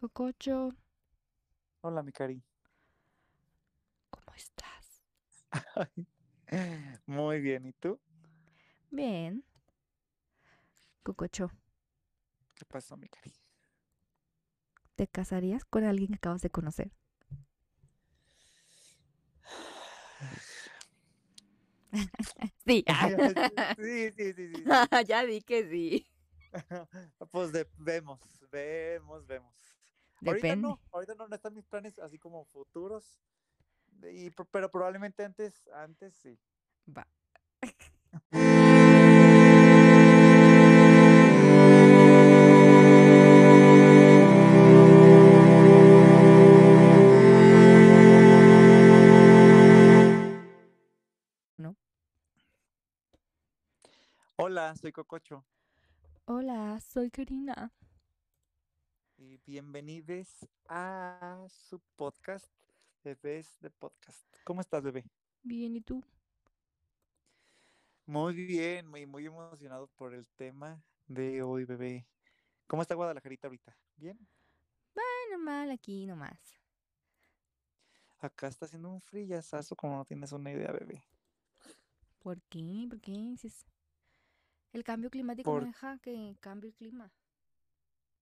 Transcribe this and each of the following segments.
Cococho, Hola, mi cari. ¿cómo estás? Muy bien, ¿y tú? Bien. Cococho, ¿Qué pasó, mi cari? ¿te casarías con alguien que acabas de conocer? Sí. Sí, sí, sí, ya di que sí. Pues de- vemos, vemos, vemos. Ahorita Depende. no, ahorita no, no están mis planes así como futuros. Y, pero probablemente antes, antes sí. Va. Hola, soy Cococho Hola, soy Karina. Bienvenidos a su podcast, Bebés de Podcast. ¿Cómo estás, bebé? Bien, ¿y tú? Muy bien, muy, muy emocionado por el tema de hoy, bebé. ¿Cómo está Guadalajarita ahorita? ¿Bien? Bueno, mal aquí nomás. Acá está haciendo un frillazazo como no tienes una idea, bebé. ¿Por qué? ¿Por qué dices? El cambio climático Por- no deja que cambie el clima.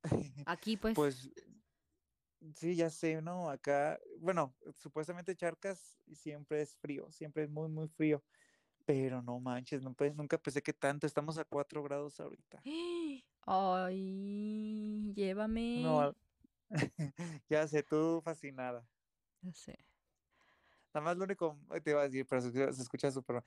Aquí, pues. Pues sí, ya sé, ¿no? Acá, bueno, supuestamente Charcas siempre es frío, siempre es muy, muy frío. Pero no manches, no pe- nunca pensé que tanto. Estamos a 4 grados ahorita. Ay, llévame. No, ya sé, tú fascinada. No sé. Nada más lo único, te iba a decir, pero se, escucha- se escucha súper.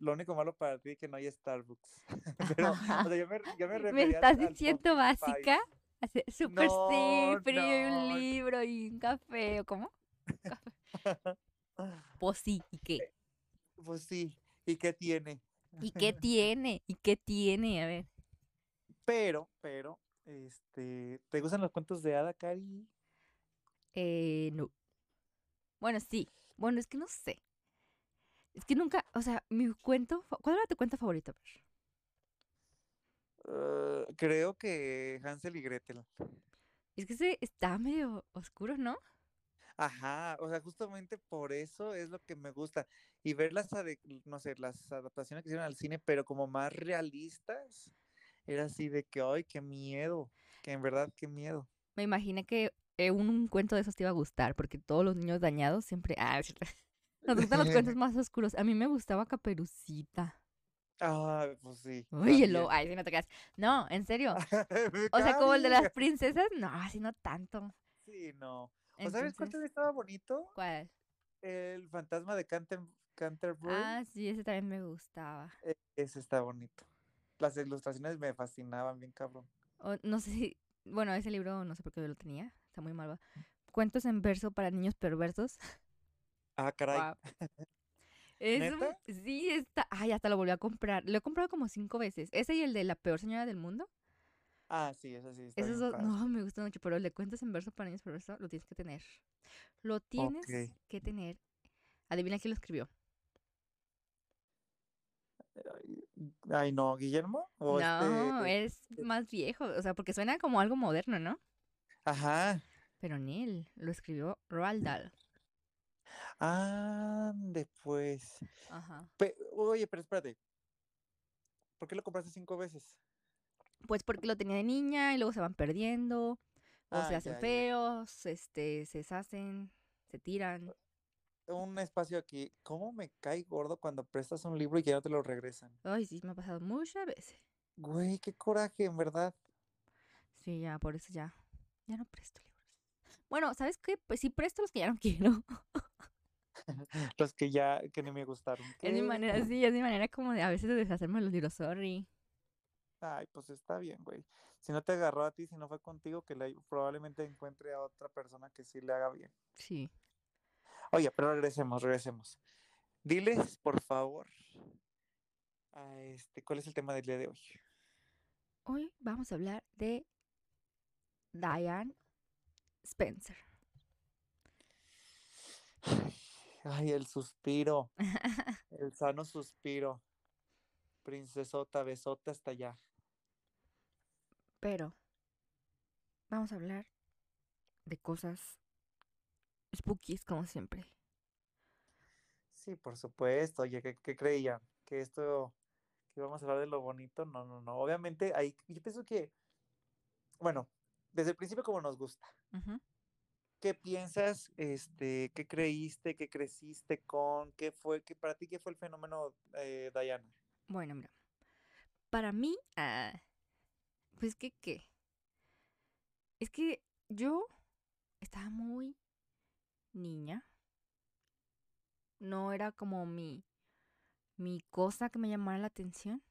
Lo único malo para ti es que no hay Starbucks. Pero, o sea, yo me, yo me ¿Me refería estás diciendo básica? Así, Súper sí, No, y un libro y un café, ¿o cómo? Pues sí, ¿y qué? Pues sí, ¿y qué tiene? ¿Y qué tiene? ¿Y qué tiene? A ver. Pero, pero, este, ¿te gustan los cuentos de Ada, Cari? Eh, no. Bueno, sí. Bueno, es que no sé. Es que nunca, o sea, mi cuento, ¿cuál era tu cuento favorito? Eh, creo que Hansel y Gretel. Es que ese está medio oscuro, ¿no? Ajá, o sea, justamente por eso es lo que me gusta. Y ver las, no sé, las adaptaciones que hicieron al cine, pero como más realistas, era así de que, ay, qué miedo, que en verdad, qué miedo. Me imaginé que eh, un, un cuento de esos te iba a gustar, porque todos los niños dañados siempre... Ah. Nos gustan los cuentos más oscuros. A mí me gustaba Caperucita. Ah, pues sí. Lo... también. Ay, sí, no te creas. No, en serio. O sea, como el de las princesas, no, así no tanto. Sí, no. ¿O sabes cuál también estaba bonito? ¿cuál? El fantasma de Canter Canterbury. Ah, sí, ese también me gustaba. E- Ese está bonito. Las ilustraciones me fascinaban bien cabrón. No sé si... Bueno, ese libro no sé por qué yo lo tenía. Está muy malva. Cuentos en verso para niños perversos. Ah, caray. Es sí, está. Ay, hasta lo volví a comprar. Lo he comprado como cinco veces. Ese y el de la peor señora del mundo. Ah, sí, eso sí Esos dos, no, me gustan mucho. Pero el de cuentos en verso para niños perversos lo tienes que tener. Lo tienes que tener. Adivina quién lo escribió. Ay, no, Guillermo. O no, este. es más viejo. O sea, porque suena como algo moderno, ¿no? Ajá. Pero Neil lo escribió Roald Dahl. Ande, pues. Ajá. Pe- oye, pero espérate. ¿Por qué lo compraste cinco veces? Pues porque lo tenía de niña y luego se van perdiendo. O se Ah, hacen ya, ya. feos, este, se deshacen, se tiran. Un espacio aquí. ¿Cómo me cae gordo cuando prestas un libro y ya no te lo regresan? Ay, sí, me ha pasado muchas veces. Güey, qué coraje, en verdad. Sí, ya, por eso ya. Ya no presto libros. Bueno, ¿sabes qué? Pues sí presto los que ya no quiero. Los que ya, que ni me gustaron. Es mi ¿Qué? manera, sí, es mi manera como de a veces de deshacerme de los libros, sorry. Ay, pues está bien, güey. Si no te agarró a ti, si no fue contigo, que le, probablemente encuentre a otra persona que sí le haga bien. Sí. Oye, pero regresemos, regresemos. Diles, por favor, a este, ¿cuál es el tema del día de hoy? Hoy vamos a hablar de Diane Spencer. Ay, el suspiro, el sano suspiro. Princesota, besota hasta allá. Pero vamos a hablar de cosas spookies, como siempre. Sí, por supuesto. Oye, ¿qué, qué creían? Que esto, que íbamos a hablar de lo bonito. No, no, no. Obviamente, ahí, yo pienso que, bueno, desde el principio como nos gusta. ¿Qué piensas? Este, ¿qué creíste? ¿Qué creciste con? ¿Qué fue? ¿Qué para ti qué fue el fenómeno eh, Diana? Bueno, mira. Para mí, ah, pues que qué. Es que yo estaba muy niña. No era como mi, mi cosa que me llamara la atención.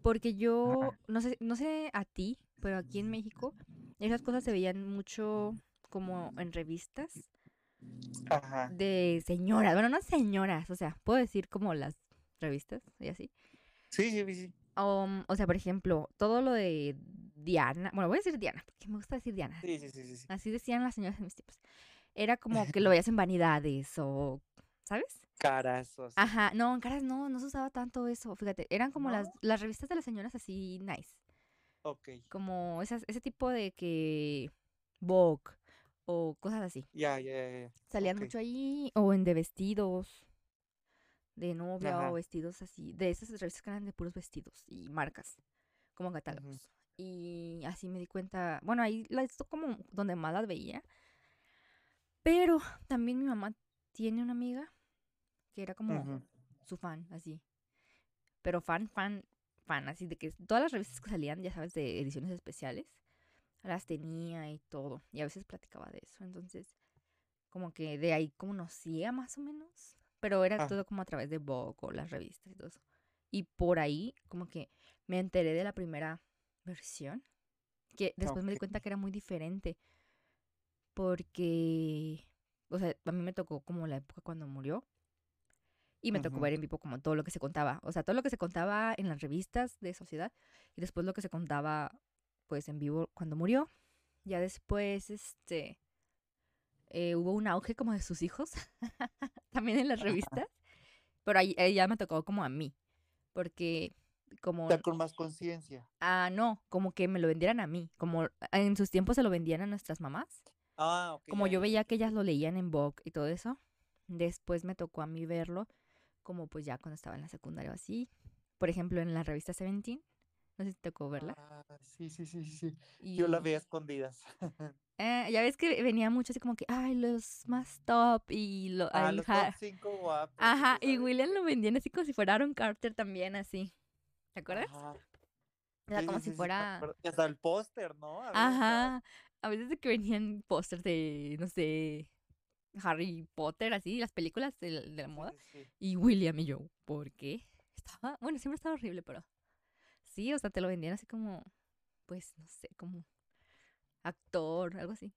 Porque yo, Ajá. no sé, no sé a ti, pero aquí en México, esas cosas se veían mucho como en revistas Ajá. de señoras. Bueno, no señoras, o sea, puedo decir como las revistas y así. Sí, sí, sí. Um, o sea, por ejemplo, todo lo de Diana, bueno, voy a decir Diana, porque me gusta decir Diana. Sí, sí, sí, sí, sí. Así decían las señoras en mis tiempos. Era como que lo veías en vanidades o, ¿sabes? Carazos. Ajá, no, en caras no, no se usaba tanto eso, fíjate, eran como las, las revistas de las señoras así nice, Ok. como esas, ese tipo de que Vogue o cosas así. Ya, ya, ya. Salían mucho ahí o en de vestidos, de novia Ajá. o vestidos así, de esas revistas que eran de puros vestidos y marcas, como catálogos. Y así me di cuenta, bueno, ahí esto como donde más las veía. Pero también mi mamá tiene una amiga que era como su fan, así. Pero fan, fan, fan, así de que todas las revistas que salían, ya sabes, de ediciones especiales, las tenía y todo. Y a veces platicaba de eso. Entonces, como que de ahí conocía más o menos. Pero era Ah. todo como a través de Vogue o las revistas y todo eso. Y por ahí, como que me enteré de la primera versión. Que después me di cuenta que era muy diferente. Porque, o sea, a mí me tocó como la época cuando murió. Y me tocó ver en vivo como todo lo que se contaba. O sea, todo lo que se contaba en las revistas de sociedad. Y después lo que se contaba, pues, en vivo cuando murió. Ya después, este, eh, hubo un auge como de sus hijos. También en las revistas. Pero ahí, ahí ya me tocó como a mí. Porque como... Ya con más conciencia. Ah, no, como que me lo vendieran a mí. Como en sus tiempos se lo vendían a nuestras mamás. Ah, ok. Como yo veía que ellas lo leían en Vogue y todo eso, después me tocó a mí verlo, como pues ya cuando estaba en la secundaria o así. Por ejemplo, en la revista Seventeen, no sé si te tocó verla. Ah, sí, sí, sí, sí, sí. Yo la Y veía escondidas. eh, ya ves que venía mucho así como que, ay, los más top y lo, Ah, el los top 5 guapos. Ajá, y. William lo vendían así como si fuera Aaron Carter también, así. ¿Te acuerdas? Ajá. Era Sí, como sí, si sí, fuera... Y hasta el póster, ¿no? A Ajá. A veces de que venían pósters de, no sé, Harry Potter, así, las películas de, la- de la moda. Y William y yo, ¿por qué? Estaba, bueno, siempre estaba horrible, pero sí, o sea, te lo vendían así como, pues, no sé, como actor, algo así.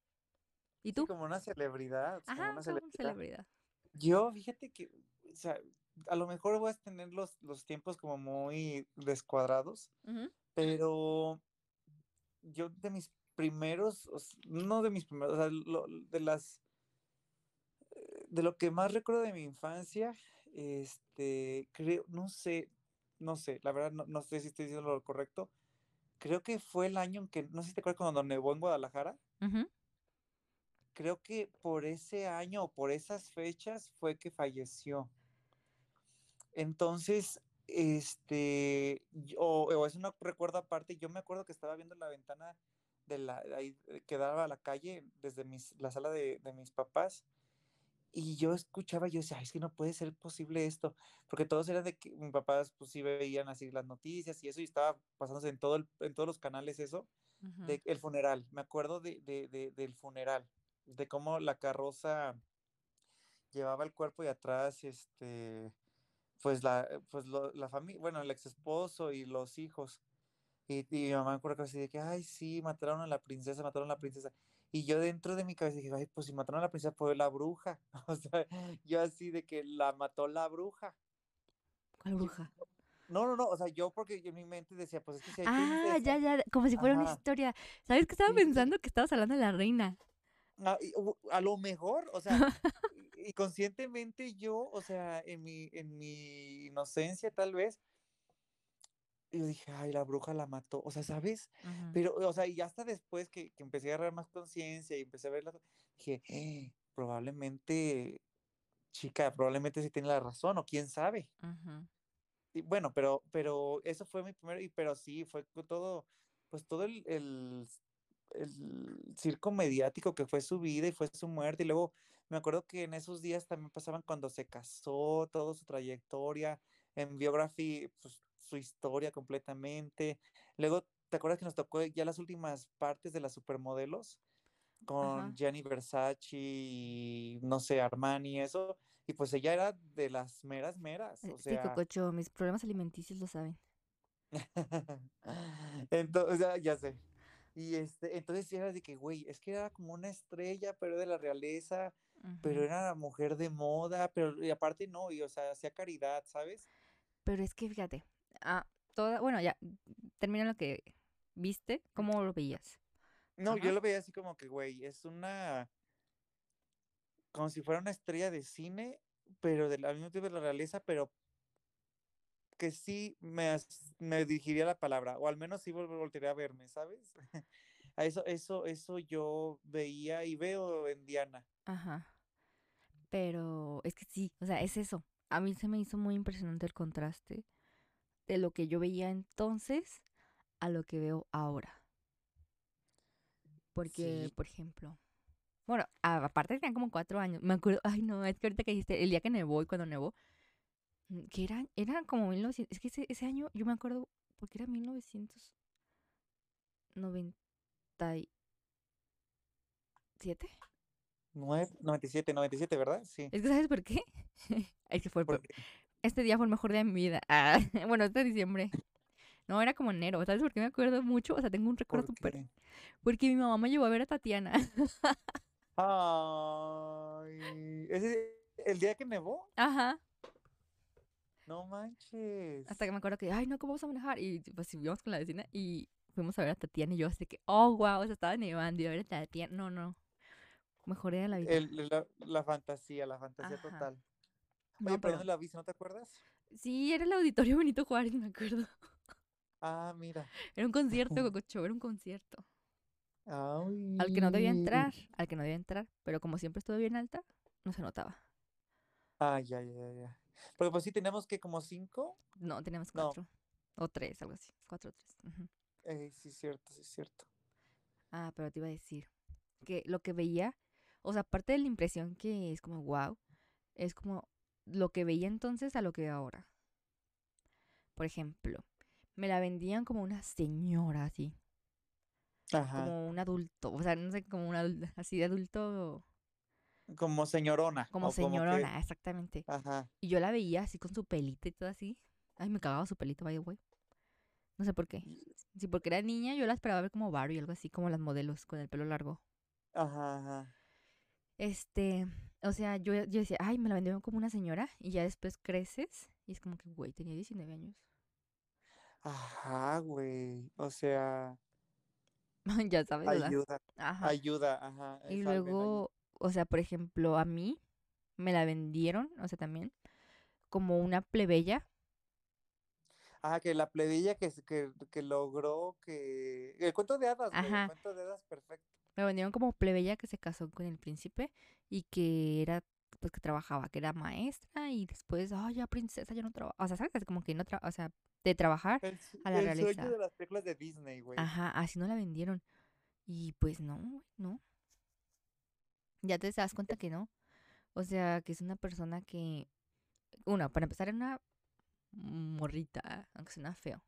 ¿Y Sí, tú? como una celebridad. como Ajá, una como celebridad. celebridad. Yo, fíjate que, o sea, a lo mejor voy a tener los, los tiempos como muy descuadrados, pero yo de mis primeros, o no de mis primeros, o sea, lo- de las, eh, de lo que más recuerdo de mi infancia, este, creo, no sé, no sé, la verdad no, no sé si estoy diciendo lo correcto, creo que fue el año en que, no sé si te acuerdas cuando nevó en Guadalajara, creo que por ese año o por esas fechas fue que falleció. Entonces, este, o, o es un recuerdo aparte, yo me acuerdo que estaba viendo la ventana de la, de ahí, eh, que daba a la calle desde mis, la sala de, de mis papás y yo escuchaba, yo decía, "Ay, es que no puede ser posible esto, porque todos eran de que mis papás pues sí veían así las noticias y eso y estaba pasándose en, todo el- en todos los canales eso, de el funeral, me acuerdo de, de- de- del funeral, de cómo la carroza llevaba el cuerpo y atrás, este, pues la, pues lo- la familia, bueno, el ex esposo y los hijos. Y, y mi mamá me acuerdo así de que, ay, sí, mataron a la princesa, mataron a la princesa. Y yo dentro de mi cabeza dije, ay, pues si mataron a la princesa fue la bruja. O sea, yo así de que la mató la bruja. ¿Cuál Yo- bruja? no, no, no, o sea, yo porque yo en mi mente decía, pues es que si hay Ah, princesa. ya, ya, como si fuera una historia. ¿Sabes qué estaba Sí, pensando? Que estabas hablando de la reina. Ah, y, u- a lo mejor, o sea, y conscientemente yo, o sea, en mi, en mi inocencia tal vez, y yo dije, ay, la bruja la mató, o sea, ¿sabes? Ujú, Pero, o sea, y hasta después que, que empecé a agarrar más conciencia y empecé a ver las, dije, "Eh, probablemente, chica, probablemente sí tiene la razón, o quién sabe. ujú, Y bueno, pero, pero eso fue mi primero, y pero sí, fue todo, pues todo el, el, el circo mediático que fue su vida y fue su muerte. Y luego me acuerdo que en esos días también pasaban cuando se casó, toda su trayectoria, en Biography, pues su historia completamente. Luego, ¿te acuerdas que nos tocó ya las últimas partes de las supermodelos? Ajá. Con Gianni Versace y no sé, Armani y eso. Y pues ella era de las meras meras, o Sí, sea. Cococho, mis problemas alimenticios lo saben. Entonces, ya, ya sé. Y este, entonces era de que, güey, es que era como una estrella, pero de la realeza, pero era mujer de moda, pero y aparte no, y o sea, hacía caridad, ¿sabes? Pero es que fíjate, ah, toda, bueno, ya, termina lo que viste, ¿cómo lo veías? No, yo lo veía así como que, güey, es una, como si fuera una estrella de cine, pero de la, al mismo tiempo de la realeza, pero que sí me, me dirigiría la palabra, o al menos sí vol- voltearía a verme, ¿sabes? A eso, eso, eso yo veía y veo en Diana. Ajá. Pero es que sí, o sea, es eso. A mí se me hizo muy impresionante el contraste de lo que yo veía entonces a lo que veo ahora. Porque, Sí, por ejemplo, bueno, aparte tenían como cuatro años. Me acuerdo, ay no, es que ahorita que dijiste, el día que nevó y cuando nevó, mm, que eran, eran como 1900, es que ese, ese año yo me acuerdo porque era 1997. nueve- 97, 97, ¿verdad? Sí. Es que, ¿sabes por qué? es que fue el peor. Este día fue el mejor día de mi vida. Ah, bueno, este diciembre. No, era como enero. ¿Sabes por qué me acuerdo mucho? O sea, tengo un recuerdo ¿por súper. Porque mi mamá me llevó a ver a Tatiana. Ay, ese, el día que nevó, Ajá. no manches. Hasta que me acuerdo que, ay, no, ¿cómo vamos a manejar? Y pues subimos con la vecina y fuimos a ver a Tatiana y yo así que, oh, wow, o sea, estaba nevando y a ver a Tatiana. No, no. Mejor día de la vida. El- la, la fantasía, la fantasía Ajá. total. Oye, No, ¿pero pero. dónde la viste? ¿No te acuerdas? Sí, era el auditorio Benito Juárez, me acuerdo. Ah, mira. Era un concierto, Cococho, era un concierto. Ay. Al que no debía entrar, al que no debía entrar. Pero como siempre estuve bien alta, no se notaba. Ay, ay, ay, ay. Porque pues sí, tenemos que como cinco. No, teníamos No. cuatro. O tres, algo así. Cuatro o tres. ujú. Eh, sí, es cierto, sí, es cierto. Ah, pero te iba a decir que lo que veía, o sea, aparte de la impresión que es como wow, es como lo que veía entonces a lo que veo ahora. Por ejemplo, me la vendían como una señora así, Ajá. como un adulto, o sea, no sé, como un adulto, así de adulto, Como señorona. como o como que- señorona, exactamente. Ajá. Y yo la veía así con su pelito y todo así. Ay, me cagaba su pelito, the way. No sé por qué. Sí, porque era niña, yo la esperaba ver como Barbie, algo así, como las modelos con el pelo largo. Ajá, ajá. Este, o sea, yo, yo decía, ay, me la vendieron como una señora y ya después creces y es como que, güey, tenía 19 años. Ajá, güey. O sea, ya sabes, ¿verdad? ayuda, Ajá. ayuda, ajá. Y ayuda. luego, o sea, por ejemplo, a mí me la vendieron, o sea, también como una plebeya. Ah, que la plebeya que, que, que logró que... El cuento de hadas, güey. Ajá. El cuento de hadas, perfecto. Me vendieron como plebeya que se casó con el príncipe y que era, pues que trabajaba, que era maestra y después, ay, ya princesa, ya no trabaja. O sea, ¿sabes? Como que no trabaja, o sea, de trabajar El, a la el realeza. sueño de las películas de Disney, güey. Ajá, así no la vendieron. Y pues no, güey, no. Ya te das cuenta que no. O sea, que es una persona que, una, para empezar, era una morrita, aunque suena feo.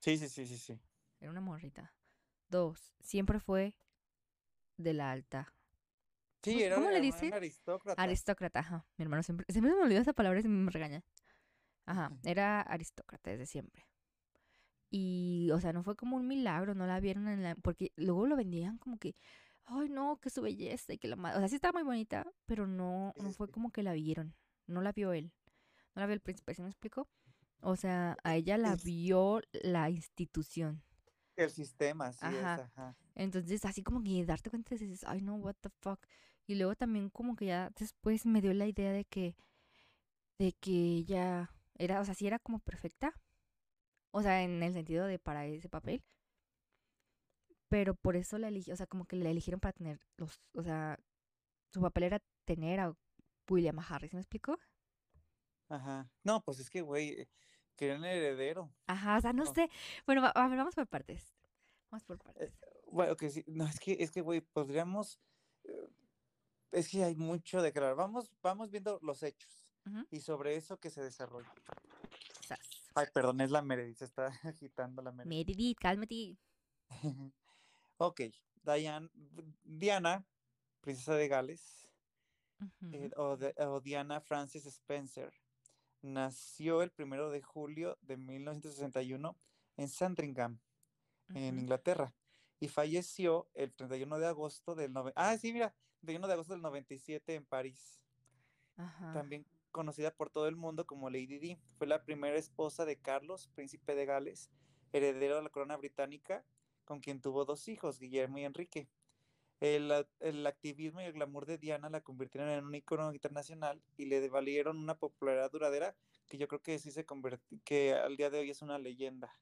Sí, sí, sí, sí, sí. Era una morrita. Dos, siempre fue de la alta. Sí, ¿Cómo- era cómo le dicen? aristócrata. Aristócrata, ajá. Mi hermano siempre, siempre me olvidó esa palabra y siempre me regaña. Ajá, era aristócrata desde siempre. Y, o sea, no fue como un milagro, no la vieron en la... Porque luego lo vendían como que, ay, no, que su belleza y que la madre... O sea, sí estaba muy bonita, pero no, no fue como que la vieron. No la vio él. No la vio el príncipe, ¿sí me explico? O sea, a ella la vio la institución. El sistema, sí Ajá. es, ajá. Entonces, así como que darte cuenta y dices, ay, no, what the fuck. Y luego también como que ya después me dio la idea de que, de que ella era, o sea, sí era como perfecta, O sea, en el sentido de para ese papel. Pero por eso la eligió, o sea, como que la eligieron para tener los, o sea, su papel era tener a William Harris, ¿me explico? Ajá. No, pues es que, güey, querían heredero. Ajá, o sea, no No. sé. Bueno, va- a ver, vamos por partes. Vamos por Eh, partes. Bueno, que sí. No, es que, es que, güey, podríamos. eh, Es que hay mucho de claro. Vamos, vamos viendo los hechos y sobre eso que se desarrolla. Sas. Ay, perdón, es la Meredith, se está agitando la Meredith. Meredith, cálmate. ok, Diane, Diana, princesa de Gales, eh, o, de- o Diana Frances Spencer, nació el primero de julio de 1961 en Sandringham, en. Inglaterra, y falleció el 31 de agosto del... nove- Ah, sí, mira, 31 de agosto del 97 en París. Ajá. También conocida por todo el mundo como Lady Di, fue la primera esposa de Carlos, príncipe de Gales, heredero de la corona británica, con quien tuvo dos hijos, Guillermo y Enrique. El, el activismo y el glamour de Diana la convirtieron en un icono internacional y le valieron una popularidad duradera que yo creo que sí se convirtió, que al día de hoy es una leyenda.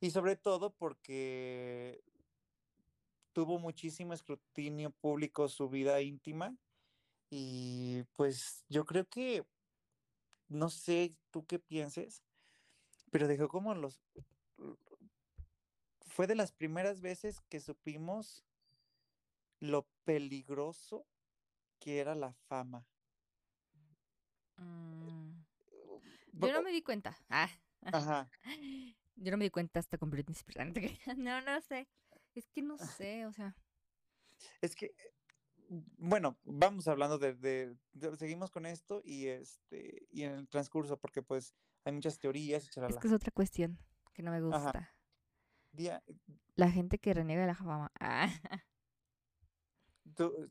Y sobre todo porque tuvo muchísimo escrutinio público su vida íntima y pues yo creo que, no sé tú qué pienses, pero dejó como los... Fue de las primeras veces que supimos lo peligroso que era la fama. Mm. Yo Por- no me di cuenta. Ah. Ajá. Yo no me di cuenta hasta con Britney Spears. No. No, sé. Es que no sé, o sea. Es que, bueno, vamos hablando de, de- de- seguimos con esto y este, y en el transcurso, porque pues hay muchas teorías y Es que es otra cuestión que no me gusta. La gente que reniega de la fama. Ah. tú-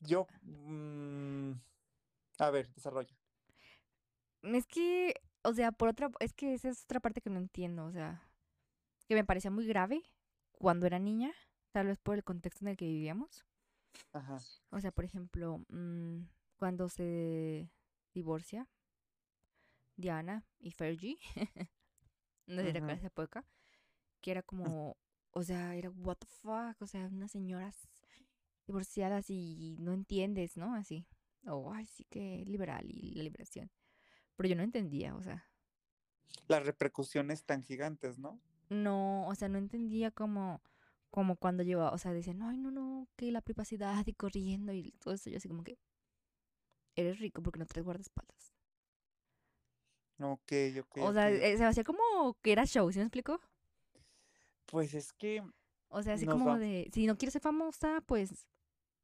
yo, mm, a ver, desarrolla. Es que, o sea, por otra, es que esa es otra parte que no entiendo, o sea, que me parecía muy grave cuando era niña, tal vez por el contexto en el que vivíamos. Ajá. O sea, por ejemplo, mm, cuando se divorcia Diana y Fergie, no sé si te acuerdas de época, que era como, o sea, era what the fuck, o sea, unas señoras divorciadas y no entiendes, ¿no? Así. O, ay, sí que liberal y la liberación. Pero yo no entendía, o sea, Las repercusiones tan gigantes, ¿no? no, o sea, no entendía como, como cuando llegó, o sea, decían, ay, no, no, que la privacidad y corriendo y todo eso, yo así como que, eres rico porque no traes guardaespaldas. Ok, ok, O sea, eh, se hacía como que era show, ¿sí me explico? Pues es que, O sea, así como va- de, si no quieres ser famosa, pues,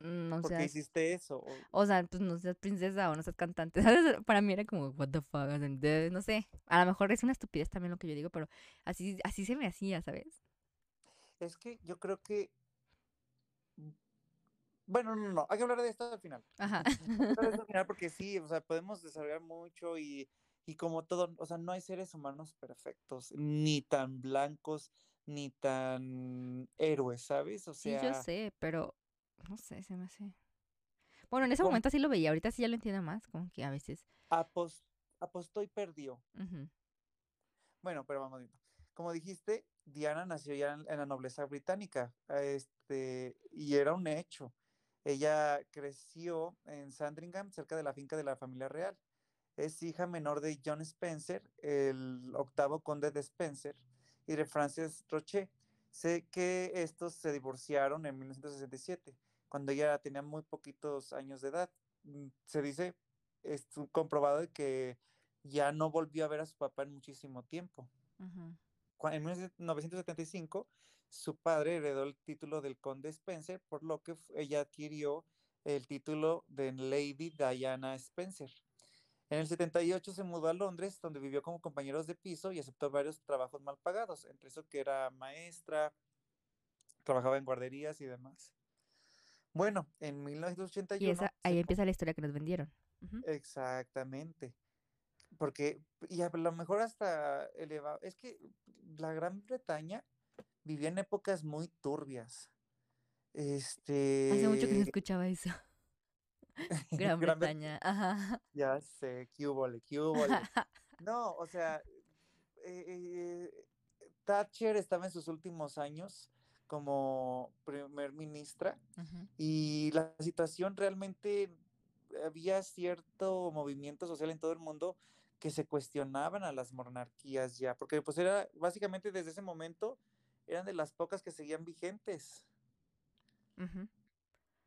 mm, o ¿por qué hiciste eso? O- o sea, pues no seas princesa o no seas cantante, ¿sabes? Para mí era como, what the fuck, no sé, a lo mejor es una estupidez también lo que yo digo, pero así, así se me hacía, ¿sabes? Es que yo creo que, bueno, no, no, hay que hablar de esto al final. Ajá. Hay que hablar de esto al final porque sí, o sea, podemos desarrollar mucho y, y como todo, o sea, no hay seres humanos perfectos, ni tan blancos, ni tan héroes, ¿sabes? O Sí, yo sea, sé, pero no sé, se me hace. Bueno, en ese momento sí lo veía, ahorita sí ya lo entiendo más, como que a veces. apos- apostó y perdió. Bueno, pero vamos viendo. Como dijiste, Diana nació ya en, en la nobleza británica, este, y era un hecho. Ella creció en Sandringham, cerca de la finca de la familia real. Es hija menor de John Spencer, el octavo conde de Spencer, y de Frances Roche. Sé que estos se divorciaron en 1967, cuando ella tenía muy poquitos años de edad. Mm, Se dice, es comprobado de que ya no volvió a ver a su papá en muchísimo tiempo. Cua- En 1975, su padre heredó el título del conde Spencer, por lo que ella adquirió el título de Lady Diana Spencer. En el 78 se mudó a Londres, donde vivió como compañeros de piso y aceptó varios trabajos mal pagados, entre eso que era maestra, trabajaba en guarderías y demás. Bueno, en Y 1981 esa, se ahí empieza la historia que nos vendieron. Exactamente. Porque, y a lo mejor hasta elevado, es que la Gran Bretaña vivía en épocas muy turbias. Hace mucho que no Este, escuchaba eso. Gran Gran Bre- Bretaña, ajá. ya sé, qué húbole. No, o sea, eh, eh, Thatcher estaba en sus últimos años como primer ministra y la situación realmente había cierto movimiento social en todo el mundo que se cuestionaban a las monarquías ya, porque pues era básicamente desde ese momento eran de las pocas que seguían vigentes. Ujú.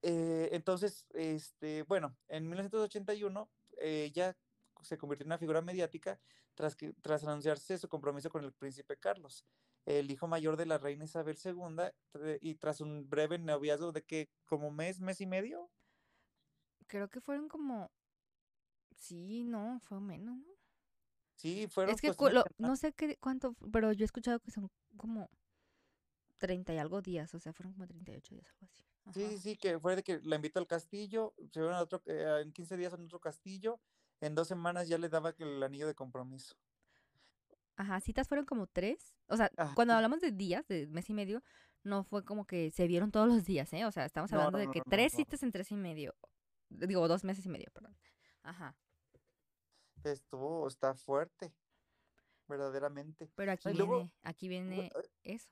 Eh, entonces, este, bueno, en 1981 eh, ya se convirtió en una figura mediática tras, que, tras anunciarse su compromiso con el príncipe Carlos, el hijo mayor de la reina Isabel II, y tras un breve noviazgo de que como mes, mes y medio, Creo que fueron como. Sí, no, fue menos, ¿no? sí, fueron Es que lo- no sé qué cuánto, pero yo he escuchado que son como 30 y algo días, o sea, fueron como 38 días, algo así. Sí, Ajá. sí, sí, que fue de que la invitó al castillo, se fueron a otro, eh, en 15 días en otro castillo, en dos semanas ya le daba el anillo de compromiso. Ajá, citas fueron como tres. O sea, Ah, cuando hablamos de días, de mes y medio, no fue como que se vieron todos los días, ¿eh? O sea, estamos hablando no, de que no, tres citas en tres y medio. Digo, dos meses y medio, perdón. Ajá. estuvo, está fuerte, verdaderamente. Pero aquí viene, luego, aquí viene eh, eso.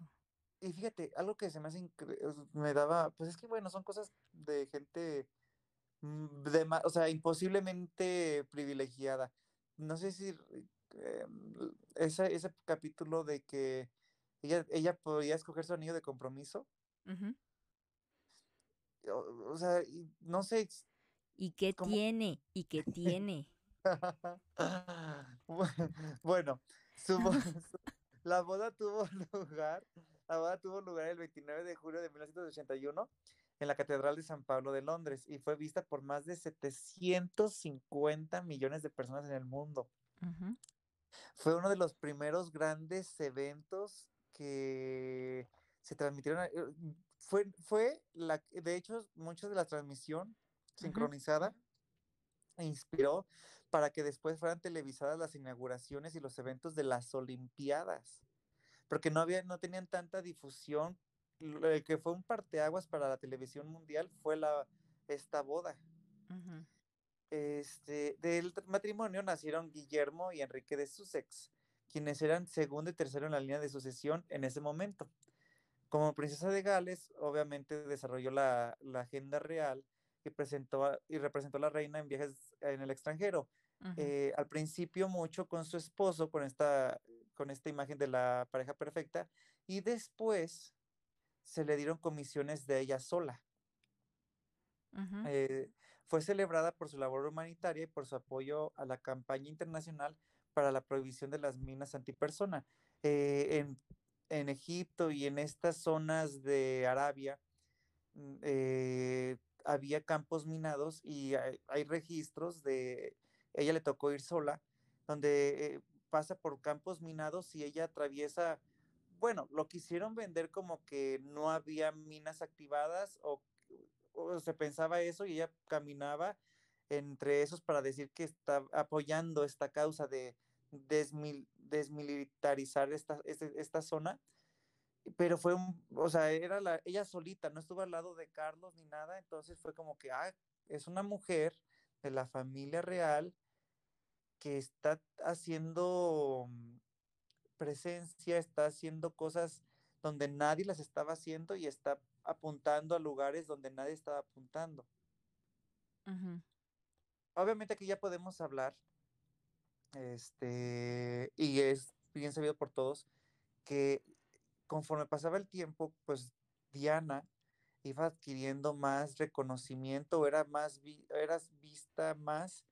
Y fíjate, algo que se me hace incre- me daba, pues es que bueno, son cosas de gente, mm, de ma- o sea, imposiblemente privilegiada. No sé si eh, ese, ese capítulo de que ella, ella podía escoger su anillo de compromiso, o, o sea, y no sé, ¿Y qué tiene? ¿Y qué tiene? Bu- Bueno, su- la boda tuvo lugar, la boda tuvo lugar el 29 de julio de 1981 en la Catedral de San Pablo de Londres y fue vista por más de 750 millones de personas en el mundo. Fue uno de los primeros grandes eventos que se transmitieron. eh, Fue, fue la, de hecho, mucha de la transmisión sincronizada inspiró para que después fueran televisadas las inauguraciones y los eventos de las Olimpiadas, porque no había, no tenían tanta difusión. El que fue un parteaguas para la televisión mundial fue la, esta boda. Ujú. Este, del tr- matrimonio nacieron Guillermo y Enrique de Sussex, quienes eran segundo y tercero en la línea de sucesión en ese momento. Como princesa de Gales, obviamente desarrolló la, la agenda real y, presentó a- y representó a la reina en viajes en el extranjero. Eh, al principio mucho con su esposo, con esta, con esta imagen de la pareja perfecta, y después se le dieron comisiones de ella sola. Eh, fue celebrada por su labor humanitaria y por su apoyo a la campaña internacional para la prohibición de las minas antipersona. Eh, en, en Egipto y en estas zonas de Arabia mm, eh, había campos minados y hay, hay registros de, ella le tocó ir sola, donde pasa por campos minados y ella atraviesa, bueno, lo quisieron vender como que no había minas activadas o, se pensaba eso y ella caminaba entre esos para decir que está apoyando esta causa de desmil- desmilitarizar esta, este- esta zona. Pero fue un, o sea, era la, ella solita, no estuvo al lado de Carlos ni nada, entonces fue como que, ah, es una mujer de la familia real que está haciendo mm, presencia, está haciendo cosas donde nadie las estaba haciendo y está apuntando a lugares donde nadie estaba apuntando. Obviamente aquí ya podemos hablar, este, y es bien sabido por todos, que conforme pasaba el tiempo, pues Diana iba adquiriendo más reconocimiento, era más vi- eras vista más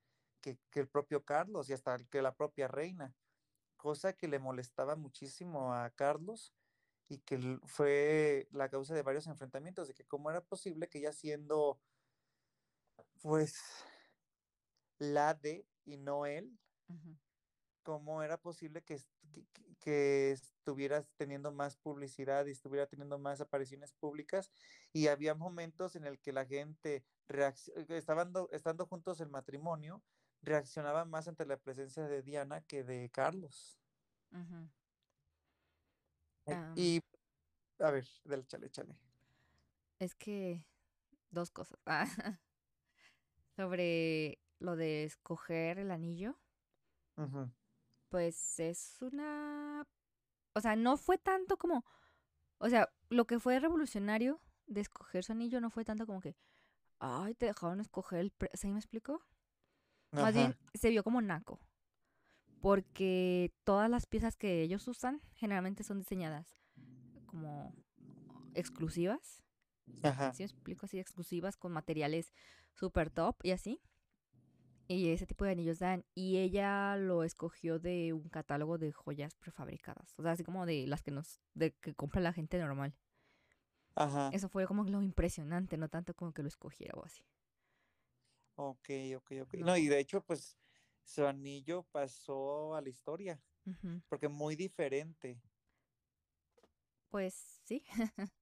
que, que el propio Carlos y hasta que la propia reina, cosa que le molestaba muchísimo a Carlos y que fue la causa de varios enfrentamientos, de que cómo era posible que ella siendo pues la de y no él, Ujú. cómo era posible que, que, que- estuvieras teniendo más publicidad y estuviera teniendo más apariciones públicas y había momentos en el que la gente eh, estaban estando juntos en matrimonio reaccionaba más ante la presencia de Diana que de Carlos. Eh, Y a ver, del chale, chale. es que dos cosas. Ah, Sobre lo de escoger el anillo. Pues es una... O sea, no fue tanto como... O sea, lo que fue revolucionario de escoger su anillo no fue tanto como que... Ay, te dejaron escoger el... Pre ¿Sí me explico? Más bien se vio como naco. Porque todas las piezas que ellos usan generalmente son diseñadas como exclusivas. ajá, ¿Sí me explico? Así exclusivas con materiales super top y así. Y ese tipo de anillos dan. Y ella lo escogió de un catálogo de joyas prefabricadas. O sea, así como de las que nos, de que compra la gente normal. ajá. Eso fue como lo impresionante, no tanto como que lo escogiera o así. Ok, ok, ok. No. Y de hecho, pues su anillo pasó a la historia, Ujú. porque muy diferente. Pues sí.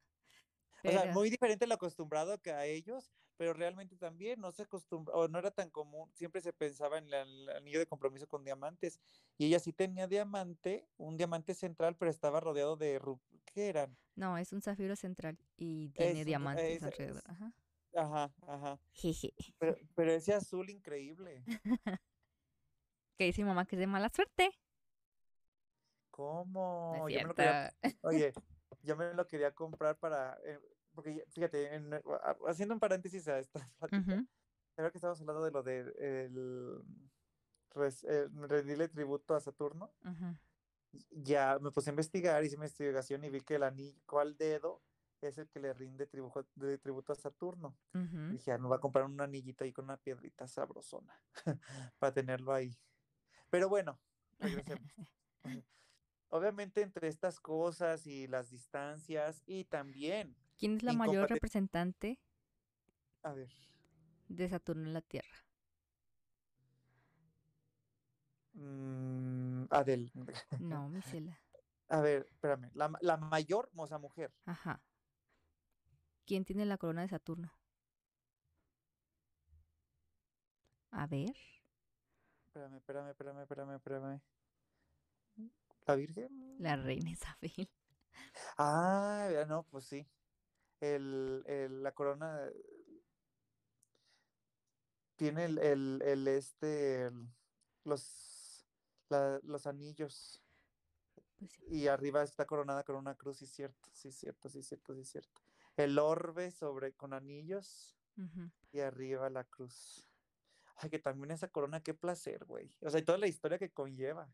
O sea, muy diferente lo acostumbrado que a ellos, pero realmente también no se acostumbra, o no era tan común, siempre se pensaba en la- el anillo de compromiso con diamantes, y ella sí tenía diamante, un diamante central, pero estaba rodeado de, ¿qué eran? No, es un zafiro central y tiene Es diamantes es- alrededor. Ajá. Ajá, ajá, pero, pero ese azul increíble, Que dice mi mamá que es de mala suerte. ¿cómo? No Yo me lo quería. Oye, yo me lo quería comprar para, eh, porque fíjate, en- a- haciendo un paréntesis a esta plática, creo que estamos hablando de lo de el, res- el rendirle tributo a Saturno. Ya me puse a investigar, hice investigación y vi que el anillo al dedo es el que le rinde tributo, de tributo a Saturno. Dije, "Ah, me voy a comprar un anillito ahí con una piedrita sabrosona para tenerlo ahí. Pero bueno, regresemos. Obviamente entre estas cosas y las distancias y también, ¿Quién es la mayor representante a ver, de Saturno en la Tierra? mm, Adel, No, Misela. a ver, espérame, la, la mayor, sea, mujer, Ajá. ¿Quién tiene la corona de Saturno? A ver. espérame, espérame, espérame, espérame, espérame. ¿La Virgen? La reina Isabel. Ah, ya no, pues sí. El, el- la corona tiene el, el, el este, los, la- los anillos Pues sí. y arriba está coronada con una cruz, sí, cierto, sí, cierto, sí, cierto, sí, cierto. El orbe sobre con anillos y arriba la cruz. Ay, que también esa corona, qué placer, güey. O sea, y toda la historia que conlleva.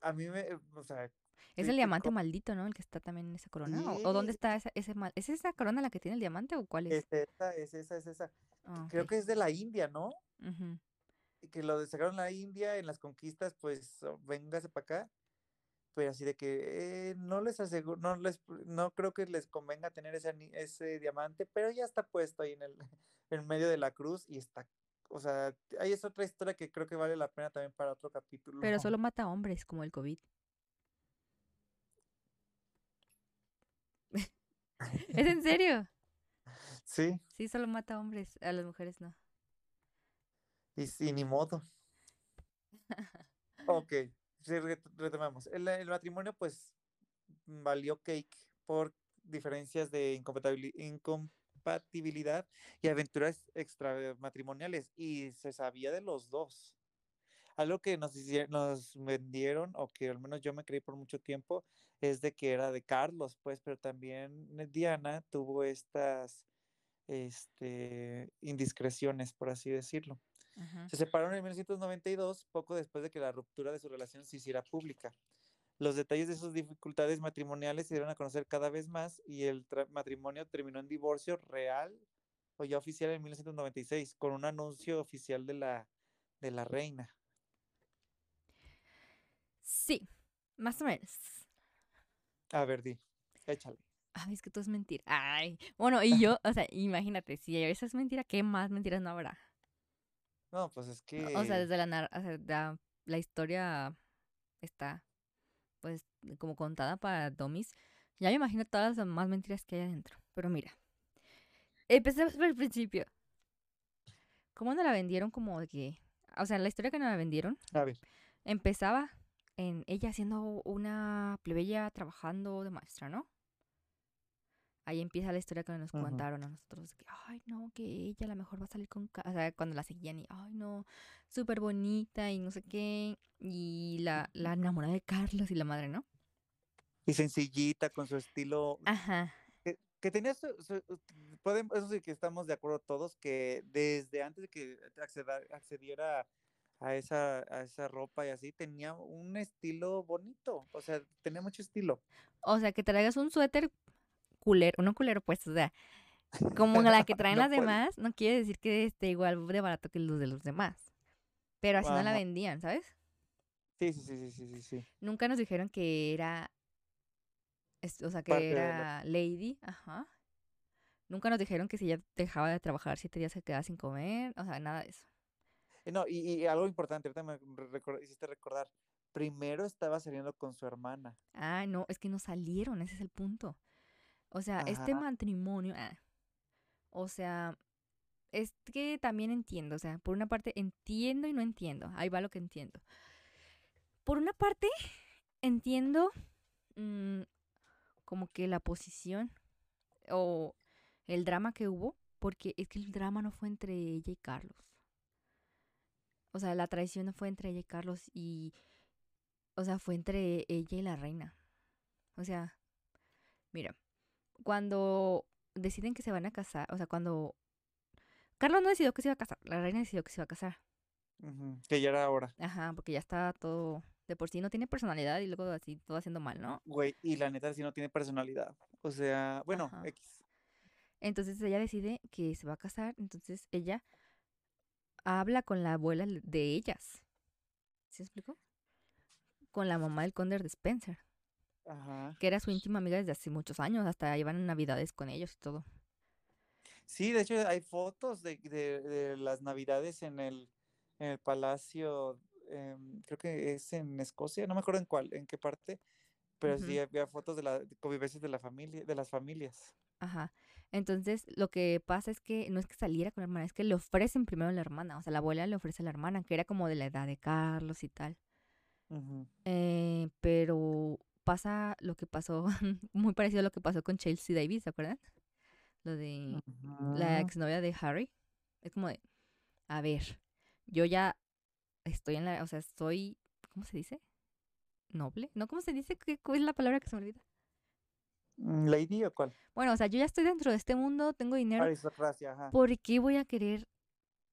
A mí me, o sea, Es Sí, el diamante maldito, ¿no? El que está también en esa corona. ¿O, o dónde está esa, ese mal? ¿Es esa corona la que tiene el diamante o cuál es? es esa, es esa, es esa. Creo que es de la India, ¿no? Y que lo sacaron la India en las conquistas, pues oh, véngase para acá. Pero así de que eh, no les aseguro, no les, no creo que les convenga tener ese, ese diamante, pero ya está puesto ahí en el en medio de la cruz y está, o sea, ahí es otra historia que creo que vale la pena también para otro capítulo. Pero solo mata a hombres, como el COVID. ¿Es en serio? Sí, Sí, solo mata a hombres, a las mujeres no. y, sí, ni modo. Ok, retomamos. El, el matrimonio, pues, valió cake por diferencias de incompatibilidad y aventuras extramatrimoniales, y se sabía de los dos. Algo que nos, nos vendieron, o que al menos yo me creí por mucho tiempo, es de que era de Carlos, pues, pero también Diana tuvo estas este, indiscreciones, por así decirlo. Ajá. Se separaron en 1992, poco después de que la ruptura de su relación se hiciera pública. Los detalles de sus dificultades matrimoniales se dieron a conocer cada vez más y el matrimonio terminó en divorcio real o ya oficial en 1996, con un anuncio oficial de la, de la reina. Sí, más o menos. A ver, di, échale. Ay, es que todo es mentira. Ay, bueno, y yo, o sea, imagínate, si eso es mentira, ¿qué más mentiras no habrá? No, pues es que... O sea, desde la, nar- o sea, la, la historia está, pues, como contada para Domis. Ya me imagino todas las más mentiras que hay adentro. Pero mira, empecemos por el principio. ¿Cómo nos la vendieron como de que... O sea, la historia que nos la vendieron A ver, empezaba en ella siendo una plebeya trabajando de maestra, ¿no? Ahí empieza la historia que nos Ujú. contaron a nosotros. Que, ay, no, que ella a lo mejor va a salir con... Ca-", O sea, cuando la seguían y, ay, no, súper bonita y no sé qué. Y la, la enamorada de Carlos y la madre, ¿no? Y sencillita, con su estilo. Ajá. Que, tenía su. su- podem- eso sí que estamos de acuerdo todos, que desde antes de que acceda- accediera a esa, a esa ropa y así, tenía un estilo bonito. O sea, tenía mucho estilo. O sea, que traigas un suéter culero, uno culero pues, o sea, como la que traen No las puede- demás, no quiere decir que esté igual de barato que los de los demás. Pero así no la vendían, ¿sabes? Sí, sí, sí, sí, sí, sí. Nunca nos dijeron que era, o sea, que Parte de la- era lady, ajá. Nunca nos dijeron que si ella dejaba de trabajar siete días se quedaba sin comer, o sea, nada de eso. No, y, y algo importante, ahorita me hiciste recordar. Primero estaba saliendo con su hermana. Ah, no, es que no salieron, ese es el punto. O sea, este matrimonio, ah, o sea, es que también entiendo, o sea, por una parte entiendo y no entiendo, ahí va lo que entiendo. Por una parte, entiendo mm, como que la posición o el drama que hubo, porque es que el drama no fue entre ella y Carlos. O sea, la traición no fue entre ella y Carlos y, o sea, fue entre ella y la reina. O sea, mira, cuando deciden que se van a casar, o sea, cuando Carlos no decidió que se iba a casar, la reina decidió que se iba a casar. Que ya era hora. Ajá, porque ya está todo, de por sí no tiene personalidad y luego así todo haciendo mal, ¿no? Güey, y la neta sí no tiene personalidad. O sea, bueno, Ajá. X. Entonces ella decide que se va a casar, entonces ella habla con la abuela de ellas. ¿Sí me explico? Con la mamá del conde de Spencer, Ajá. que era su íntima amiga desde hace muchos años, hasta iban navidades con ellos y todo. Sí, de hecho hay fotos de, de- de las navidades en el, en el palacio, em, creo que es en Escocia, no me acuerdo en cuál, en qué parte, pero sí había fotos de las convivencias de la familia, de las familias. Ajá. Entonces, lo que pasa es que no es que saliera con la hermana, es que le ofrecen primero a la hermana. O sea, la abuela le ofrece a la hermana, que era como de la edad de Carlos y tal. Eh, pero pasa lo que pasó, muy parecido a lo que pasó con Chelsea Davis, ¿se acuerdan? Lo de la Ujú. exnovia de Harry. Es como de, a ver, yo ya estoy en la, o sea, estoy, ¿cómo se dice? ¿Noble? ¿No? ¿Cómo se dice? ¿Qué, cuál es la palabra que se me olvida? Mm, ¿Lady o cuál? Bueno, o sea, yo ya estoy dentro de este mundo, tengo dinero. Aristocracia, ajá. ¿Por qué voy a querer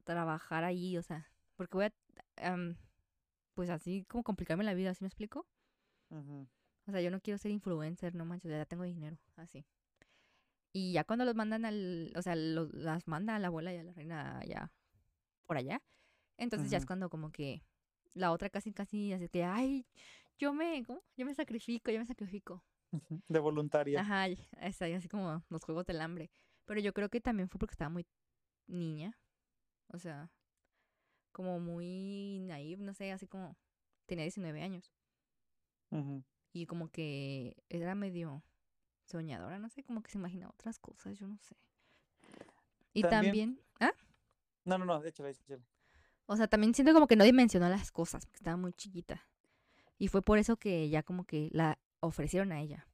trabajar ahí? O sea, porque voy a, pues así como complicarme la vida, ¿sí me explico? O sea, yo no quiero ser influencer, no manches, ya tengo dinero, así. Y ya cuando los mandan al, o sea, los, las manda a la abuela y a la reina allá, por allá, entonces ya es cuando como que la otra casi, casi, así que, ay, yo me, ¿cómo? Yo me sacrifico, yo me sacrifico. De voluntaria. Ajá, es ahí así como los juegos del hambre. Pero yo creo que también fue porque estaba muy niña. O sea, como muy naive, no sé, así como tenía 19 años. Ujú. Y como que era medio soñadora, no sé, como que se imaginaba otras cosas, yo no sé. Y También- también, ¿ah? No, no, no, échale, échale. O sea, también siento como que no dimensionó las cosas, porque estaba muy chiquita. Y fue por eso que ya como que la ofrecieron a ella.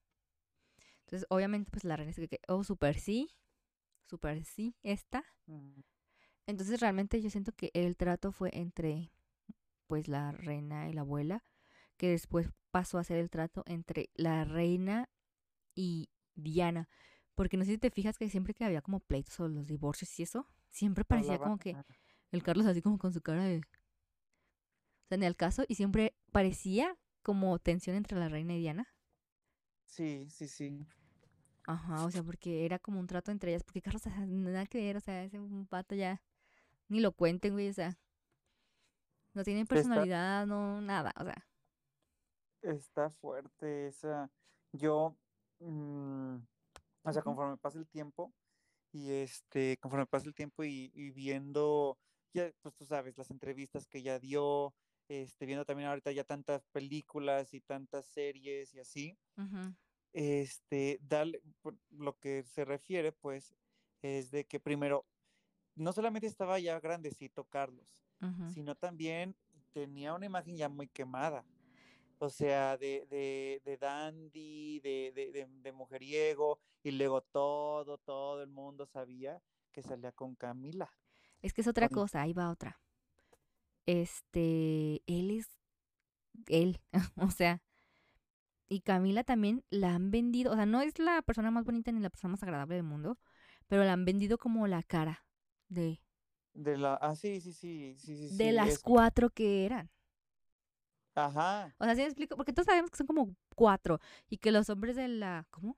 Entonces, obviamente, pues la reina se que, oh, super sí, super sí, esta. Ujú. Entonces, realmente yo siento que el trato fue entre, pues, la reina y la abuela, que después pasó a ser el trato entre la reina y Diana. Porque no sé si te fijas que siempre que había como pleitos o los divorcios y eso, siempre parecía como que el Carlos así como con su cara de... O sea, en el caso, y siempre parecía como tensión entre la reina y Diana. Sí, sí, sí. Ajá, o sea, porque era como un trato entre ellas, porque Carlos, o sea, nada que ver, o sea, ese pato ya, ni lo cuenten, güey, o sea, no tiene personalidad, no, nada, o sea, Está fuerte esa. Yo, mm, o sea, conforme pasa el tiempo y este, conforme pasa el tiempo y, y viendo, ya, pues tú sabes, las entrevistas que ya dio, este, viendo también ahorita ya tantas películas y tantas series y así, este, dale, lo que se refiere, pues, es de que primero, no solamente estaba ya grandecito Carlos, sino también tenía una imagen ya muy quemada. O sea, de, de, de dandy, de, de, de- de mujeriego, y luego todo, todo el mundo sabía que salía con Camila. Es que es otra Con- cosa, ahí va otra. Este, él es él, o sea, y Camila también la han vendido, o sea, no es la persona más bonita ni la persona más agradable del mundo, pero la han vendido como la cara de, De la, ah, sí, sí, sí, sí, sí, de sí, las es- cuatro que eran. Ajá, O sea, ¿sí me explico? Porque todos sabemos que son como cuatro y que los hombres de la, ¿cómo?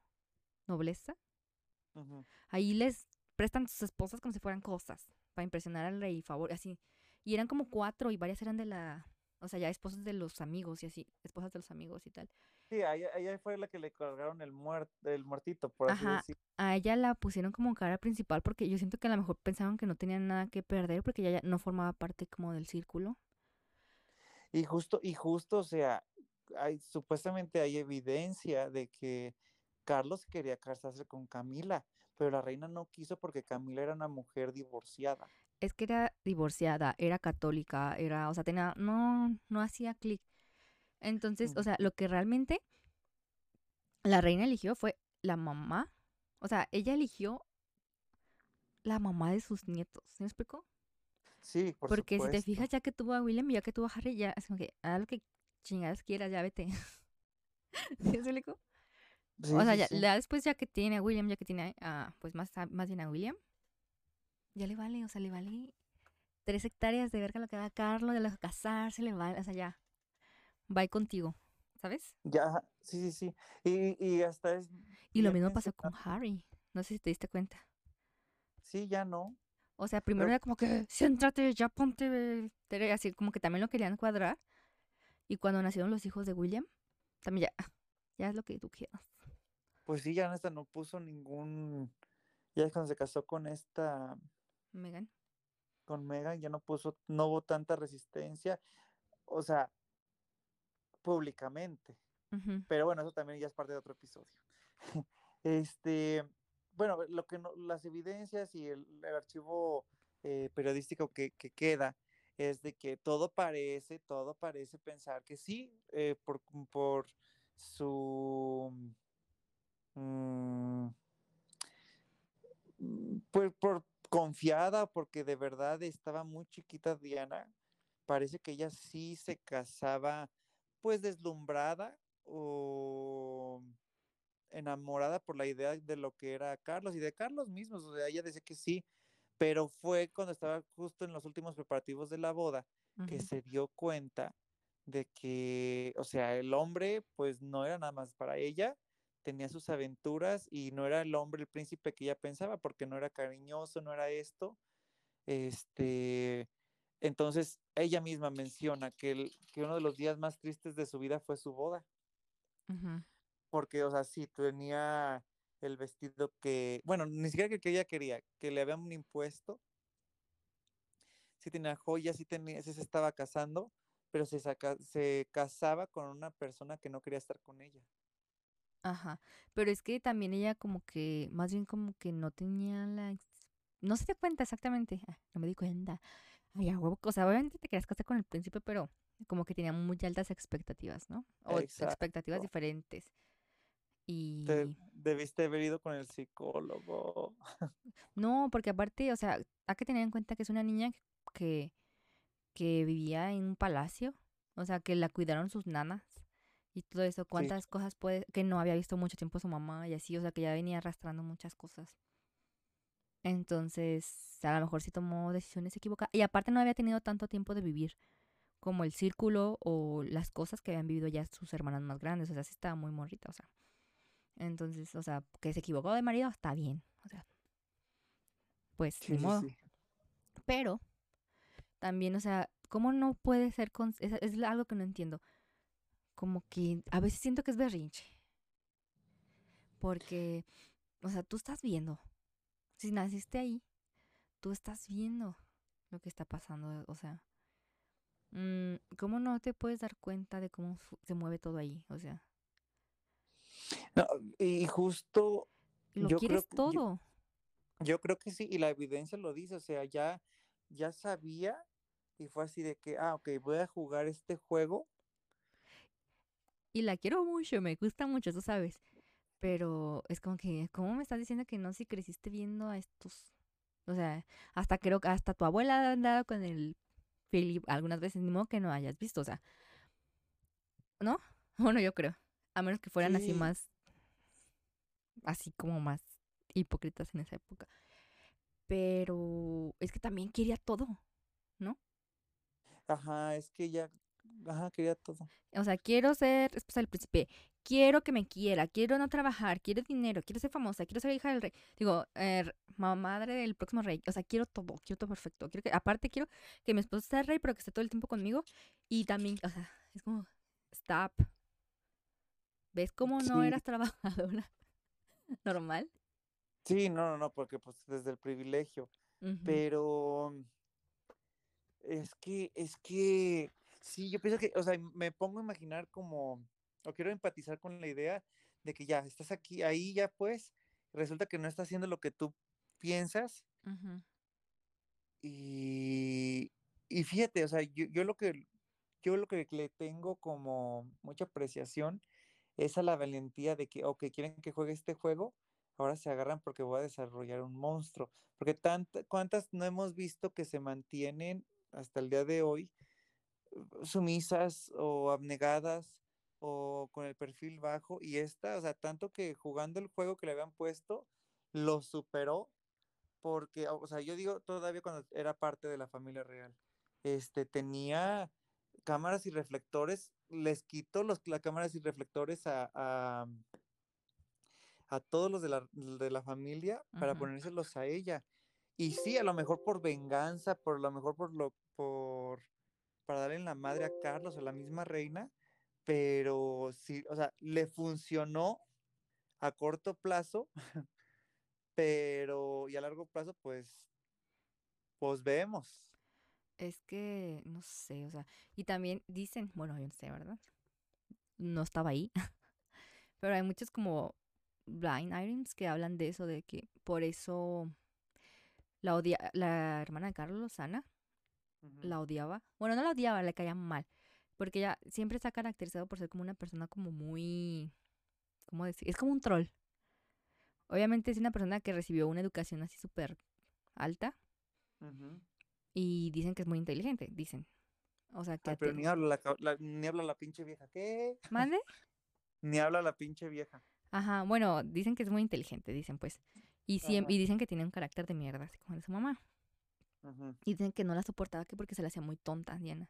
Nobleza, ujú. ahí les prestan sus esposas como si fueran cosas para impresionar al rey, favor, así. Y eran como cuatro y varias eran de la, o sea, ya esposas de los amigos y así, esposas de los amigos y tal. Sí, a ella, a ella fue la que le colgaron el muert, el muertito, por así Ajá. decir. A ella la pusieron como cara principal porque yo siento que a lo mejor pensaban que no tenían nada que perder porque ella ya no formaba parte como del círculo. Y justo, y justo, o sea, hay, supuestamente hay evidencia de que Carlos quería casarse con Camila, pero la reina no quiso porque Camila era una mujer divorciada. Es que era divorciada, era católica, era, o sea, tenía, no, no hacía clic. Entonces, o sea, lo que realmente la reina eligió fue la mamá. O sea, ella eligió la mamá de sus nietos. ¿Sí me explico? Sí, por Porque si te supuesto. fijas, ya que tuvo a William y ya que tuvo a Harry, ya es como que haz lo que chingadas quieras, ya vete. ¿Sí explico? Sí, o sea, sí, ya, sí. después ya que tiene a William, ya que tiene a, pues más, a- más bien a William, ya le vale, o sea, le vale tres hectáreas de verga lo que haga Carlos, de lo que casarse, le vale, o sea, ya, bye contigo, ¿sabes? Ya, sí, sí, sí. Y, y hasta es Y lo mismo pasó con. Harry, no sé si te diste cuenta. Sí, ya no. O sea, primero era como que, siéntate, ya ponte, tere", así como que también lo querían cuadrar. Y cuando nacieron los hijos de William, también ya, ya es lo que tú quieras. Pues sí, ya esta no puso ningún. Ya cuando se casó con esta, Megan. con Megan, ya no puso, no hubo tanta resistencia. O sea, públicamente. Pero bueno, eso también ya es parte de otro episodio. Este, bueno, lo que no, las evidencias y el, el archivo eh, periodístico que, que queda es de que todo parece, todo parece pensar que sí, eh, por, por su mm, mm, pues por confiada, porque de verdad estaba muy chiquita Diana, parece que ella sí se casaba pues deslumbrada o enamorada por la idea de lo que era Carlos y de Carlos mismo, o sea, ella decía que sí, pero fue cuando estaba justo en los últimos preparativos de la boda que se dio cuenta de que, o sea, el hombre pues no era nada más para ella, tenía sus aventuras y no era el hombre, el príncipe que ella pensaba, porque no era cariñoso, no era esto. Este, entonces ella misma menciona que, el- que uno de los días más tristes de su vida fue su boda. Porque, o sea, sí, tenía el vestido que, bueno, ni siquiera que, que ella quería, que le habían impuesto, sí tenía joyas, sí, tenía, sí se estaba casando, pero se, saca- se casaba con una persona que no quería estar con ella. Ajá, pero es que también ella como que, más bien como que no tenía la... No se dio cuenta exactamente, ah, no me di cuenta. Ay, a huevo, o sea, obviamente te querías casar con el príncipe, pero como que tenía muy altas expectativas, ¿no? O expectativas Exacto. diferentes. Y... Te debiste haber ido con el psicólogo. No, porque aparte, o sea, hay que tener en cuenta que es una niña que, que vivía en un palacio, o sea, que la cuidaron sus nanas y todo eso, cuántas cosas puede, que no había visto mucho tiempo su mamá y así, o sea, que ya venía arrastrando muchas cosas. Entonces, a lo mejor sí tomó decisiones equivocadas. Y aparte no había tenido tanto tiempo de vivir como el círculo o las cosas que habían vivido ya sus hermanas más grandes. O sea, sí estaba muy morrita, o sea. Entonces, o sea, que se equivocó de marido, está bien. O sea, pues Sí, ni sí, modo. sí. Pero también, o sea, ¿cómo no puede ser con... Es, es algo que no entiendo. Como que a veces siento que es berrinche. Porque, o sea, tú estás viendo. Si naciste ahí, tú estás viendo lo que está pasando. O sea, mm, ¿cómo no te puedes dar cuenta de cómo se mueve todo ahí? O sea, No, y justo lo Yo quieres todo. yo creo que sí, y la evidencia lo dice, o sea, ya, ya sabía y fue así de que, ah, ok, voy a jugar este juego. Y la quiero mucho, me gusta mucho, tú sabes. Pero es como que, ¿cómo me estás diciendo que no si creciste viendo a estos? O sea, hasta creo que hasta tu abuela ha andado con el Philip algunas veces, ni modo que no hayas visto, o sea. ¿No? Bueno, yo creo. A menos que fueran así Sí. más. Así como más hipócritas en esa época. Pero es que también quería todo. Ajá, es que ella, ajá, quería todo. O sea, quiero ser esposa del príncipe, quiero que me quiera, quiero no trabajar, quiero dinero, quiero ser famosa, quiero ser hija del rey. Digo, eh, ma- madre del próximo rey. O sea, quiero todo, quiero todo perfecto. Quiero que, aparte, quiero que mi esposo sea rey, pero que esté todo el tiempo conmigo. Y también, o sea, es como, stop. ¿Ves cómo no Sí. eras trabajadora normal? Sí, no, no, no, porque pues desde el privilegio. Pero es que, es que, sí, yo pienso que, o sea, me pongo a imaginar como, o quiero empatizar con la idea de que ya estás aquí, ahí ya pues, resulta que no estás haciendo lo que tú piensas y, y fíjate, o sea, yo, yo lo que, yo lo que le tengo como mucha apreciación es a la valentía de que, ok, quieren que juegue este juego, ahora se agarran porque voy a desarrollar un monstruo. Porque tanta, cuántas no hemos visto que se mantienen hasta el día de hoy uh, sumisas o abnegadas o con el perfil bajo y esta, o sea, tanto que jugando el juego que le habían puesto, lo superó porque, o sea, yo digo todavía cuando era parte de la familia real, este, tenía cámaras y reflectores, les quito los, las cámaras y reflectores a, a, a todos los de la, de la familia para ponérselos a ella. Y sí, a lo mejor por venganza, por lo mejor por lo, por, para darle en la madre a Carlos, a la misma reina, pero sí, o sea, le funcionó a corto plazo, pero y a largo plazo, pues, pues vemos. Es que, no sé, o sea, y también dicen, bueno, yo no sé, ¿verdad? No estaba ahí, pero hay muchos como blind items que hablan de eso, de que por eso la odia, la hermana de Carlos, Ana, la odiaba. Bueno, no la odiaba, le caía mal, porque ella siempre está caracterizado por ser como una persona como muy, ¿cómo decir? Es como un troll. Obviamente es una persona que recibió una educación así súper alta Ujú. Y dicen que es muy inteligente, dicen. O sea, que Ay, pero ni habla la, ni habla la pinche vieja. ¿Qué? ¿Mande? Ni habla la pinche vieja. Ajá, bueno, dicen que es muy inteligente, dicen pues. Y, siem- Ajá. y dicen que tiene un carácter de mierda, así como de su mamá. Ujú. Y dicen que no la soportaba que porque se la hacía muy tonta, Diana.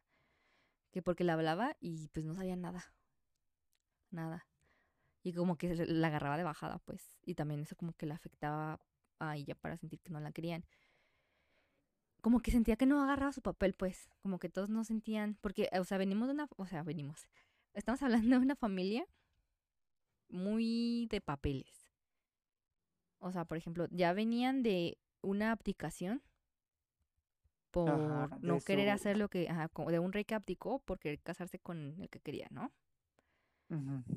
Que porque la hablaba y pues no sabía nada. Nada. Y como que la agarraba de bajada, pues. Y también eso como que la afectaba a ella para sentir que no la querían. Como que sentía que no agarraba su papel, pues. Como que todos no sentían. Porque, o sea, venimos de una. O sea, venimos. Estamos hablando de una familia muy de papeles. O sea, por ejemplo, ya venían de una abdicación por Ajá, no querer hacer lo que, ajá, de un rey que abdicó por querer casarse con el que quería, ¿no?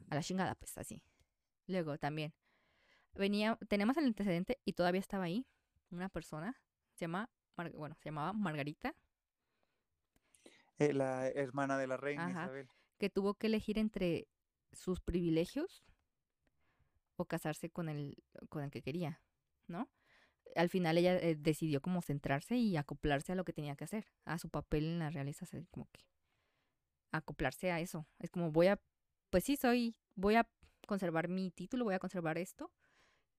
A la chingada, pues así. Luego también venía, tenemos el antecedente y todavía estaba ahí una persona, se llama, Mar- bueno, se llamaba Margarita, Eh, la hermana de la reina Ajá. Isabel. que tuvo que elegir entre sus privilegios o casarse con el, con el que quería, ¿no? Al final ella eh, decidió como centrarse y acoplarse a lo que tenía que hacer, a su papel en la realeza, como que acoplarse a eso. Es como voy a, pues sí, soy, voy a conservar mi título, voy a conservar esto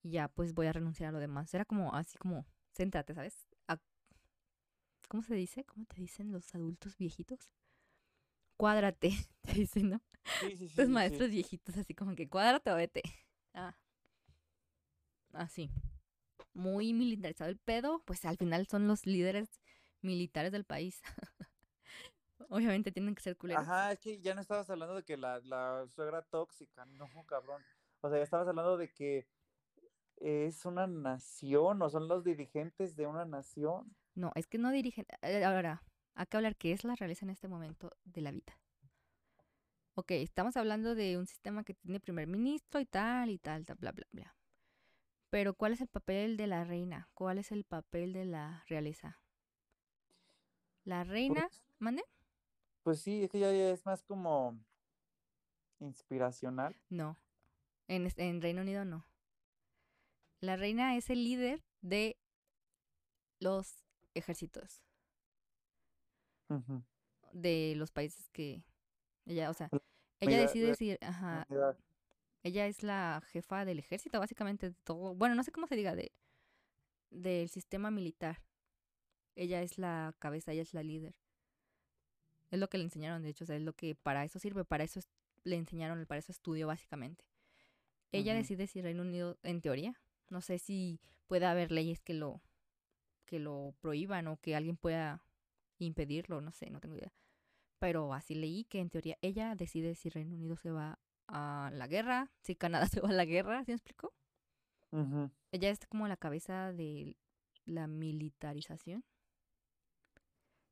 y ya pues voy a renunciar a lo demás. Era como así como, céntrate, ¿sabes? ¿Cómo se dice? ¿Cómo te dicen los adultos viejitos? Cuádrate, te dicen, ¿no? Sí, sí, sí, Los sí. maestros viejitos, así como que cuádrate o vete. Ah. Así. Muy militarizado el pedo, pues al final son los líderes militares del país. Obviamente tienen que ser culeros. Ajá, es que ya no estabas hablando de que la, la suegra tóxica, no, cabrón. O sea, ya estabas hablando de que es una nación o son los dirigentes de una nación. No, es que no dirigen. eh, Ahora, hay que hablar qué es la realeza en este momento de la vida. Ok, estamos hablando de un sistema que tiene primer ministro y tal y tal, tal, bla, bla, bla. Pero ¿cuál es el papel de la reina? ¿Cuál es el papel de la realeza? La reina, Pues, ¿mande? pues sí, es que ya, es más como inspiracional. No. En, en Reino Unido no. La reina es el líder de los ejércitos de los países que ella, o sea, La ella decide si, ajá, ella es la jefa del ejército, básicamente de todo, bueno, no sé cómo se diga, de del sistema militar. Ella es la cabeza, ella es la líder. Es lo que le enseñaron, de hecho, o sea, es lo que para eso sirve, para eso es- le enseñaron, para eso estudió básicamente. Ella decide si Reino Unido, en teoría, no sé si puede haber leyes que lo que lo prohíban o que alguien pueda impedirlo, no sé, no tengo idea. Pero así leí que en teoría ella decide si Reino Unido se va a la guerra, si Canadá se va a la guerra, ¿sí me explico? Ujú. Ella es como la cabeza de la militarización.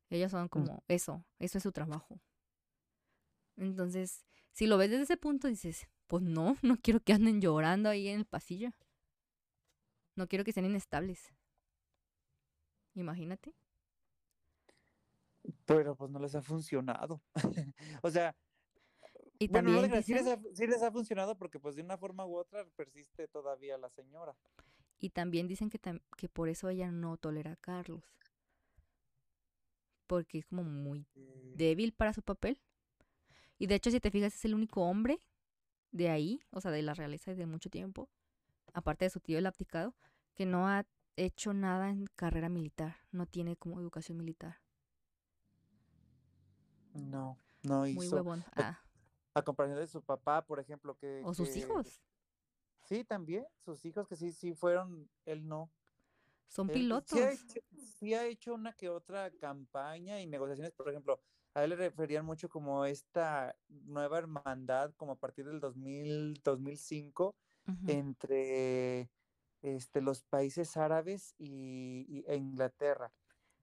Ellas son como eso, eso es su trabajo. Entonces, si lo ves desde ese punto, dices, pues no, no quiero que anden llorando ahí en el pasillo. No quiero que sean inestables. Imagínate. Pero pues no les ha funcionado. o sea, Y bueno, no también les- sí, les ha, sí les ha funcionado porque pues de una forma u otra persiste todavía la señora. y también dicen que, tam- que por eso ella no tolera a Carlos. Porque es como muy débil para su papel. Y de hecho, si te fijas, es el único hombre de ahí, o sea, de la realeza de mucho tiempo, aparte de su tío el abdicado, que no ha hecho nada en carrera militar, no tiene como educación militar. No, no Muy hizo. huevón. Ah, A comparación de su papá, por ejemplo, que... o sus que- hijos Sí, también. Sus hijos que sí, sí fueron, él no. son Él sí pilotos. ha, hecho, sí ha hecho una que otra campaña y negociaciones, por ejemplo, a él le referían mucho como esta nueva hermandad, como a partir del 2000, 2005, Ujú. entre este, los países árabes y, e Inglaterra.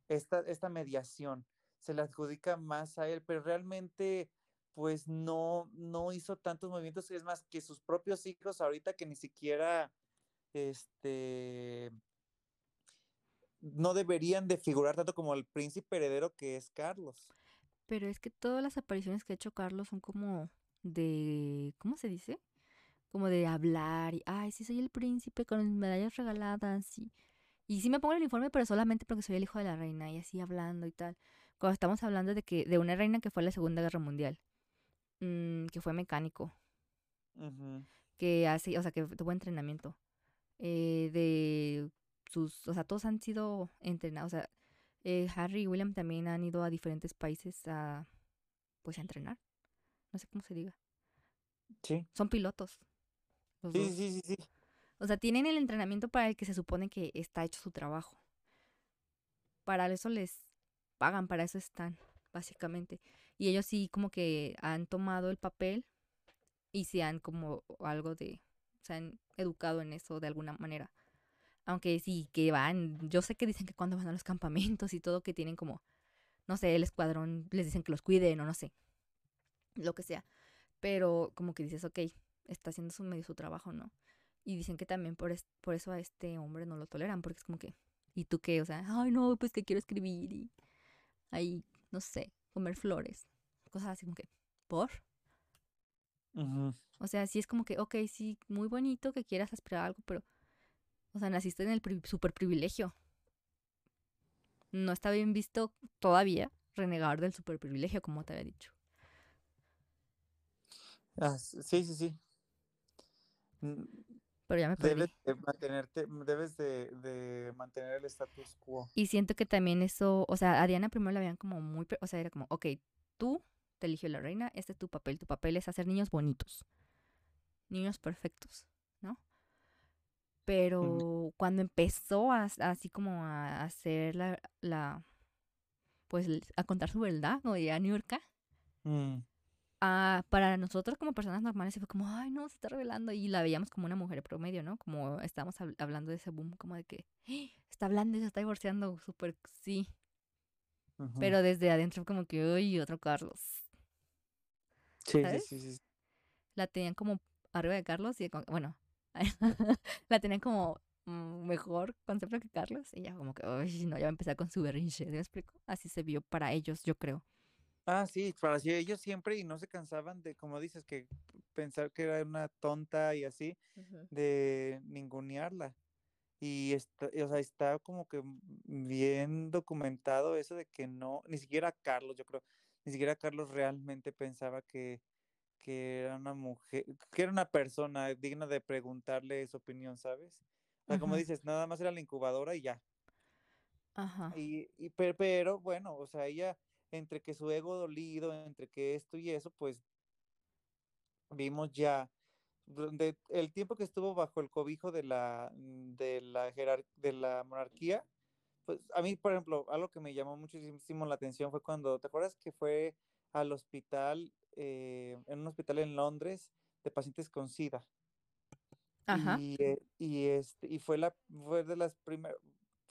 Esta, esta mediación se le adjudica más a él, pero realmente pues no, no hizo tantos movimientos, es más que sus propios hijos ahorita que ni siquiera este no deberían de figurar tanto como el príncipe heredero que es Carlos. Pero es que todas las apariciones que ha hecho Carlos son como de, ¿cómo se dice? Como de hablar y, ay, sí soy el príncipe con mis medallas regaladas y, y sí me pongo el uniforme, pero solamente porque soy el hijo de la reina y así hablando y tal. Cuando estamos hablando de que de una reina que fue en la Segunda Guerra Mundial, mm, que fue mecánico, que hace, o sea, que tuvo entrenamiento, eh, de sus, o sea, todos han sido entrenados, o sea, eh, Harry y William también han ido a diferentes países a, pues, a entrenar. No sé cómo se diga. Sí, Son pilotos. Los sí, dos. sí, sí, sí. O sea, tienen el entrenamiento para el que se supone que está hecho su trabajo. Para eso les pagan, para eso están, básicamente. Y ellos sí como que han tomado el papel y se han como algo de, se han educado en eso de alguna manera. Aunque sí, que van, yo sé que dicen que cuando van a los campamentos y todo, que tienen como, no sé, el escuadrón, les dicen que los cuiden o no sé, lo que sea. Pero como que dices, ok, está haciendo su medio su trabajo, ¿no? Y dicen que también por, es- por eso a este hombre no lo toleran, porque es como que, ¿y tú qué? O sea, ay, no, pues que quiero escribir y ahí, no sé, comer flores, cosas así como que, ¿por? O sea, sí es como que, ok, sí, muy bonito que quieras aspirar a algo, pero, o sea, naciste en el pri- super privilegio. No está bien visto todavía renegar del super privilegio, como te había dicho. Ah, sí, sí, sí. Pero ya me perdí. Debes de mantenerte, debes de, de mantener el status quo. Y siento que también eso, o sea, a Diana primero la veían como muy, o sea, era como, ok, tú te eligió la reina, este es tu papel, tu papel es hacer niños bonitos, niños perfectos, ¿no? Pero cuando empezó a, así como a hacer la, la, pues a contar su verdad, como diría Niurka, Mm, para nosotros como personas normales fue como, ay, no, se está revelando. Y la veíamos como una mujer promedio, ¿no? Como estábamos hab- hablando de ese boom, como de que "Ah, está hablando y se está divorciando, súper sí. Pero desde adentro como que, uy, otro Carlos. sí, sí, ¿sabes? sí, sí. La tenían como arriba de Carlos y, como- bueno, la tenían como mejor concepto que Carlos. Y ya como que, uy, no, ya va a empezar con su berrinche, ¿me explico? Así se vio para ellos, yo creo. Ah, sí, para sí, ellos siempre y no se cansaban de, como dices, que pensar que era una tonta y así, de ningunearla. Y está, o sea, está como que bien documentado eso de que no, ni siquiera Carlos, yo creo, ni siquiera Carlos realmente pensaba que, que era una mujer, que era una persona digna de preguntarle su opinión, ¿sabes? O sea, como dices, nada más era la incubadora y ya. Ajá. Y, y pe- pero, bueno, o sea, ella, entre que su ego dolido, entre que esto y eso, pues vimos ya el tiempo que estuvo bajo el cobijo de la, de la, jerar- de la monarquía, pues a mí, por ejemplo, algo que me llamó muchísimo la atención fue cuando, ¿te acuerdas que fue al hospital, eh, en un hospital en Londres de pacientes con SIDA? Ajá. Y, eh, y, este, y fue, la, fue, de las primer,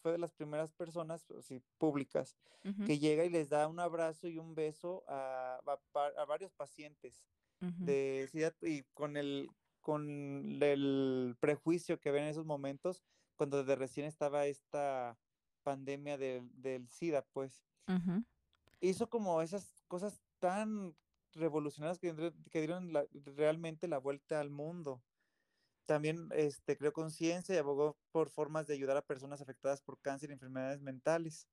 fue de las primeras personas así, públicas que llega y les da un abrazo y un beso a, a, a varios pacientes de SIDA y con el, con el prejuicio que ven en esos momentos cuando de recién estaba esta pandemia del, del SIDA, pues ujú. hizo como esas cosas tan revolucionarias que, que dieron la, realmente la vuelta al mundo. También este, creó conciencia y abogó por formas de ayudar a personas afectadas por cáncer y enfermedades mentales.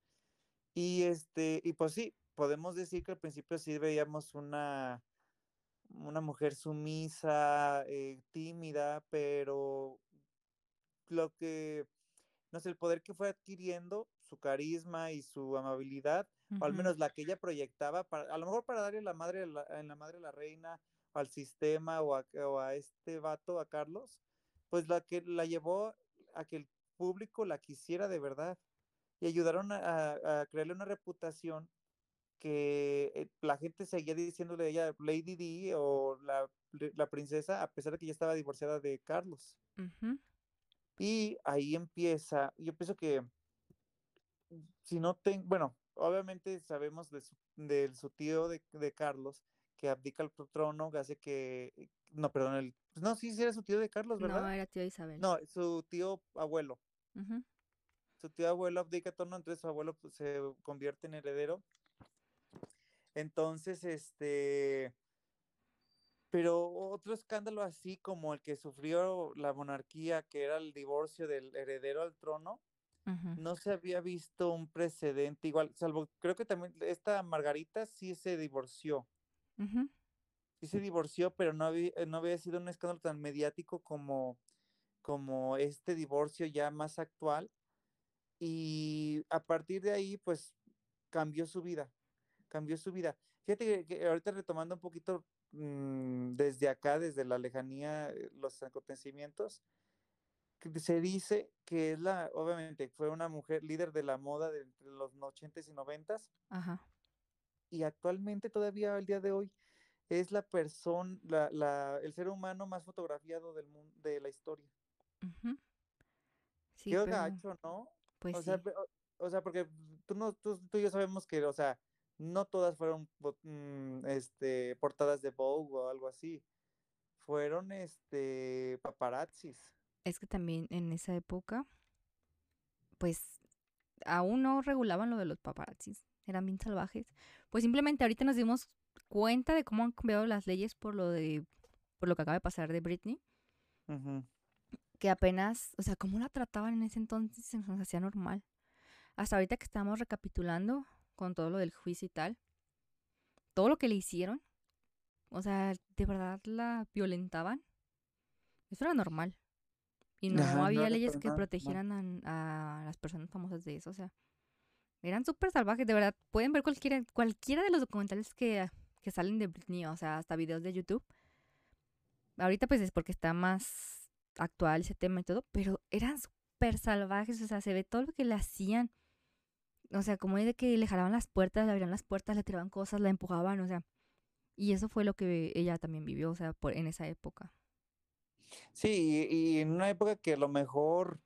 Y, este, y pues sí, podemos decir que al principio sí veíamos una, una mujer sumisa, eh, tímida, pero lo que, no sé, el poder que fue adquiriendo, su carisma y su amabilidad, o al menos la que ella proyectaba, para, a lo mejor para darle la madre, la, en la madre la reina al sistema o a, o a este vato, a Carlos, pues la que la llevó a que el público la quisiera de verdad y ayudaron a, a, crearle una reputación que eh, la gente seguía diciéndole a ella Lady D o la, la princesa a pesar de que ya estaba divorciada de Carlos. Y ahí empieza, yo pienso que si no tengo, bueno, obviamente sabemos de su, de su tío de, de, Carlos que abdica el trono, que hace que, no, perdón, el, no, sí, sí era su tío de Carlos, No, ¿verdad? era tío Isabel. No, su tío abuelo. Su tío abuelo abdica el trono, entonces su abuelo pues, se convierte en heredero. Entonces, este, pero otro escándalo así como el que sufrió la monarquía, que era el divorcio del heredero al trono, no se había visto un precedente igual, salvo creo que también esta Margarita sí se divorció. Ujú. Sí se divorció, pero no había, no había sido un escándalo tan mediático como, como este divorcio ya más actual. Y a partir de ahí, pues cambió su vida, cambió su vida. Fíjate que, que ahorita retomando un poquito mmm, desde acá, desde la lejanía, los acontecimientos, se dice que es la, obviamente, fue una mujer líder de la moda de entre los 80s y 90s. Ajá. Y actualmente, todavía al día de hoy, es la persona, la, la, el ser humano más fotografiado del mundo, de la historia. Sí, Qué pero gacho, ¿no? pues O sea, o sea, porque tú, no, tú, tú, y yo sabemos que, o sea, no todas fueron mm, este, portadas de Vogue o algo así. Fueron este, paparazzis. Es que también en esa época, pues aún no regulaban lo de los paparazzis. Eran bien salvajes. Pues simplemente ahorita nos dimos cuenta de cómo han cambiado las leyes por lo de por lo que acaba de pasar de Britney. Uh -huh. Que apenas, o sea, cómo la trataban en ese entonces se nos hacía normal. Hasta ahorita que estamos recapitulando con todo lo del juicio y tal, todo lo que le hicieron, o sea, de verdad la violentaban. Eso era normal. Y no Ajá, había no leyes que protegieran a, a, las personas famosas de eso. O sea, eran súper salvajes. De verdad, pueden ver cualquiera, cualquiera de los documentales que, que salen de Britney, o sea, hasta videos de YouTube. Ahorita pues es porque está más actual ese tema y todo, pero eran súper salvajes. O sea, se ve todo lo que le hacían. O sea, como es de que le jalaban las puertas, le abrían las puertas, le tiraban cosas, la empujaban, o sea. Y eso fue lo que ella también vivió, o sea, por, en esa época. Sí, y, en una época que a lo mejor,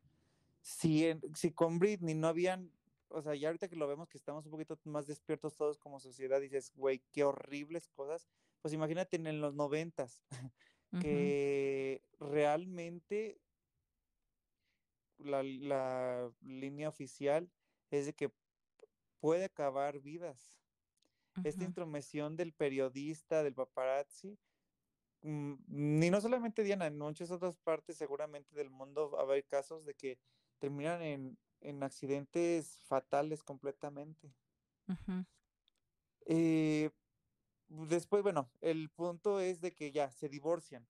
si, si con Britney no habían, o sea, ya ahorita que lo vemos que estamos un poquito más despiertos todos como sociedad, dices, güey, qué horribles cosas. Pues imagínate en los noventas, uh -huh. que realmente la, la línea oficial es de que puede acabar vidas. esta intromisión del periodista, del paparazzi, mm, ni no solamente Diana, en muchas otras partes seguramente del mundo va a haber casos de que terminan en, en accidentes fatales completamente. Eh, después, bueno, el punto es de que ya se divorcian.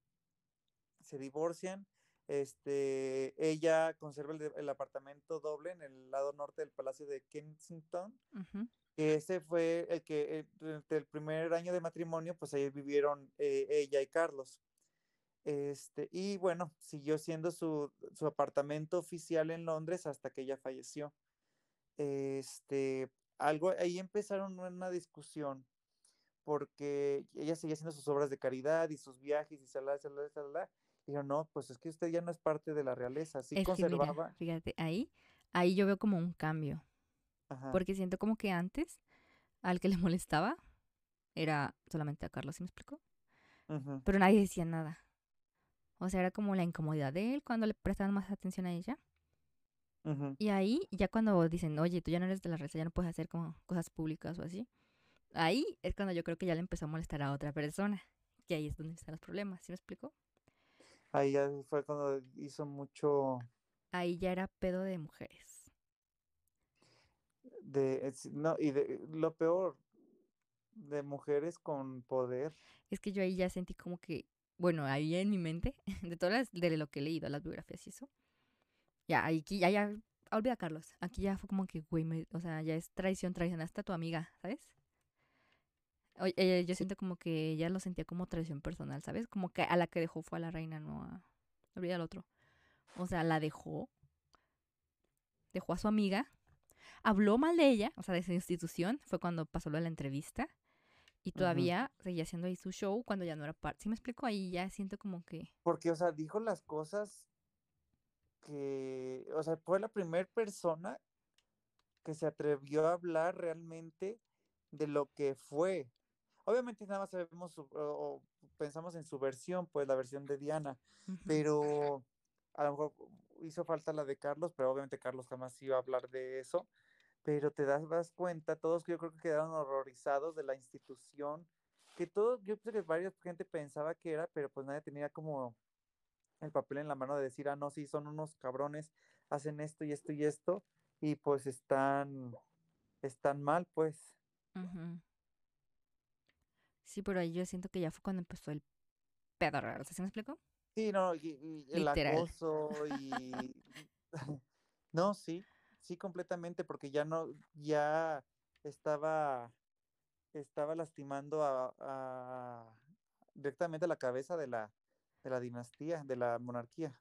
Se divorcian. Este, ella conserva el, el apartamento doble en el lado norte del Palacio de Kensington. Que ese fue el que durante el primer año de matrimonio, pues ahí vivieron eh, ella y Carlos. Este, y bueno, siguió siendo su, su apartamento oficial en Londres hasta que ella falleció. Este, algo, ahí empezaron una discusión porque ella seguía haciendo sus obras de caridad y sus viajes y salá, salá, salá. Dijo, no, pues es que usted ya no es parte de la realeza, sí Es que mira, conservaba. fíjate, ahí, ahí yo veo como un cambio. Ajá, Porque siento como que antes al que le molestaba era solamente a Carlos, ¿sí me explicó? Pero nadie decía nada. O sea, era como la incomodidad de él cuando le prestaban más atención a ella. Y ahí, ya cuando dicen, oye, tú ya no eres de la raza, ya no puedes hacer como cosas públicas o así. Ahí es cuando yo creo que ya le empezó a molestar a otra persona. Que ahí es donde están los problemas, ¿sí me explico? Ahí ya fue cuando hizo mucho Ahí ya era pedo de mujeres. de, es- no, y de, lo peor, de mujeres con poder. Es que yo ahí ya sentí como que, bueno, ahí en mi mente, de todas de lo que he leído, las biografías y eso, ya, aquí ya, ya, olvida Carlos, aquí ya fue como que, güey, me- o sea, ya es traición, traicionaste a tu amiga, ¿sabes? Eh, yo siento como que ella lo sentía como traición personal, ¿sabes? Como que a la que dejó fue a la reina, no a, olvida al otro. O sea, la dejó, dejó a su amiga, habló mal de ella, o sea, de su institución, fue cuando pasó la entrevista, y todavía seguía haciendo ahí su show cuando ya no era parte. ¿Sí me explico? Ahí ya siento como que... Porque, o sea, dijo las cosas que, o sea, fue la primera persona que se atrevió a hablar realmente de lo que fue. Obviamente nada más sabemos su- o, o pensamos en su versión, pues la versión de Diana, pero a lo mejor hizo falta la de Carlos, pero obviamente Carlos jamás iba a hablar de eso. Pero te das, cuenta, todos yo creo que quedaron horrorizados de la institución, que todo, yo pienso que varias gente pensaba que era, pero pues nadie tenía como el papel en la mano de decir, ah, no, sí, son unos cabrones, hacen esto y esto y esto, y pues están, están mal, pues. Sí, pero ahí yo siento que ya fue cuando empezó el pedo raro. ¿Sí me explico? Sí, no, y, y el Literal. acoso y... no, sí, sí, completamente, porque ya no, ya estaba, estaba lastimando a, a- directamente a la cabeza de la, de la dinastía, de la monarquía.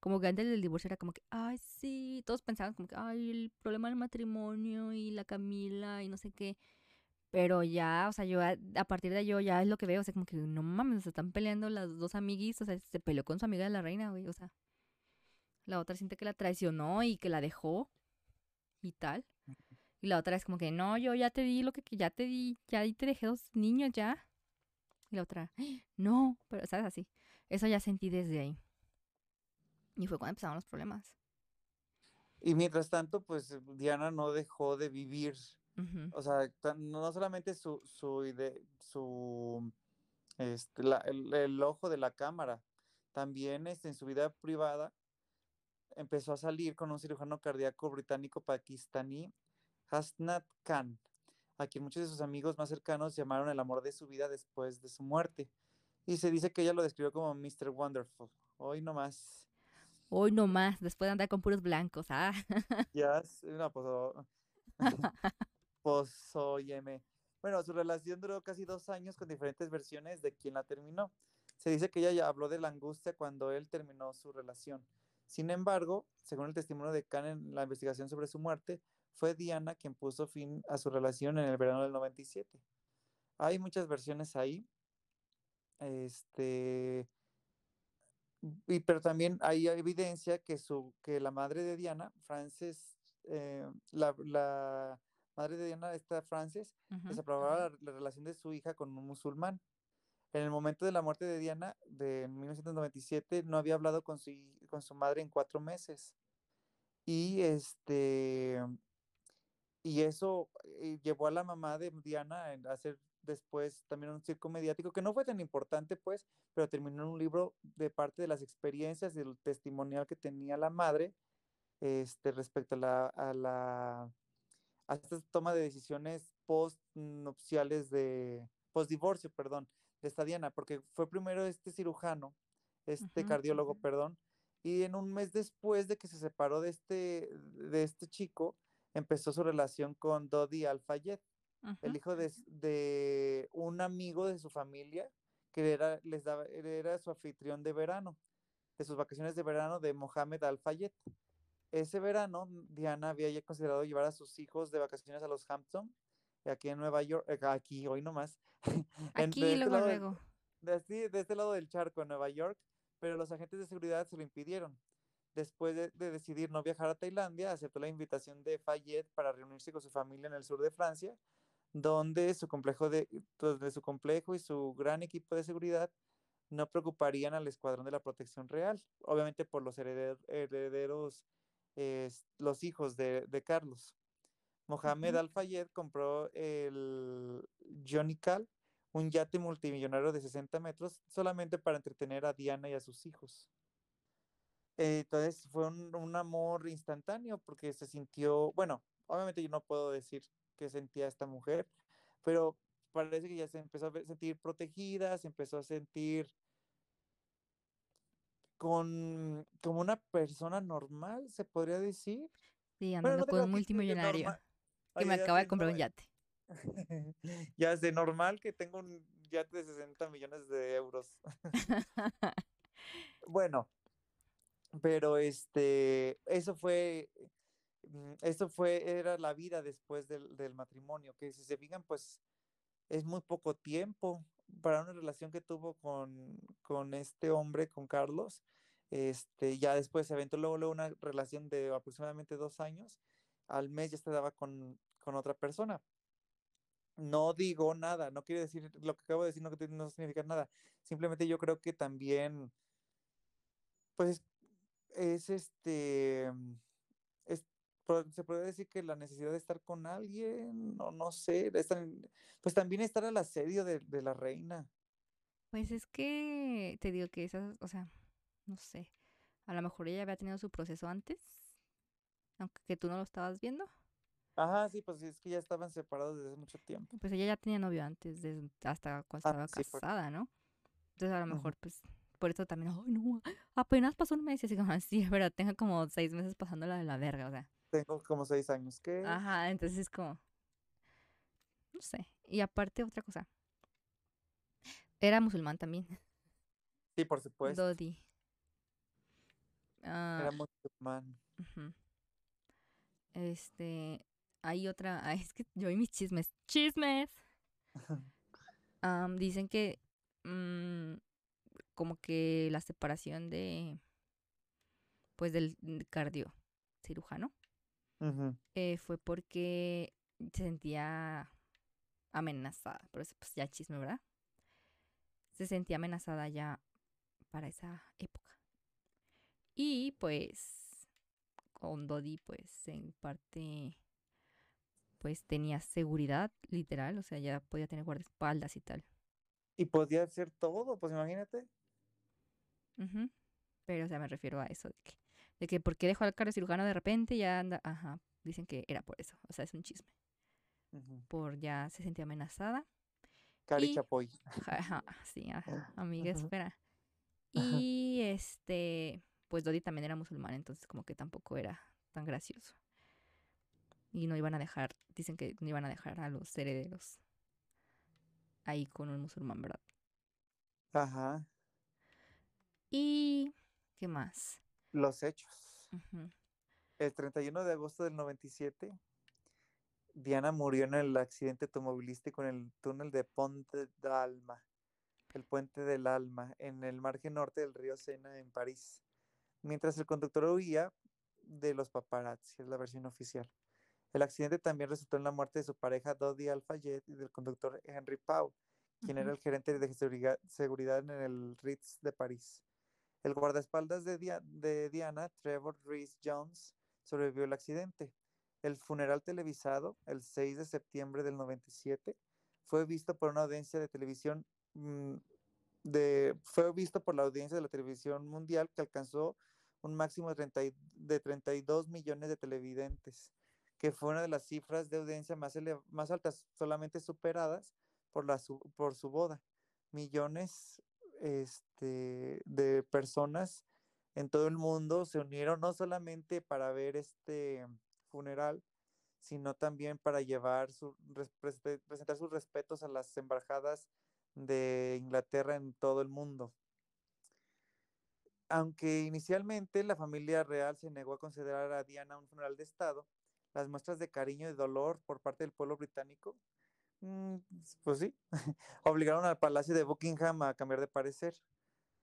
Como que antes del divorcio era como que, ay, sí, todos pensaban como que, ay, el problema del matrimonio y la Camila y no sé qué. Pero ya, o sea, yo a, a partir de yo ya es lo que veo, o sea, como que no mames, se están peleando las dos amiguis, o sea, se peleó con su amiga de la reina, güey, o sea, la otra siente que la traicionó y que la dejó y tal. Y la otra es como que, no, yo ya te di lo que, que ya te di, ya te dejé dos niños ya. Y la otra, no, pero sabes así. Eso ya sentí desde ahí. Y fue cuando empezaron los problemas. Y mientras tanto, pues Diana no dejó de vivir, o sea, no solamente su, su, ide- su este, la- el, el ojo de la cámara, también este, en su vida privada empezó a salir con un cirujano cardíaco británico pakistaní, Hasnat Khan, a quien muchos de sus amigos más cercanos llamaron el amor de su vida después de su muerte. Y se dice que ella lo describió como Mr. Wonderful. Hoy nomás. Hoy no más, después de andar con puros blancos, ah. Ya, es- no, pues, oh, pues, óyeme. Bueno, su relación duró casi dos años con diferentes versiones de quién la terminó. Se dice que ella ya habló de la angustia cuando él terminó su relación. Sin embargo, según el testimonio de Khan en la investigación sobre su muerte, fue Diana quien puso fin a su relación en el verano del 97. Hay muchas versiones ahí. Este, y, pero también hay evidencia que, su, que la madre de Diana, Frances, eh, la, la madre de Diana, esta Frances, desaprobaba la, la relación de su hija con un musulmán. En el momento de la muerte de Diana, de 1997, no había hablado con su, con su madre en cuatro meses. Y este y eso eh, llevó a la mamá de Diana a hacer después también un circo mediático que no fue tan importante, pues, pero terminó en un libro de parte de las experiencias y del testimonial que tenía la madre este, respecto a la, a la a esta toma de decisiones post-nupciales de post-divorcio, perdón, de esta Diana, porque fue primero este cirujano, este cardiólogo, perdón, y en un mes después de que se separó de este, de este chico, empezó su relación con Dodi Al-Fayed, el ujú. hijo de, de un amigo de su familia que era, les daba, era su anfitrión de verano, de sus vacaciones de verano de Mohamed Al-Fayed. Ese verano, Diana había ya considerado llevar a sus hijos de vacaciones a los Hampton, aquí en Nueva York, eh, aquí hoy nomás, en, de Aquí, este luego, del, luego. de, así, de este lado del charco en Nueva York, pero los agentes de seguridad se lo impidieron. Después de, de decidir no viajar a Tailandia, aceptó la invitación de Fayette para reunirse con su familia en el sur de Francia, donde su complejo, de, donde su complejo y su gran equipo de seguridad no preocuparían al escuadrón de la protección real, obviamente por los hereder, herederos, eh, los hijos de, de Carlos. Mohamed. Al-Fayed compró el Johnny Cal, un yate multimillonario de 60 metros, solamente para entretener a Diana y a sus hijos. Eh, entonces fue un, un, amor instantáneo porque se sintió, bueno, obviamente yo no puedo decir que sentía esta mujer, pero parece que ya se empezó a sentir protegida, se empezó a sentir con como una persona normal, se podría decir. Sí, Bueno, andando no con un multimillonario normal. Que me Oye, acaba de comprar no, un yate. ya es de normal que tengo un yate de 60 millones de euros. bueno, pero este, eso fue, eso fue, era la vida después del, del, matrimonio, que si se fijan, pues es muy poco tiempo para una relación que tuvo con, con este hombre, con Carlos. Este, ya después se aventó luego, luego una relación de aproximadamente dos años. Al mes ya estaba con, con otra persona. No digo nada, no quiere decir lo que acabo de decir, no, significa nada. Simplemente yo creo que también, pues, es este, es, se puede decir que la necesidad de estar con alguien, no, no sé, pues también estar al asedio de, de, la reina. Pues es que te digo que esas, o sea, no sé, a lo mejor ella había tenido su proceso antes, aunque que tú no lo estabas viendo. Ajá, sí, pues es que ya estaban separados desde hace mucho tiempo. Pues ella ya tenía novio antes, de, hasta cuando estaba ah, sí, casada. ¿no? Entonces a lo mejor, uh -huh. pues, por eso también, ay, no, apenas pasó un mes, y así como así, pero tengo como seis meses pasándola de la verga, o sea. Tengo como seis años, ¿qué? Ajá, entonces es como, no sé. Y aparte, otra cosa, era musulmán también. Sí, por supuesto. Dodi. Uh, era musulmán. Uh -huh. Este, hay otra, ay, es que yo y mis chismes, chismes. um, dicen que um, como que la separación de, pues del cardio cirujano uh -huh. eh, fue porque se sentía amenazada, por eso pues ya chisme, ¿verdad? Se sentía amenazada ya para esa época. Y pues con Dodi pues en parte pues tenía seguridad literal, o sea, ya podía tener guardaespaldas y tal. Y podía hacer todo, pues imagínate. Uh -huh. Pero, o sea, me refiero a eso, de que, de que porque dejó al cardiocirujano de repente ya anda, ajá, dicen que era por eso, o sea, es un chisme. Uh -huh. Por ya se sentía amenazada. Cari Chapoy. Ajá, sí, ajá, amiga, uh -huh. espera. Y este, pues Dodi también era musulmán, entonces como que tampoco era tan gracioso. Y no iban a dejar, dicen que no iban a dejar a los herederos ahí con un musulmán, ¿verdad? Ajá. Y, ¿qué más? Los hechos. Uh -huh. El 31 de agosto del 97, Diana murió en el accidente automovilístico en el túnel de Ponte d'Alma, el puente del Alma, en el margen norte del río Sena, en París, mientras el conductor huía de los paparazzi, es la versión oficial. El accidente también resultó en la muerte de su pareja Dodi Al-Fayed y del conductor Henry Pau, quien uh -huh. era el gerente de seguridad, en el Ritz de París. El guardaespaldas de, Dia de Diana, Trevor Reese Jones, sobrevivió al accidente. El funeral televisado, el 6 de septiembre del 97, fue visto por una audiencia de televisión mm, de, fue visto por la audiencia de la televisión mundial que alcanzó un máximo de, 30 de 32 millones de televidentes, que fue una de las cifras de audiencia más, más altas, solamente superadas por, la, por su boda. Millones este, de personas en todo el mundo se unieron no solamente para ver este funeral, sino también para llevar su, presentar sus respetos a las embajadas de Inglaterra en todo el mundo. Aunque inicialmente la familia real se negó a considerar a Diana un funeral de Estado, las muestras de cariño y dolor por parte del pueblo británico, mm, pues sí, obligaron al Palacio de Buckingham a cambiar de parecer.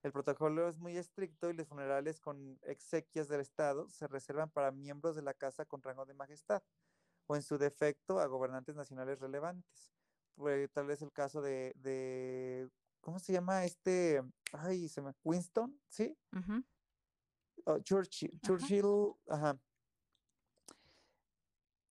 El protocolo es muy estricto y los funerales con exequias del Estado se reservan para miembros de la casa con rango de majestad o en su defecto a gobernantes nacionales relevantes. Pues, tal vez el caso de, ¿cómo se llama este? Ay, se me, Winston, ¿sí? Oh, Churchill, Churchill, ajá.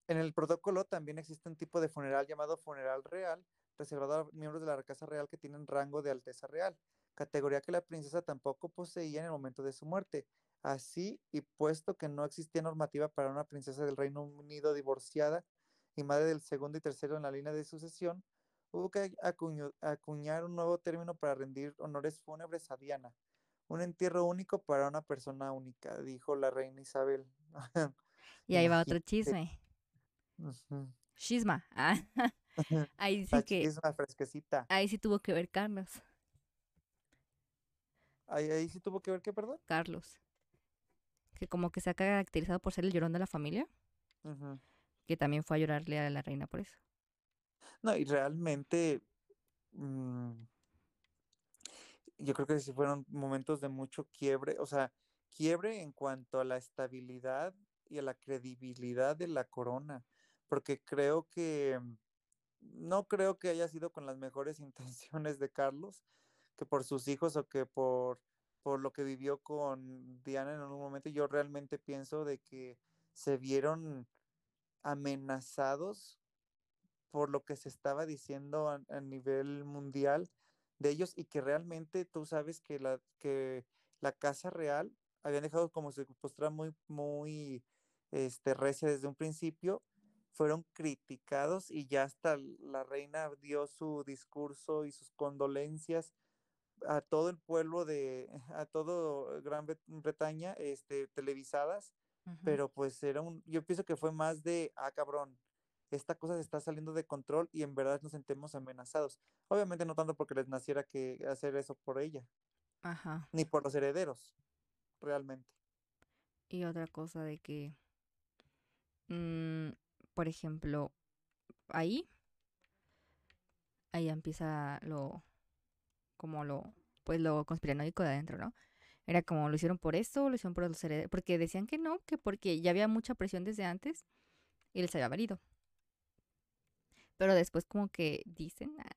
En el protocolo también existe un tipo de funeral llamado funeral real, reservado a miembros de la Casa Real que tienen rango de Alteza Real, categoría que la princesa tampoco poseía en el momento de su muerte. Así, y puesto que no existía normativa para una princesa del Reino Unido divorciada y madre del segundo y tercero en la línea de sucesión, hubo que acuñar un nuevo término para rendir honores fúnebres a Diana. Un entierro único para una persona única, dijo la reina Isabel. y ahí va otro chisme. Chisma. Ah, ahí sí que. Chisma fresquecita. Ahí sí tuvo que ver Carlos. Ahí, ahí sí tuvo que ver qué, perdón. Carlos que como que se ha caracterizado por ser el llorón de la familia, que también fue a llorarle a la reina por eso. No, y realmente mm, yo creo que sí fueron momentos de mucho quiebre, o sea, quiebre en cuanto a la estabilidad y a la credibilidad de la corona, porque creo que no creo que haya sido con las mejores intenciones de Carlos, que por sus hijos o que por por lo que vivió con Diana en un momento, yo realmente pienso de que se vieron amenazados por lo que se estaba diciendo a, nivel mundial de ellos y que realmente tú sabes que la, que la Casa Real habían dejado como su postura muy, muy este, recia desde un principio, fueron criticados y ya hasta la reina dio su discurso y sus condolencias a todo el pueblo de, a todo Gran Bretaña, este, televisadas, pero pues era un, yo pienso que fue más de, ah, cabrón, esta cosa se está saliendo de control y en verdad nos sentemos amenazados. Obviamente no tanto porque les naciera que hacer eso por ella, Ajá. ni por los herederos, realmente. Y otra cosa de que, mm, por ejemplo, ahí, ahí empieza lo, como lo, pues lo conspiranoico de adentro, ¿no? Era como lo hicieron por esto, lo hicieron por los herederos, porque decían que no, que porque ya había mucha presión desde antes y les había valido. Pero después como que dicen, ah,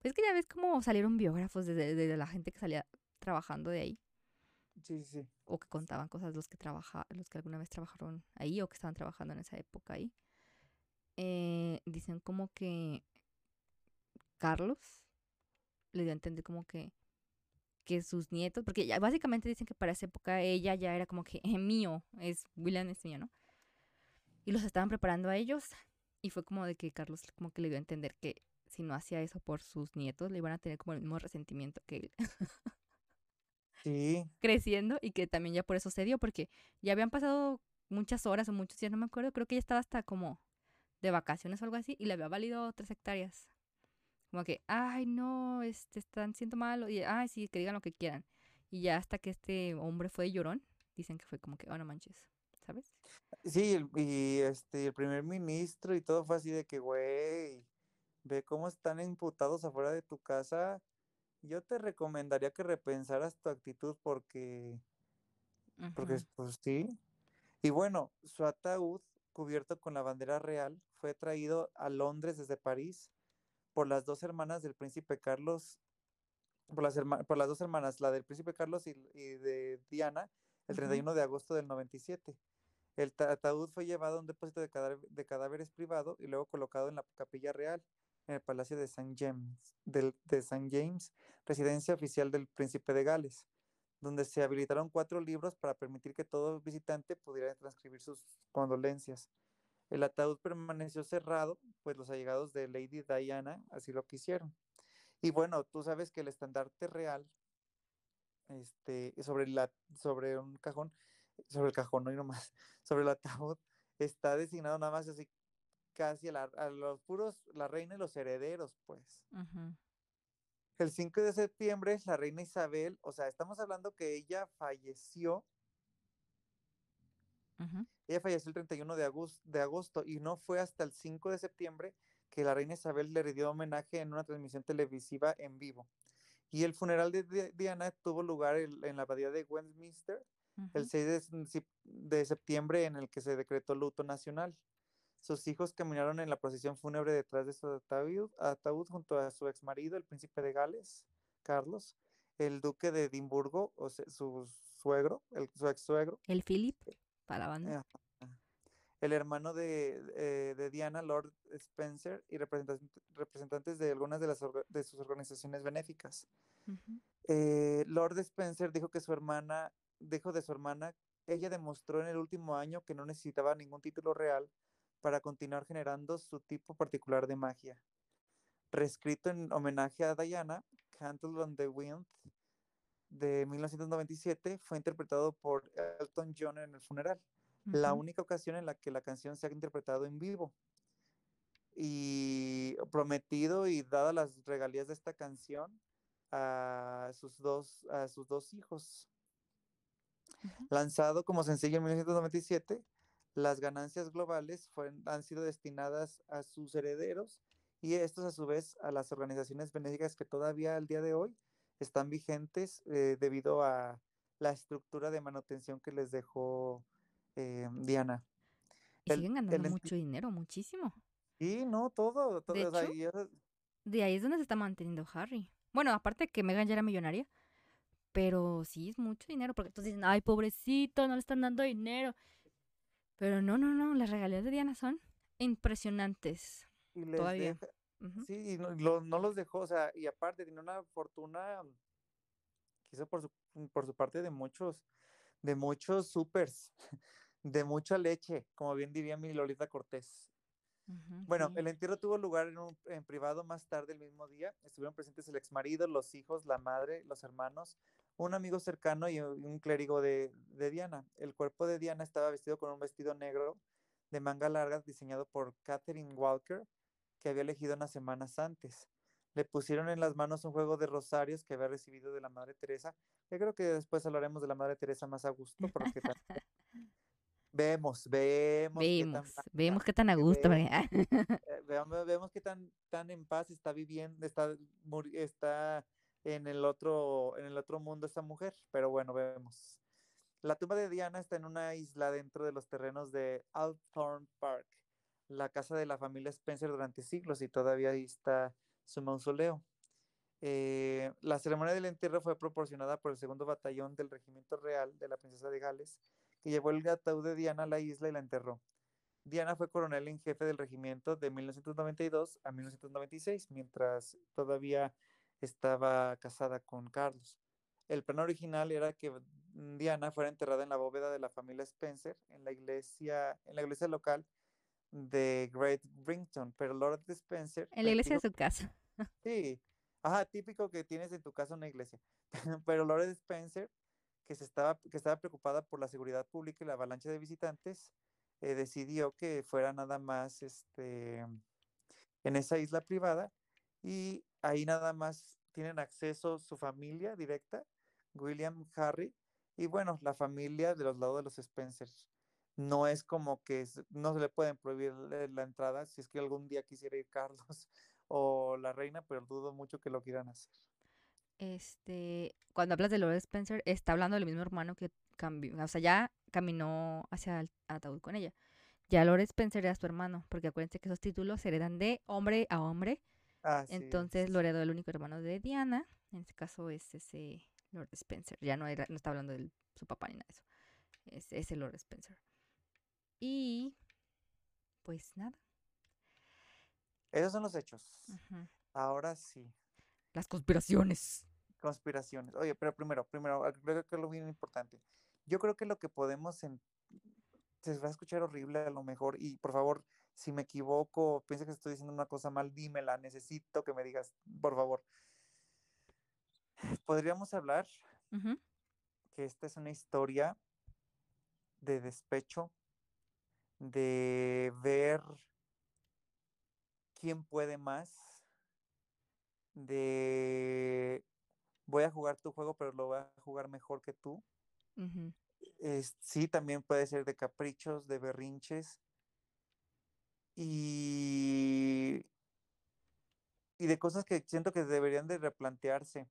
pues que ya ves cómo salieron biógrafos de, la gente que salía trabajando de ahí. Sí, sí. O que contaban cosas los que trabaja, los que alguna vez trabajaron ahí o que estaban trabajando en esa época ahí. Eh, dicen como que Carlos le dio a entender como que, que sus nietos, porque ya básicamente dicen que para esa época ella ya era como que es mío, es William es mío, ¿no? Y los estaban preparando a ellos y fue como de que Carlos como que le dio a entender que si no hacía eso por sus nietos, le iban a tener como el mismo resentimiento que él. sí. Creciendo y que también ya por eso se dio, porque ya habían pasado muchas horas o muchos días, no me acuerdo, creo que ella estaba hasta como de vacaciones o algo así y le había valido tres hectáreas como que, ay, no, este, están siendo malo. Y, ay, sí, que digan lo que quieran. Y ya hasta que este hombre fue llorón, dicen que fue como que, oh, no manches, ¿sabes? Sí, y este, el primer ministro y todo fue así de que, güey, ve cómo están imputados afuera de tu casa. Yo te recomendaría que repensaras tu actitud porque, porque, pues sí. Y bueno, su ataúd cubierto con la bandera real fue traído a Londres desde París por las dos hermanas del príncipe Carlos, por las, por las dos hermanas, la del príncipe Carlos y, de Diana, el 31 de agosto del 97. El ataúd fue llevado a un depósito de, de, cadáveres privado y luego colocado en la capilla real, en el Palacio de St. James, de St. James, residencia oficial del príncipe de Gales, donde se habilitaron cuatro libros para permitir que todo visitante pudiera transcribir sus condolencias. El ataúd permaneció cerrado, pues los allegados de Lady Diana así lo quisieron. Y bueno, tú sabes que el estandarte real, este, sobre, la, sobre un cajón, sobre el cajón, no hay nomás, sobre el ataúd, está designado nada más así, casi a, los puros, la reina y los herederos, pues. El 5 de septiembre, la reina Isabel, o sea, estamos hablando que ella falleció. Ella falleció el 31 de agosto, de agosto y no fue hasta el 5 de septiembre que la reina Isabel le rindió homenaje en una transmisión televisiva en vivo. Y el funeral de Diana tuvo lugar en la abadía de Westminster el 6 de, septiembre en el que se decretó luto nacional. Sus hijos caminaron en la procesión fúnebre detrás de su ataúd, junto a su ex marido, el príncipe de Gales, Carlos, el duque de Edimburgo, o su suegro, el, su ex suegro. El Philip, para la banda. el hermano de, eh, Diana, Lord Spencer, y representantes de algunas de, las de sus organizaciones benéficas. Eh, Lord Spencer dijo que su hermana, dijo de su hermana, ella demostró en el último año que no necesitaba ningún título real para continuar generando su tipo particular de magia. Reescrito en homenaje a Diana, Candle on the Wind de 1997 fue interpretado por Elton John en el funeral, la única ocasión en la que la canción se ha interpretado en vivo. Y prometido y dadas las regalías de esta canción a sus dos, a sus dos hijos. Lanzado como sencillo en 1997, las ganancias globales han sido destinadas a sus herederos y estos a su vez a las organizaciones benéficas que todavía al día de hoy están vigentes eh, debido a la estructura de manutención que les dejó eh, Diana. Y siguen ganando mucho dinero, muchísimo. Sí, no, todo. todo de, de ahí es donde se está manteniendo Harry. Bueno, aparte que Megan ya era millonaria, pero sí es mucho dinero, porque entonces dicen, ay, pobrecito, no le están dando dinero. Pero no, no, no, las regalías de Diana son impresionantes. Y todavía. Sí, y no, no, los dejó, o sea, y aparte tiene una fortuna, quizá por su, por su parte de muchos, de muchos supers, de mucha leche, como bien diría mi Lolita Cortés. bueno, el entierro tuvo lugar en, un, en privado más tarde el mismo día. Estuvieron presentes el ex marido, los hijos, la madre, los hermanos, un amigo cercano y un clérigo de, Diana. El cuerpo de Diana estaba vestido con un vestido negro de manga larga diseñado por Catherine Walker, que había elegido unas semanas antes. Le pusieron en las manos un juego de rosarios que había recibido de la Madre Teresa. Yo creo que después hablaremos de la Madre Teresa más a gusto, porque vemos, vemos, vemos, qué tan, vemos qué tan a gusto. Vemos, vemos, qué tan, tan en paz está viviendo, está, está en el otro, en el otro mundo esta mujer, pero bueno, vemos. La tumba de Diana está en una isla dentro de los terrenos de Althorn Park, la casa de la familia Spencer durante siglos y todavía ahí está su mausoleo. Eh, la ceremonia del entierro fue proporcionada por el segundo batallón del regimiento real de la princesa de Gales, que llevó el ataúd de Diana a la isla y la enterró. Diana fue coronel en jefe del regimiento de 1992 a 1996, mientras todavía estaba casada con Carlos. El plan original era que Diana fuera enterrada en la bóveda de la familia Spencer en la iglesia, en la iglesia local de Great Brington, pero Lord Spencer. En la iglesia de su casa. Sí, ajá, típico que tienes en tu casa una iglesia. pero Lord Spencer, que, se estaba, que estaba preocupada por la seguridad pública y la avalancha de visitantes, eh, decidió que fuera nada más este, en esa isla privada y ahí nada más tienen acceso su familia directa, William, Harry, y bueno, la familia de los lados de los Spencers. No es como que no se le pueden prohibir la entrada si es que algún día quisiera ir Carlos o la reina, pero dudo mucho que lo quieran hacer. Este, cuando hablas de Lord Spencer, está hablando del mismo hermano que cambió, o sea, ya caminó hacia el ataúd con ella. Ya Lord Spencer era su hermano, porque acuérdense que esos títulos se heredan de hombre a hombre Ah, Entonces lo heredó el único hermano de Diana. En este caso es ese Lord Spencer. Ya no, era, no está hablando de su papá ni nada de eso. Es ese Lord Spencer. Y pues nada. Esos son los hechos. Ujú. Ahora sí, Las conspiraciones. conspiraciones. Oye, pero primero, primero, ah, creo que es lo bien importante. Yo creo que lo que podemos en- se va a escuchar horrible a lo mejor y por favor, si me equivoco, piensa que estoy diciendo una cosa mal, dímela, necesito que me digas, por favor. Podríamos hablar que esta es una historia de despecho, de ver quién puede más, de voy a jugar tu juego, pero lo voy a jugar mejor que tú. Es- sí, también puede ser de caprichos, de berrinches y, y de cosas que siento que deberían de replantearse,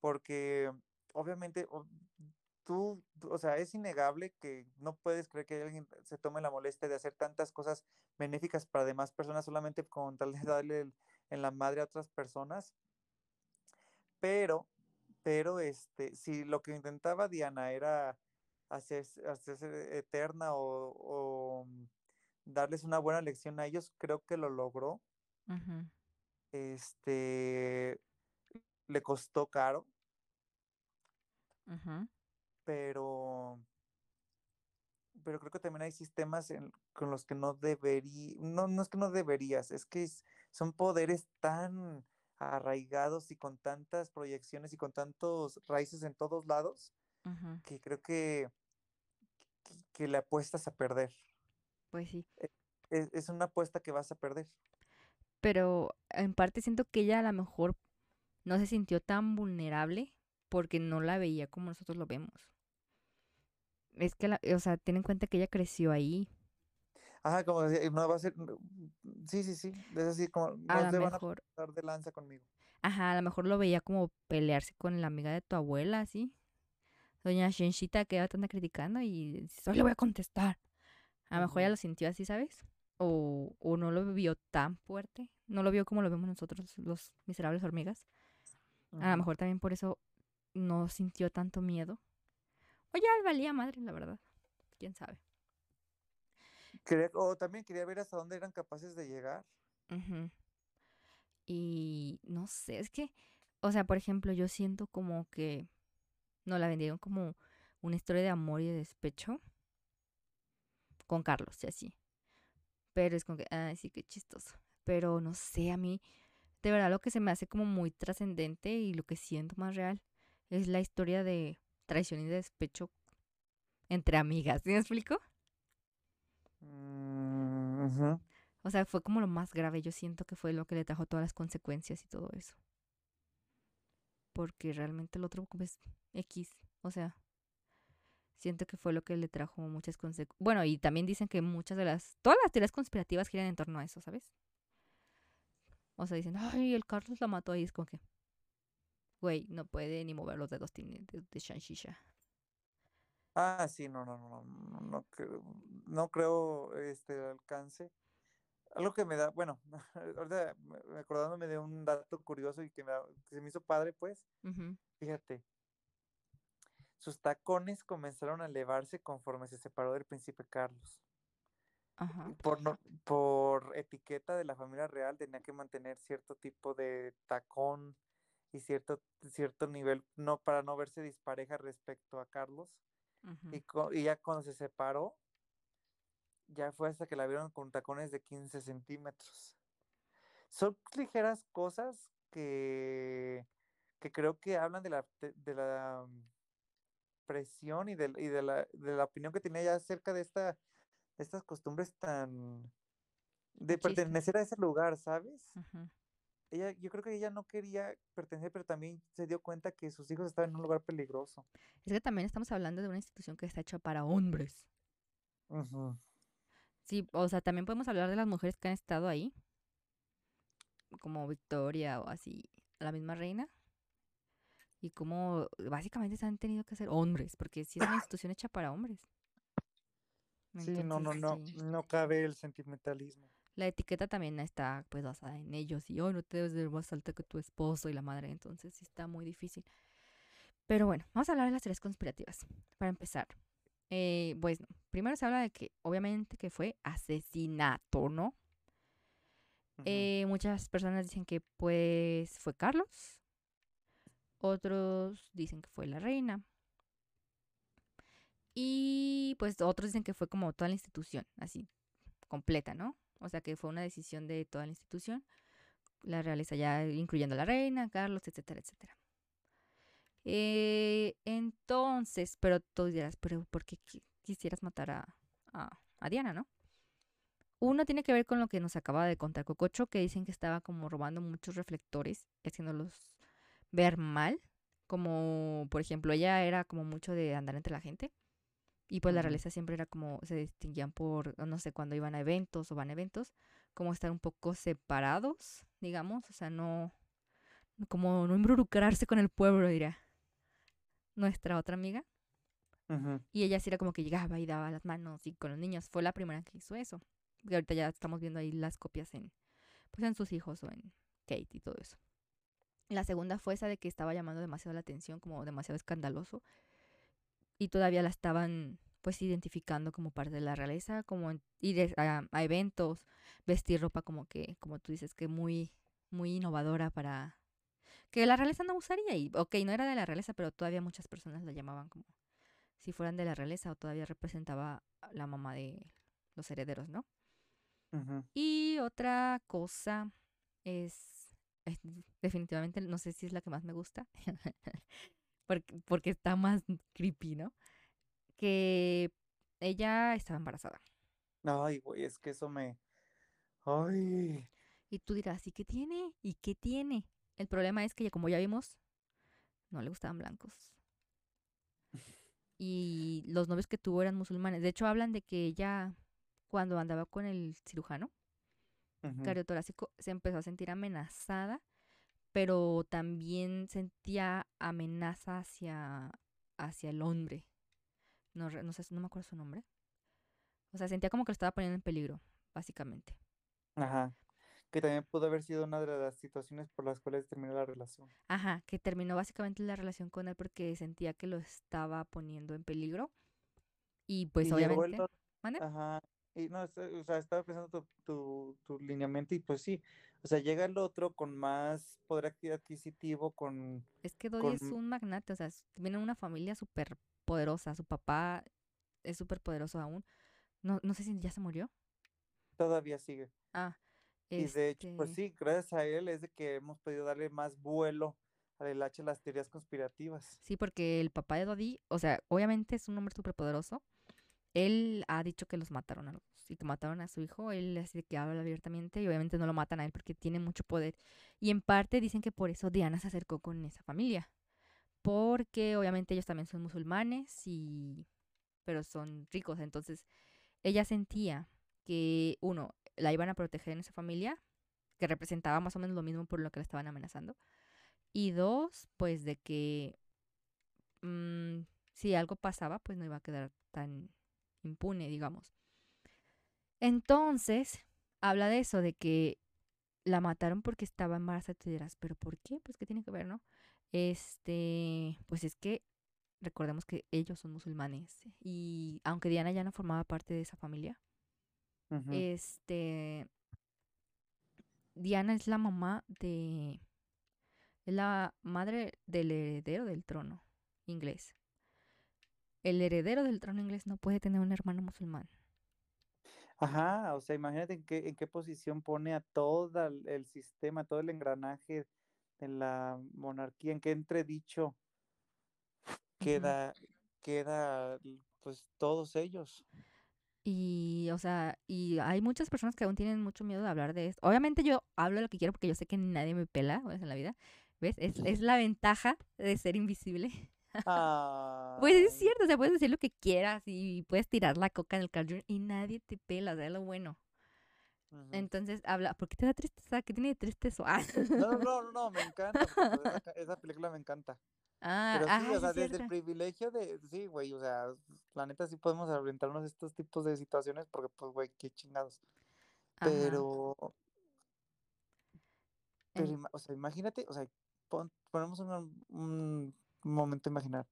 porque obviamente tú, o sea, es innegable que no puedes creer que alguien se tome la molestia de hacer tantas cosas benéficas para demás personas solamente con tal de darle en la madre a otras personas, pero, pero este, si lo que intentaba Diana era hacerse, hacerse eterna o, darles una buena lección a ellos, creo que lo logró. Este, le costó caro, pero, pero creo que también hay sistemas en- con los que no debería, no, no es que no deberías, es que es- son poderes tan arraigados y con tantas proyecciones y con tantos raíces en todos lados que creo que, que, que le apuestas a perder. Pues sí. Es, es una apuesta que vas a perder. Pero en parte siento que ella a lo mejor no se sintió tan vulnerable porque no la veía como nosotros lo vemos. Es que, la, o sea, ten en cuenta que ella creció ahí. Ajá, como decía, no va a ser, sí, sí, sí, es así como, A no lo se van a mejor, pasar de lanza conmigo. ajá, a lo mejor lo veía como pelearse con la amiga de tu abuela, así. Doña Shenshita que te anda criticando y dices, "Hoy le voy a contestar. A lo mejor ella Ujú. lo sintió así, ¿sabes? O, o no lo vio tan fuerte. No lo vio como lo vemos nosotros, los miserables hormigas. A lo mejor también por eso no sintió tanto miedo. O ya valía madre, la verdad. Quién sabe. Quería- o también quería ver hasta dónde eran capaces de llegar. Y no sé, es que, o sea, por ejemplo, yo siento como que nos la vendieron como una historia de amor y de despecho con Carlos y así. Pero es como que, ay, sí, qué chistoso. Pero no sé, a mí, de verdad, lo que se me hace como muy trascendente y lo que siento más real es la historia de traición y de despecho entre amigas. ¿Sí me explico? Mm. O sea, fue como lo más grave. Yo siento que fue lo que le trajo todas las consecuencias y todo eso. Porque realmente el otro es X. O sea, siento que fue lo que le trajo muchas consecuencias. Bueno, y también dicen que muchas de las... Todas las teorías conspirativas giran en torno a eso, ¿sabes? O sea, dicen, ay, el Carlos la mató y es como que... Güey, no puede ni mover los dedos de, de Shanshisha. Ah, sí, no, no, no, no, no creo, no creo este alcance. Algo que me da, bueno, ahorita me- acordándome de un dato curioso y que, me da- que se me hizo padre, pues, Ujú, fíjate, sus tacones comenzaron a elevarse conforme se separó del príncipe Carlos. Ajá. Por, no- por etiqueta de la familia real tenía que mantener cierto tipo de tacón y cierto, cierto nivel, no para no verse dispareja respecto a Carlos. Y, y ya cuando se separó, ya fue hasta que la vieron con tacones de 15 centímetros. Son ligeras cosas que, que creo que hablan de la, de la mm, presión y, de, y de, la, de la opinión que tenía ya acerca de, esta, de estas costumbres tan... de pertenecer a ese lugar, ¿sabes? Ella, yo creo que ella no quería pertenecer, pero también se dio cuenta que sus hijos estaban en un lugar peligroso. Es que también estamos hablando de una institución que está hecha para hombres. Sí, o sea, también podemos hablar de las mujeres que han estado ahí, como Victoria o así, la misma reina, y como básicamente se han tenido que hacer hombres, porque sí es una institución hecha para hombres. Sí, no, no, no, sí. no cabe el sentimentalismo. La etiqueta también está pues basada en ellos y hoy no te debes ver más alta que tu esposo y la madre, entonces sí está muy difícil. Pero bueno, vamos a hablar de las teorías conspirativas. Para empezar, eh, pues primero se habla de que obviamente que fue asesinato, ¿no? Eh, muchas personas dicen que pues fue Carlos. Otros dicen que fue la reina. Y pues otros dicen que fue como toda la institución, así, completa, ¿no? O sea que fue una decisión de toda la institución. La realeza ya incluyendo la reina, Carlos, etcétera, etcétera. Eh, entonces, pero tú dirás, pero ¿por qué qui- quisieras matar a, a, a Diana, no? Uno tiene que ver con lo que nos acaba de contar Cococho, que dicen que estaba como robando muchos reflectores, haciéndolos ver mal. Como, por ejemplo, ella era como mucho de andar entre la gente. Y pues la realeza siempre era como, se distinguían por, no sé, cuando iban a eventos o van a eventos, como estar un poco separados, digamos. O sea, no, como no involucrarse con el pueblo, diría nuestra otra amiga. Y ella sí era como que llegaba y daba las manos y con los niños. Fue la primera que hizo eso. Y ahorita ya estamos viendo ahí las copias en, pues en sus hijos o en Kate y todo eso. La segunda fue esa de que estaba llamando demasiado la atención, como demasiado escandaloso. Y todavía la estaban pues identificando como parte de la realeza, como ir a, a eventos, vestir ropa como que, como tú dices, que muy, muy innovadora para que la realeza no usaría. Y ok, no era de la realeza, pero todavía muchas personas la llamaban como si fueran de la realeza o todavía representaba a la mamá de los herederos, ¿no? Y otra cosa es, es definitivamente, no sé si es la que más me gusta, porque, porque está más creepy, ¿no? Que ella estaba embarazada. Ay, güey, es que eso me. Ay. Y tú dirás, ¿y qué tiene? ¿Y qué tiene? El problema es que, ya- como ya vimos, no le gustaban blancos. Y los novios que tuvo eran musulmanes. De hecho, hablan de que ella, cuando andaba con el cirujano, Cariotorácico se empezó a sentir amenazada, pero también sentía amenaza hacia, hacia el hombre. No, no sé, no me acuerdo su nombre. O sea, sentía como que lo estaba poniendo en peligro, básicamente. Ajá. Que también pudo haber sido una de las situaciones por las cuales terminó la relación. Ajá, que terminó básicamente la relación con él porque sentía que lo estaba poniendo en peligro. Y pues y el obviamente... ¿Mande? Ajá. Y no, está- o sea, estaba pensando tu, tu, tu lineamiento y pues sí. O sea, llega el otro con más poder adqui- adquisitivo, con. Es que Dodi es un magnate, o sea, viene de una familia súper poderosa. Su papá es súper poderoso aún. No, no sé si ya se murió. Todavía sigue. Ah, Y de hecho, pues este, sí, gracias a él es de que hemos podido darle más vuelo al hacha a las teorías conspirativas. Sí, porque el papá de Dodi, o sea, obviamente es un hombre súper poderoso. Él ha dicho que los mataron a los, y que mataron a su hijo. Él así que habla abiertamente y obviamente no lo matan a él porque tiene mucho poder. Y en parte dicen que por eso Diana se acercó con esa familia. Porque obviamente ellos también son musulmanes y pero son ricos. Entonces, ella sentía que, uno, la iban a proteger en esa familia, que representaba más o menos lo mismo por lo que la estaban amenazando. Y dos, pues de que mm, si algo pasaba, pues no iba a quedar tan impune, digamos. Entonces, habla de eso, de que la mataron porque estaba embarazada. Tú dirás, ¿pero por qué? Pues, ¿qué tiene que ver, no? Este, pues es que recordemos que ellos son musulmanes. Y aunque Diana ya no formaba parte de esa familia, este, Diana es la mamá de, es la madre del heredero del trono inglés. El heredero del trono inglés no puede tener un hermano musulmán. Ajá, o sea, imagínate en qué, en qué posición pone a todo el, sistema, todo el engranaje de la monarquía, en qué entredicho queda, queda, pues, todos ellos. Y, o sea, y hay muchas personas que aún tienen mucho miedo de hablar de esto. Obviamente yo hablo lo que quiero porque yo sé que nadie me pela en la vida. ¿Ves? Es, es la ventaja de ser invisible. Pues es cierto, o sea, puedes decir lo que quieras y puedes tirar la coca en el caldrón y nadie te pela, o sea, es lo bueno. Entonces, habla, ¿por qué te da tristeza? ¿Qué tiene de triste eso? Ah, No, no, no, no, me encanta, esa, película me encanta. ah, Pero sí, ah, o sea, es desde el privilegio de, sí, güey, o sea, la neta sí podemos aventarnos estos tipos de situaciones porque, pues, güey, qué chingados. Ajá. Pero, pero, o sea, imagínate, o sea, pon- ponemos un momento imaginar.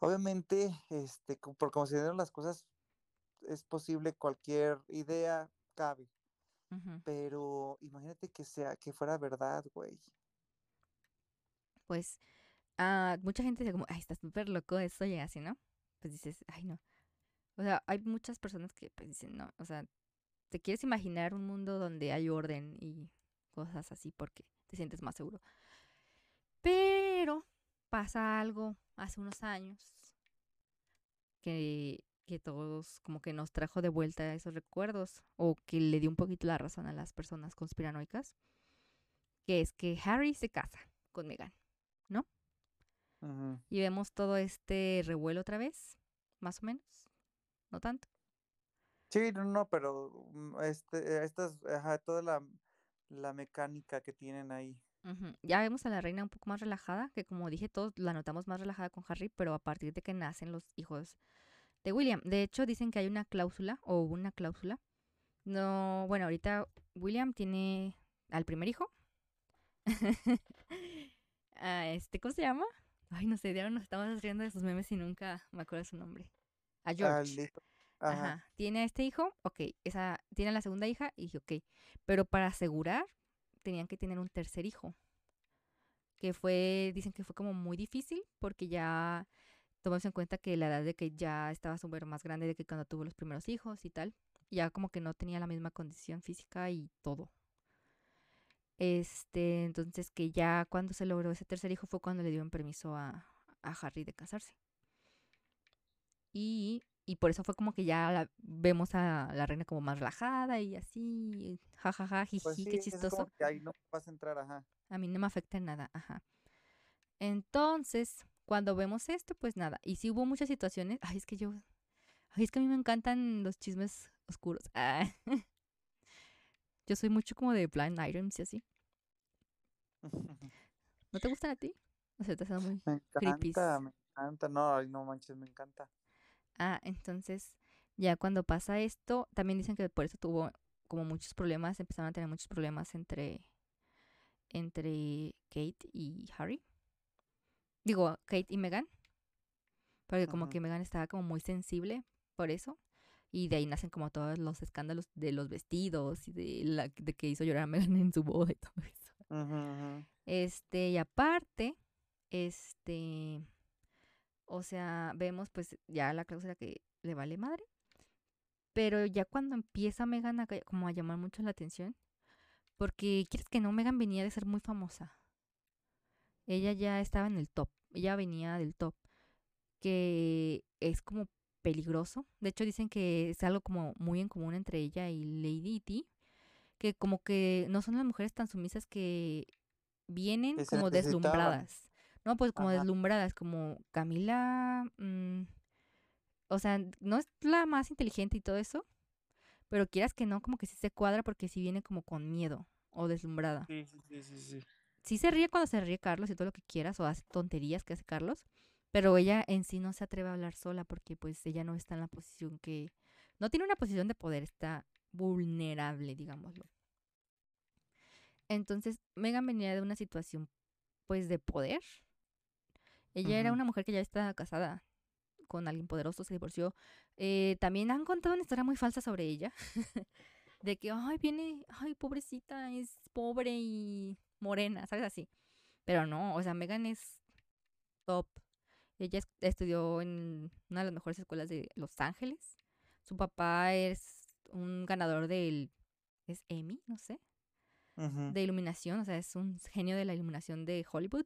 Obviamente, este, por dieron las cosas, es posible cualquier idea, cabe. Pero imagínate que sea, que fuera verdad, güey. Pues ah, mucha gente dice como, ay, está súper loco eso y así, ¿no? Pues dices, ay, no. O sea, hay muchas personas que pues dicen, no, o sea, te quieres imaginar un mundo donde hay orden y cosas así porque te sientes más seguro. Pero pasa algo hace unos años que, que todos como que nos trajo de vuelta esos recuerdos o que le dio un poquito la razón a las personas conspiranoicas, que es que Harry se casa con Meghan Ujú. y vemos todo este revuelo otra vez, más o menos, no tanto. Sí, no, no, pero mm, este, estas, ajá, toda la, la mecánica que tienen ahí. Ya vemos a la reina un poco más relajada, que como dije, todos la notamos más relajada con Harry, pero a partir de que nacen los hijos de William. De hecho, dicen que hay una cláusula, o hubo una cláusula. No, bueno, ahorita William tiene al primer hijo. a este, ¿cómo se llama? Ay, no sé, ya nos estamos riendo de sus memes y nunca me acuerdo su nombre. A Ah, George. Ajá. Ajá. Tiene a este hijo, ok. Esa, tiene a la segunda hija y dije, ok. Pero para asegurar, tenían que tener un tercer hijo. Que fue, dicen que fue como muy difícil porque ya tomamos en cuenta que la edad de que ya estaba súper más grande de que cuando tuvo los primeros hijos y tal. Ya como que no tenía la misma condición física y todo. Este, entonces que ya cuando se logró ese tercer hijo fue cuando le dieron permiso a, a Harry de casarse. Y, y por eso fue como que ya la- vemos a la reina como más relajada y así, jajaja, Pues jiji, sí, qué es como chistoso. que ahí no vas a entrar, ajá. A mí no me afecta en nada, ajá. Entonces, cuando vemos esto, pues nada. Y sí hubo muchas situaciones. Ay, es que yo. Ay, es que a mí me encantan los chismes oscuros. Ah. Yo soy mucho como de blind items y así. ¿No te gustan a ti? O sea, te muy Me creepies. encanta, me encanta. No, ay, no manches, me encanta. Ah, entonces, ya cuando pasa esto, también dicen que por eso tuvo como muchos problemas, empezaron a tener muchos problemas entre, entre Kate y Harry. Digo, Kate y Meghan. Porque como que Meghan estaba como muy sensible por eso. Y de ahí nacen como todos los escándalos de los vestidos y de, la, de que hizo llorar a Meghan en su boda y todo eso. Este, y aparte, este, o sea, vemos pues ya la cláusula que le vale madre. Pero ya cuando empieza Megan a como a llamar mucho la atención, porque quieres que no, Megan venía de ser muy famosa. Ella ya estaba en el top, ella venía del top, que es como peligroso. De hecho dicen que es algo como muy en común entre ella y Lady Di, que como que no son las mujeres tan sumisas que vienen como deslumbradas. No, pues como Ajá. deslumbradas, como Camila, mm, o sea, no es la más inteligente y todo eso, pero quieras que no, como que sí se cuadra porque sí viene como con miedo o deslumbrada. Sí, sí, sí, sí. Sí se ríe cuando se ríe Carlos y todo lo que quieras, o hace tonterías que hace Carlos, pero ella en sí no se atreve a hablar sola porque pues ella no está en la posición que... No tiene una posición de poder, está vulnerable, digámoslo. Entonces, Megan venía de una situación pues de poder. Ella era una mujer que ya estaba casada con alguien poderoso, se divorció. Eh, también han contado una historia muy falsa sobre ella. de que, ay, viene, ay, pobrecita, es pobre y morena, ¿sabes? Así. Pero no, o sea, Megan es top. Ella es- estudió en una de las mejores escuelas de Los Ángeles. Su papá es un ganador del, es Emmy, no sé, de iluminación, o sea, es un genio de la iluminación de Hollywood.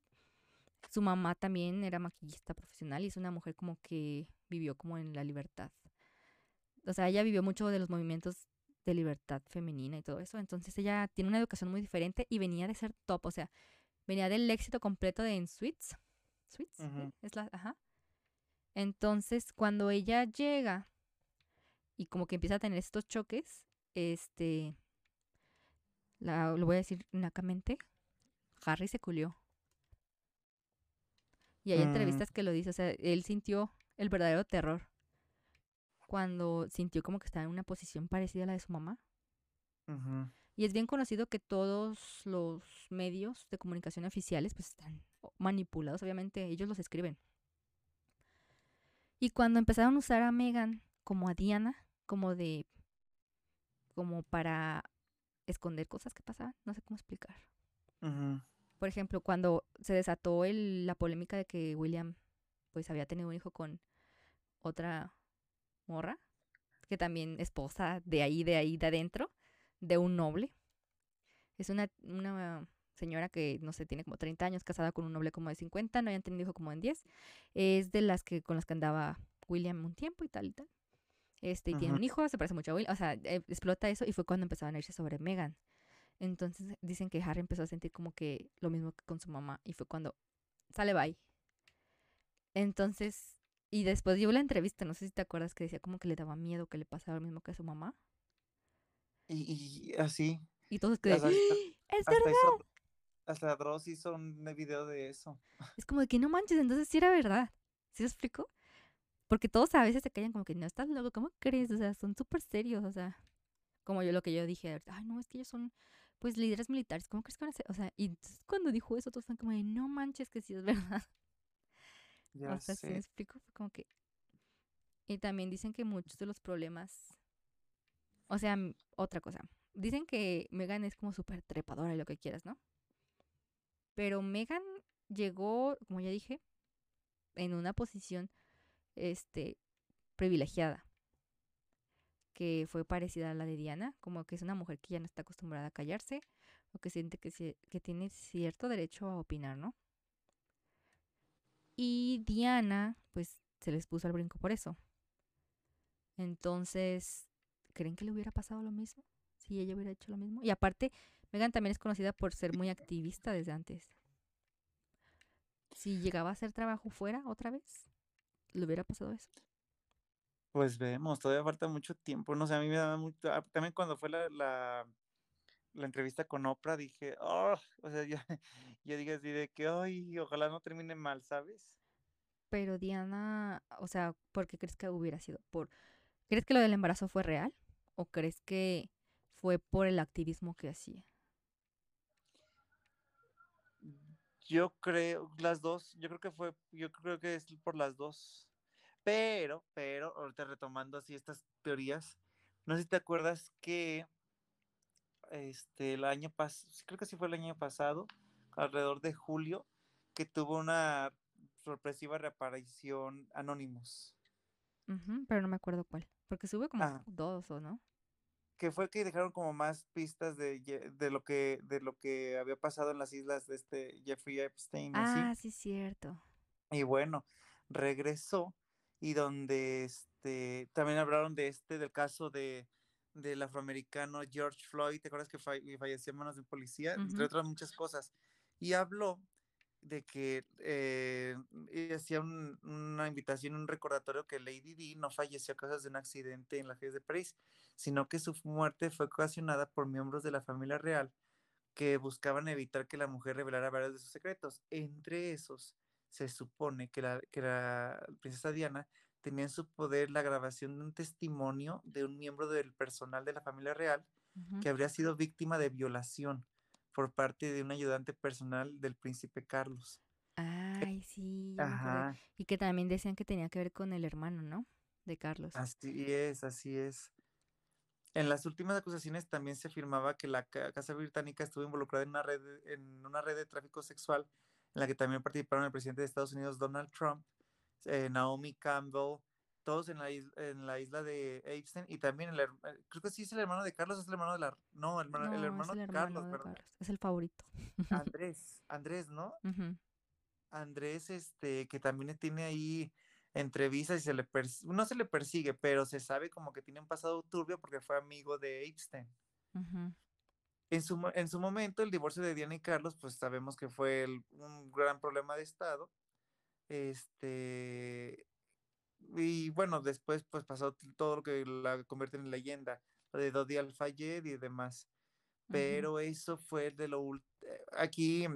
Su mamá también era maquillista profesional y es una mujer como que vivió como en la libertad. O sea, ella vivió mucho de los movimientos de libertad femenina y todo eso. Entonces ella tiene una educación muy diferente y venía de ser top, o sea, venía del éxito completo de En ¿sí? Ujú. es la, ajá. Entonces, cuando ella llega y como que empieza a tener estos choques, este, la, lo voy a decir nacamente, Harry se culió. Y hay Mm. entrevistas que lo dice, o sea, él sintió el verdadero terror cuando sintió como que estaba en una posición parecida a la de su mamá. Ujú. Y es bien conocido que todos los medios de comunicación oficiales pues están manipulados, obviamente ellos los escriben. Y cuando empezaron a usar a Megan como a Diana, como de, como para esconder cosas que pasaban, no sé cómo explicar. Por ejemplo, cuando se desató el, la polémica de que William pues había tenido un hijo con otra morra, que también esposa de ahí, de ahí, de adentro, de un noble. Es una, una señora que, no sé, tiene como 30 años, casada con un noble como de 50, no habían tenido hijo como en 10. Es de las que con las que andaba William un tiempo y tal y tal. Este, y tiene un hijo, se parece mucho a William, o sea, eh, explota eso y fue cuando empezaban a irse sobre Megan. Entonces dicen que Harry empezó a sentir como que lo mismo que con su mamá y fue cuando sale bye. Entonces, y después dio la entrevista, no sé si te acuerdas que decía como que le daba miedo que le pasara lo mismo que a su mamá. Y, así. Y todos que ¡Ah! es verdad. hasta Dross hizo un video de eso. Es como de que no manches, entonces sí era verdad. ¿Sí lo explico? Porque todos a veces se callan como que no estás loco, ¿cómo crees? O sea, son súper serios, o sea, como yo lo que yo dije, ay, no, es que ellos son pues líderes militares, ¿cómo crees que van a ser? O sea, y cuando dijo eso, todos están como de, no manches que sí es verdad. Ya o sea, sé. me explico? Fue como que... Y también dicen que muchos de los problemas... O sea, otra cosa. Dicen que Megan es como súper trepadora y lo que quieras, ¿no? Pero Megan llegó, como ya dije, en una posición este privilegiada que fue parecida a la de Diana, como que es una mujer que ya no está acostumbrada a callarse o que siente que, tiene cierto derecho a opinar, ¿no? Y Diana, pues se les puso al brinco por eso. Entonces, ¿creen que le hubiera pasado lo mismo? Si ella hubiera hecho lo mismo. Y aparte, Megan también es conocida por ser muy activista desde antes. Si llegaba a hacer trabajo fuera otra vez, ¿le hubiera pasado eso? Pues vemos, todavía falta mucho tiempo. No sé, a mí me da mucho. Ah, también cuando fue la, la, entrevista con Oprah, dije, oh, o sea, yo, yo dije así de que, ay, ojalá no termine mal, ¿sabes? Pero Diana, o sea, ¿por qué crees que hubiera sido? ¿Por, ¿Crees que lo del embarazo fue real? ¿O crees que fue por el activismo que hacía? Yo creo, las dos, yo creo que fue, yo creo que es por las dos. Pero, pero, ahorita retomando así estas teorías, no sé si te acuerdas que este el año pasado, creo que sí fue el año pasado, alrededor de julio, que tuvo una sorpresiva reaparición Anonymous. pero no me acuerdo cuál, porque sube como ah. dos o no. Que fue que dejaron como más pistas de, de, lo que de lo que había pasado en las islas de este Jeffrey Epstein. Ah, sí, cierto. Y bueno, regresó y donde este, también hablaron de este, del caso de, del afroamericano George Floyd, ¿te acuerdas que falleció en manos de policía? Entre otras muchas cosas. Y habló de que eh, hacía una invitación, un recordatorio que Lady Di no falleció a causa de un accidente en la calle de París, sino que su muerte fue ocasionada por miembros de la familia real que buscaban evitar que la mujer revelara varios de sus secretos. Entre esos, se supone que la, que la princesa Diana tenía en su poder la grabación de un testimonio de un miembro del personal de la familia real que habría sido víctima de violación por parte de un ayudante personal del príncipe Carlos. Ay, sí. Y que también decían que tenía que ver con el hermano, ¿no? De Carlos. Así es, así es. En las últimas acusaciones también se afirmaba que la Casa Británica estuvo involucrada en una red, en una red de tráfico sexual en la que también participaron el presidente de Estados Unidos, Donald Trump, eh, Naomi Campbell, todos en la, isla, en la isla de Epstein y también el eh, creo que sí es el hermano de Carlos, es el hermano de la no, el, hermano, de Carlos, es el favorito. Andrés, Andrés, ¿no? Andrés, este, que también tiene ahí entrevistas y se le no se le persigue, pero se sabe como que tiene un pasado turbio porque fue amigo de Epstein. En, su, en su momento, el divorcio de Diana y Carlos, pues sabemos que fue un gran problema de Estado. Este, y bueno, después pues pasó todo lo que la convierte en leyenda, lo de Dodi Al-Fayed y demás. Pero eso fue de lo eh, aquí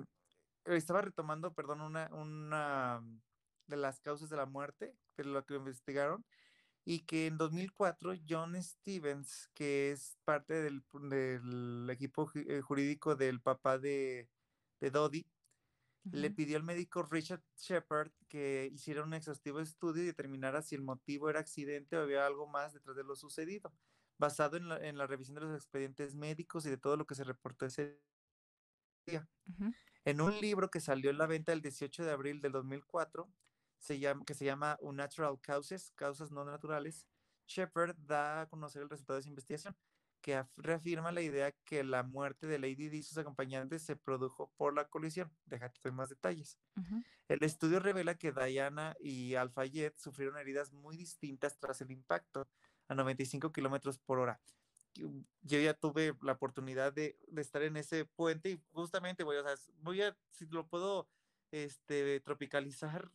estaba retomando, perdón, una, una de las causas de la muerte, de lo que investigaron, y que en 2004 John Stevens, que es parte del, equipo eh, jurídico del papá de, de Dodi, le Ujú. pidió al médico Richard Shepard que hiciera un exhaustivo estudio y determinara si el motivo era accidente o había algo más detrás de lo sucedido, basado en la, en la revisión de los expedientes médicos y de todo lo que se reportó ese día. Ujú. En un libro que salió en la venta el 18 de abril del 2004, se llama, que se llama Unnatural Causes, Causas No Naturales, Shepard da a conocer el resultado de esa investigación, que af- reafirma la idea que la muerte de Lady Di y sus acompañantes se produjo por la colisión. Déjate doy más detalles. Ujú. El estudio revela que Diana y Al-Fayed sufrieron heridas muy distintas tras el impacto, a 95 kilómetros por hora. Yo yo ya tuve la oportunidad de, de estar en ese puente y justamente voy, o sea, voy a, si lo puedo este, tropicalizar,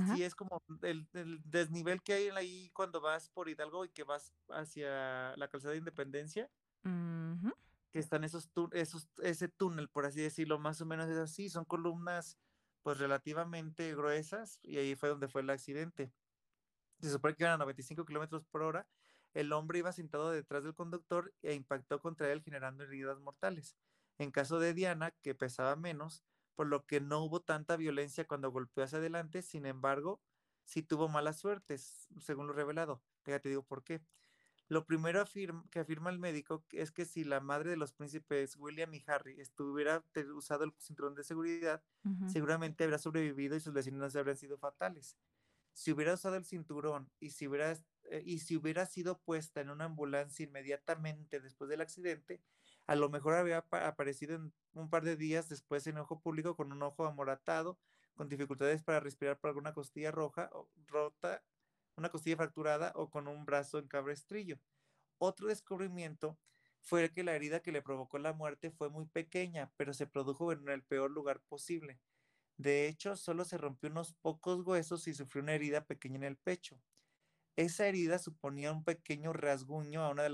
Ajá. sí es como el, el desnivel que hay ahí cuando vas por Hidalgo y que vas hacia la calzada de Independencia Ujú. que están esos, esos ese túnel, por así decirlo, más o menos es así, son columnas pues relativamente gruesas y ahí fue donde fue el accidente. Se supone que iban a 95 kilómetros por hora, el hombre iba sentado detrás del conductor e impactó contra él generando heridas mortales. En caso de Diana, que pesaba menos, por lo que no hubo tanta violencia cuando golpeó hacia adelante, sin embargo, sí tuvo malas suertes, según lo revelado. Déjate digo por qué. Lo primero que afirma el médico es que si la madre de los príncipes William y Harry estuviera usado el cinturón de seguridad, seguramente habría sobrevivido y sus lesiones habrían sido fatales. Si hubiera usado el cinturón y si hubiera, eh, y si hubiera sido puesta en una ambulancia inmediatamente después del accidente, a lo mejor habría apa- aparecido en un par de días después en ojo público con un ojo amoratado, con dificultades para respirar por alguna costilla roja o rota, una costilla fracturada o con un brazo en cabestrillo. Otro descubrimiento fue que la herida que le provocó la muerte fue muy pequeña, pero se produjo en el peor lugar posible. De hecho, solo se rompió unos pocos huesos y sufrió una herida pequeña en el pecho. Esa herida suponía un pequeño rasguño a una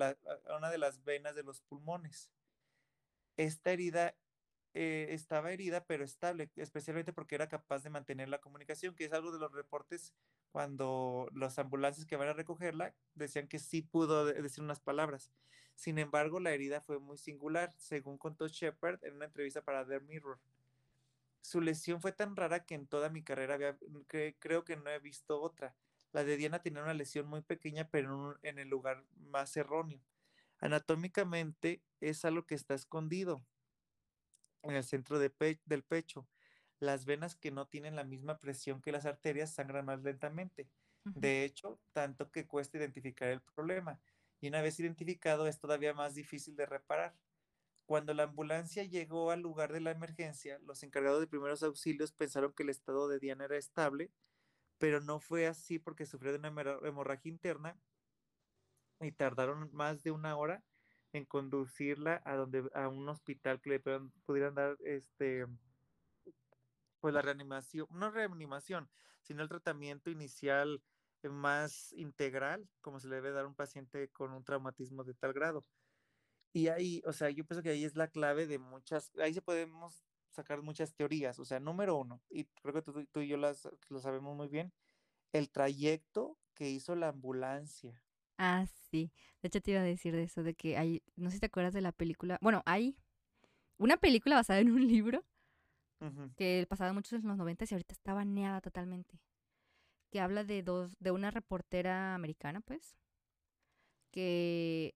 de las venas de los pulmones. Esta herida eh, estaba herida, pero estable, especialmente porque era capaz de mantener la comunicación, que es algo de los reportes cuando las ambulancias que van a recogerla decían que sí pudo de- decir unas palabras. Sin embargo, la herida fue muy singular, según contó Shepard en una entrevista para The Mirror. Su lesión fue tan rara que en toda mi carrera cre- creo que no he visto otra. La de Diana tenía una lesión muy pequeña, pero en el lugar más erróneo. Anatómicamente es algo que está escondido en el centro de pe- del pecho. Las venas que no tienen la misma presión que las arterias sangran más lentamente. De hecho, tanto que cuesta identificar el problema. Y una vez identificado es todavía más difícil de reparar. Cuando la ambulancia llegó al lugar de la emergencia, los encargados de primeros auxilios pensaron que el estado de Diana era estable, pero no fue así porque sufrió de una hemorra- hemorragia interna y tardaron más de una hora en conducirla a donde a un hospital que le pudieran, dar este pues la reanimación, no reanimación, sino el tratamiento inicial más integral, como se le debe dar a un paciente con un traumatismo de tal grado. Y ahí, o sea, yo pienso que ahí es la clave de muchas, ahí se podemos sacar muchas teorías. O sea, número uno, y creo que tú, tú y yo las, lo sabemos muy bien, el trayecto que hizo la ambulancia. Ah, sí. De hecho, te iba a decir de eso, de que hay, no sé si te acuerdas de la película. Bueno, hay una película basada en un libro Ujú, que pasaba mucho en los 90 y ahorita está baneada totalmente. Que habla de dos, de una reportera americana, pues, que,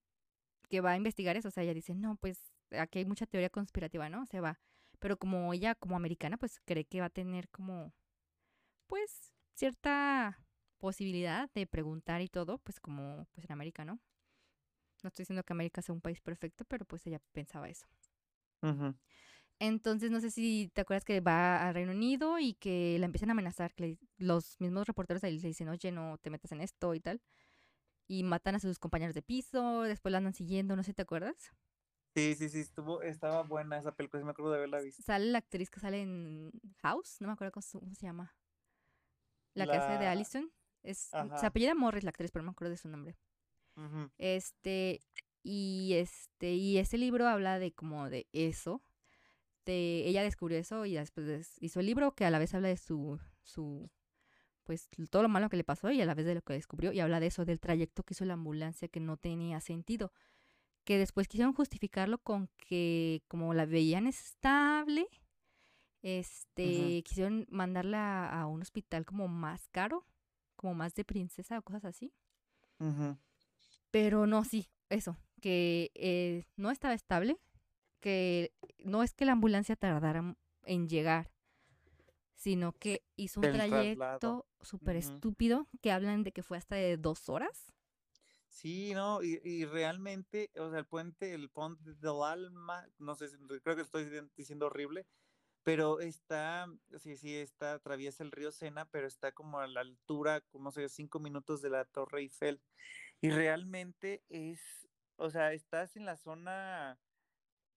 que va a investigar eso. O sea, ella dice, no, pues aquí hay mucha teoría conspirativa, ¿no? Se va. Pero como ella, como americana, pues cree que va a tener como, pues, cierta posibilidad de preguntar y todo, pues como, pues en América, ¿no? No estoy diciendo que América sea un país perfecto, pero pues ella pensaba eso. Entonces, no sé si te acuerdas que va al Reino Unido y que la empiezan a amenazar, que le- los mismos reporteros ahí le dicen, oye, no te metas en esto y tal. Y matan a sus compañeros de piso, después la andan siguiendo, no sé si te acuerdas. Sí, sí, sí, estuvo, estaba buena esa película, sí me acuerdo de haberla visto. Sale la actriz que sale en House, no me acuerdo cómo, se- llama. La que hace de La- Allison. Es, se Ajá. apellida Morris la actriz, pero no me acuerdo de su nombre. Este, y este, y ese libro habla de como de eso. De, ella descubrió eso y después des- hizo el libro que a la vez habla de su, su, pues todo lo malo que le pasó y a la vez de lo que descubrió y habla de eso, del trayecto que hizo la ambulancia que no tenía sentido. Que después quisieron justificarlo con que como la veían estable, Este, quisieron mandarla a un hospital como más caro, como más de princesa o cosas así. Pero no, sí, eso, que eh, no estaba estable, que no es que la ambulancia tardara en llegar, sino que hizo un El trayecto súper estúpido, que hablan de que fue hasta de dos horas. Sí, no, y, y realmente, o sea, el puente, el puente del alma, no sé, si- creo que estoy di- diciendo horrible, pero está, sí, sí, está, atraviesa el río Sena, pero está como a la altura, como sé, cinco minutos de la Torre Eiffel. Y realmente es, o sea, estás en la zona,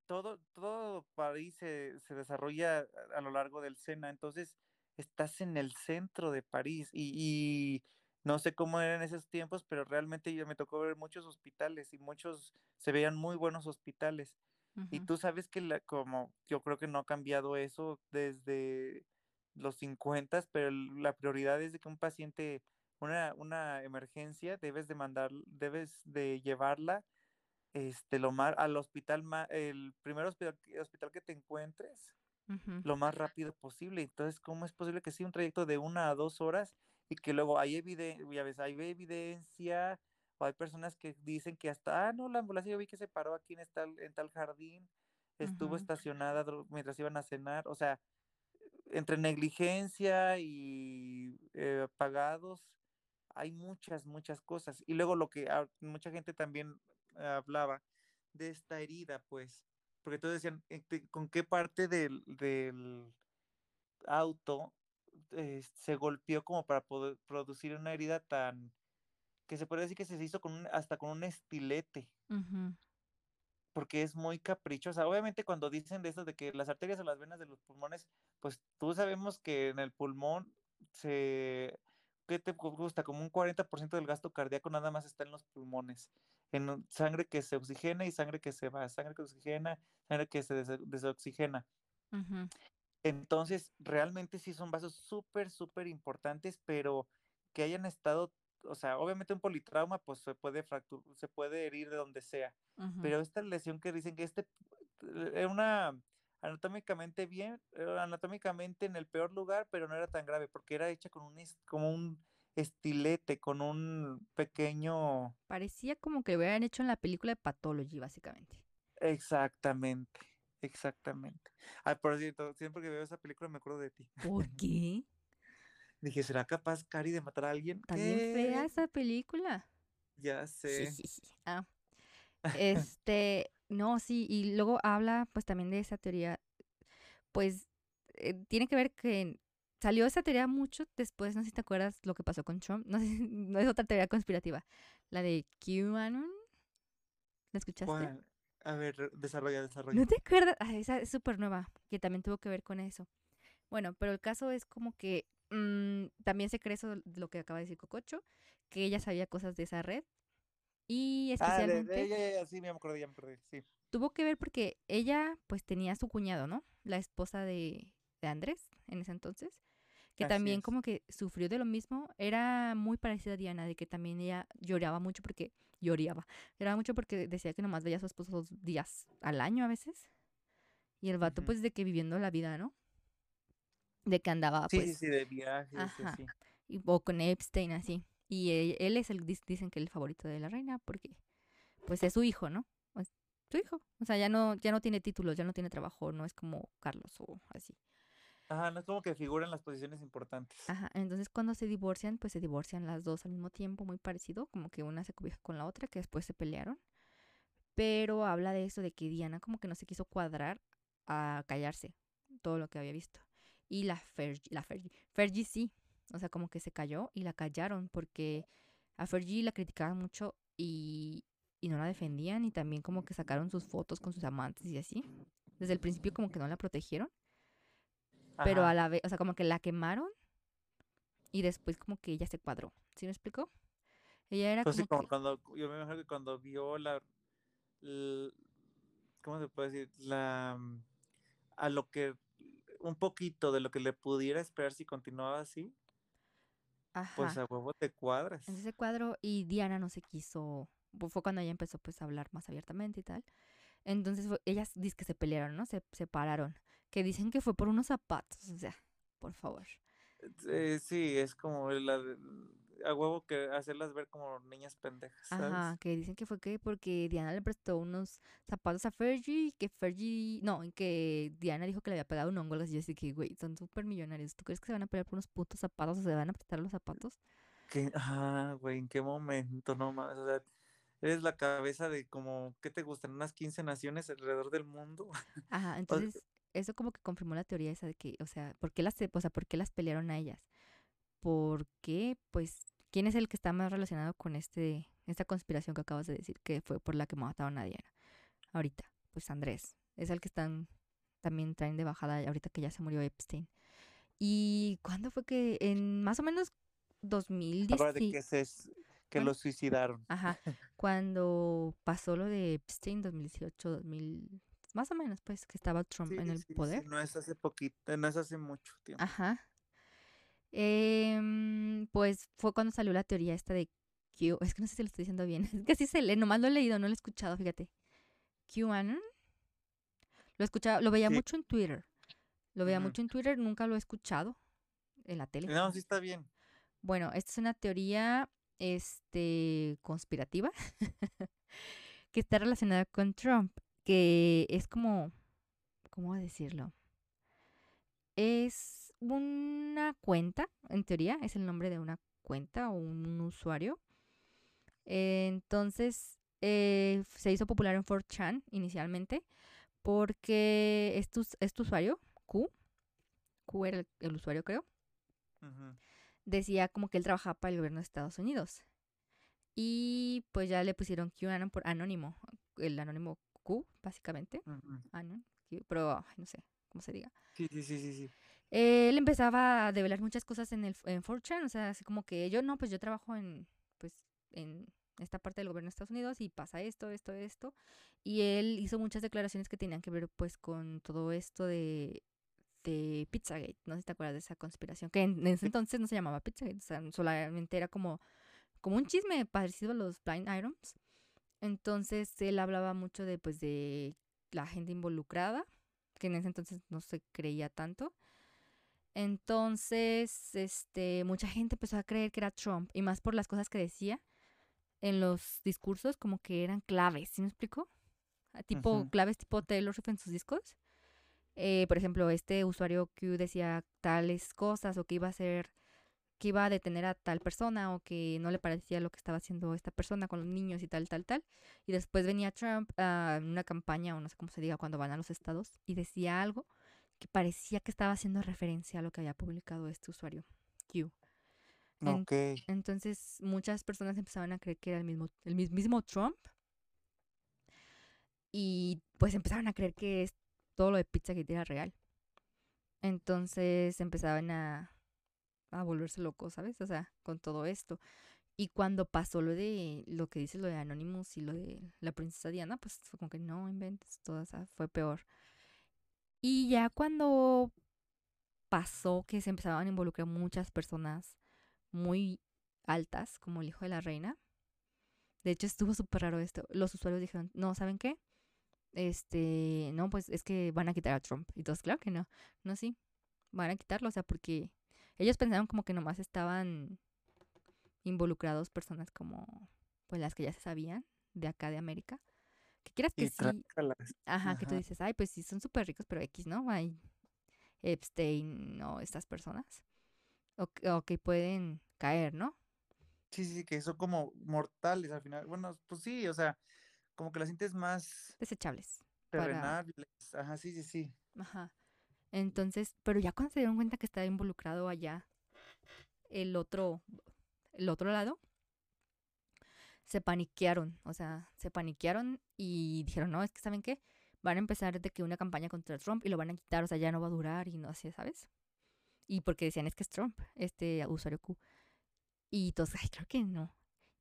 todo, todo París se, se desarrolla a, a lo largo del Sena, entonces estás en el centro de París y, y no sé cómo eran esos tiempos, pero realmente yo me tocó ver muchos hospitales y muchos se veían muy buenos hospitales. Y tú sabes que la, como yo creo que no ha cambiado eso desde los 50, pero la prioridad es de que un paciente, una, una emergencia, debes de mandar, debes de llevarla este, lo más, al hospital, ma- el primer hospital, que- hospital que te encuentres, lo más rápido posible. Entonces, ¿cómo es posible que sí un trayecto de una a dos horas y que luego hay evidencia, ya ves, hay evidencia, o hay personas que dicen que hasta, ah, no, la ambulancia yo vi que se paró aquí en tal, en tal jardín, estuvo estacionada mientras iban a cenar, o sea, entre negligencia y eh, pagados, hay muchas, muchas cosas. Y luego lo que mucha gente también hablaba de esta herida, pues, porque todos decían, "¿en qué- ¿con qué parte del, del auto eh, se golpeó como para poder producir una herida tan, que se puede decir que se hizo con un- hasta con un estilete? ujú, porque es muy caprichosa. Obviamente cuando dicen de eso de que las arterias o las venas de los pulmones, pues tú sabemos que en el pulmón se, ¿qué te gu- gusta? Como un 40% del gasto cardíaco nada más está en los pulmones, en sangre que se oxigena y sangre que se va, sangre que oxigena, sangre que se des- desoxigena. Entonces, realmente sí son vasos súper, súper importantes, pero que hayan estado, o sea, obviamente un politrauma, pues se puede fracturar, se puede herir de donde sea, ujú, pero esta lesión que dicen que este eh, era una anatómicamente bien, anatómicamente en el peor lugar, pero no era tan grave, porque era hecha con un, como un estilete, con un pequeño, Parecía como que lo hubieran hecho en la película de Pathology, básicamente. exactamente, exactamente. Ay, por cierto, siempre que veo esa película me acuerdo de ti. ¿Por qué? Dije, ¿será capaz Cari de matar a alguien? Bien fea esa película. Ya sé. Ah, este, no, sí, y luego habla pues también de esa teoría, pues eh, tiene que ver que salió esa teoría mucho después, no sé si te acuerdas lo que pasó con Trump, no sé, si- no es otra teoría conspirativa, la de QAnon, ¿la escuchaste? ¿Cuál? A ver, desarrolla, desarrolla. ¿No te acuerdas? Ah, esa es súper nueva, que también tuvo que ver con eso. Bueno, pero el caso es como que mm, también se cree eso lo que acaba de decir Cococho, que ella sabía cosas de esa red y Ah, de, especialmente... de, ya, sí, me acordé, ya me acordé, sí. tuvo que ver porque ella pues tenía a su cuñado, ¿no? La esposa de, de Andrés en ese entonces, que Así también es. como que sufrió de lo mismo. Era muy parecida a Diana, de que también ella lloraba mucho porque lloraba. Lloraba mucho porque decía que nomás veía a su esposo dos días al año a veces. Y el vato pues de que viviendo la vida, ¿no? De que andaba Sí, sí, pues sí, de viajes, Ajá. y- o con Epstein así. Y él, él es el, dicen que el favorito de la reina porque pues es su hijo, ¿no? Es su hijo. O sea, ya no, ya no tiene títulos, ya no tiene trabajo, no es como Carlos o así. Ajá, no es como que figuran las posiciones importantes. Ajá. Entonces cuando se divorcian, pues se divorcian las dos al mismo tiempo, muy parecido, como que una se cobija con la otra, que después se pelearon. Pero habla de eso, de que Diana como que no se quiso cuadrar a callarse todo lo que había visto. Y la Fergie, la Fergie, Fergie sí, o sea, como que se cayó y la callaron porque a Fergie la criticaban mucho y, y no la defendían y también como que sacaron sus fotos con sus amantes y así. Desde el principio como que no la protegieron, pero a la vez, o sea, como que la quemaron y después como que ella se cuadró. ¿Sí me explicó? Ella era Pues sí, como como que... cuando, yo me imagino que cuando vio la, l- ¿cómo se puede decir? La, mm, a lo que, un poquito de lo que le pudiera esperar si continuaba así, pues Ajá. a huevo te cuadras. en ese cuadro y Diana no se quiso, fu- fue cuando ella empezó pues a hablar más abiertamente y tal. Entonces fue- ellas dicen que se pelearon, ¿no? Se separaron. Que dicen que fue por unos zapatos, o sea, por favor. Eh, sí, es como la de- a huevo que hacerlas ver como niñas pendejas, ¿sabes? Ajá, que dicen que fue que porque Diana le prestó unos zapatos a Fergie y que Fergie, no, que Diana dijo que le había pegado un hongo, así, así que, güey, son súper millonarios. ¿Tú crees que se van a pelear por unos putos zapatos o se van a prestar los zapatos? Que, ah, güey, ¿en qué momento? No mames, o sea, eres la cabeza de como, ¿qué te gustan? Unas 15 naciones alrededor del mundo. Ajá, entonces eso como que confirmó la teoría esa de que, o sea, ¿por qué las, o sea, ¿por qué las pelearon a ellas? Porque, pues, ¿quién es el que está más relacionado con este, esta conspiración que acabas de decir que fue por la que mataron a Diana? Ahorita, pues Andrés, es el que están, también traen de bajada ahorita que ya se murió Epstein. ¿Y cuándo fue que, en más o menos 2010? Ahora de que, lo suicidaron. Ajá, cuando pasó lo de Epstein, 2018, 2000, más o menos, pues, que estaba Trump Sí, en el sí, sí, poder. no es hace poquito, no es hace mucho tiempo. Ajá. Em, pues fue cuando salió la teoría esta de Q. Es que no sé si lo estoy diciendo bien. Es que así se lee, nomás lo he leído, no lo he escuchado, fíjate. QAnon. Lo escuchaba, lo veía Sí. mucho en Twitter. Lo veía mucho en Twitter, nunca lo he escuchado en la tele. No, sí está bien. Bueno, esta es una teoría este conspirativa que está relacionada con Trump, que es como ¿cómo decirlo? Es una cuenta, en teoría, es el nombre de una cuenta o un usuario. Eh, Entonces, eh, se hizo popular en 4chan inicialmente porque este, este usuario, Q, Q era el- el usuario creo, decía como que él trabajaba para el gobierno de Estados Unidos. Y pues ya le pusieron QAnon por anónimo, el anónimo Q, básicamente. Anon, Q, pero ay, no sé cómo se diga. Sí, sí, sí, sí, sí. Eh, él empezaba a develar muchas cosas en el en 4chan, o sea, así como que yo no, pues yo trabajo en pues en esta parte del gobierno de Estados Unidos y pasa esto, esto, esto. Y él hizo muchas declaraciones que tenían que ver pues con todo esto de de Pizzagate, no sé si te acuerdas de esa conspiración, que en, en ese entonces no se llamaba Pizzagate, o sea, solamente era como, como un chisme parecido a los blind items. Entonces él hablaba mucho de pues de la gente involucrada, que en ese entonces no se creía tanto. Entonces, este, mucha gente empezó a creer que era Trump, y más por las cosas que decía en los discursos, como que eran claves, ¿sí me explico? Ah, Tipo, claves tipo Taylor Swift en sus discos. Eh, por ejemplo, este usuario Q decía tales cosas, o que iba a hacer, que iba a detener a tal persona, o que no le parecía lo que estaba haciendo esta persona con los niños y tal, tal, tal. Y después venía Trump a una campaña, o no sé cómo se diga, cuando van a los estados, y decía algo que parecía que estaba haciendo referencia a lo que había publicado este usuario, Q. En-. Entonces muchas personas empezaban a creer que era el mismo, el mismo Trump. Y pues empezaron a creer que es todo lo de Pizzagate era real. Entonces empezaban a, a volverse locos, ¿sabes? O sea, con todo esto. Y cuando pasó lo de lo que dice lo de Anonymous y lo de la princesa Diana, pues fue como que no inventes, todo o sea, fue peor. Y ya cuando pasó que se empezaban a involucrar muchas personas muy altas, como el hijo de la reina. De hecho, estuvo súper raro esto. Los usuarios dijeron, no, ¿saben qué? Este, no, pues es que van a quitar a Trump. Y todos, claro que no. No, sí, van a quitarlo, o sea, porque ellos pensaron como que nomás estaban involucrados personas como, pues las que ya se sabían de acá de América. Que quieras que Y sí, trácalas. Ajá, que tú dices, ay, pues sí, son súper ricos, pero X, ¿no? Hay Epstein o estas personas. O, que- o que pueden caer, ¿no? Sí, sí, que son como mortales al final. Bueno, pues sí, o sea, como que las sientes más Desechables. Para... terrenables. Ajá, sí, sí, sí. Ajá. Entonces, pero ya cuando se dieron cuenta que estaba involucrado allá el otro, el otro lado, se paniquearon, o sea, se paniquearon y dijeron, no, es que ¿saben qué? Van a empezar de que una campaña contra Trump y lo van a quitar, o sea, ya no va a durar y no así, ¿sabes? Y porque decían, es que es Trump, este usuario Q. Y todos, ay, creo que no.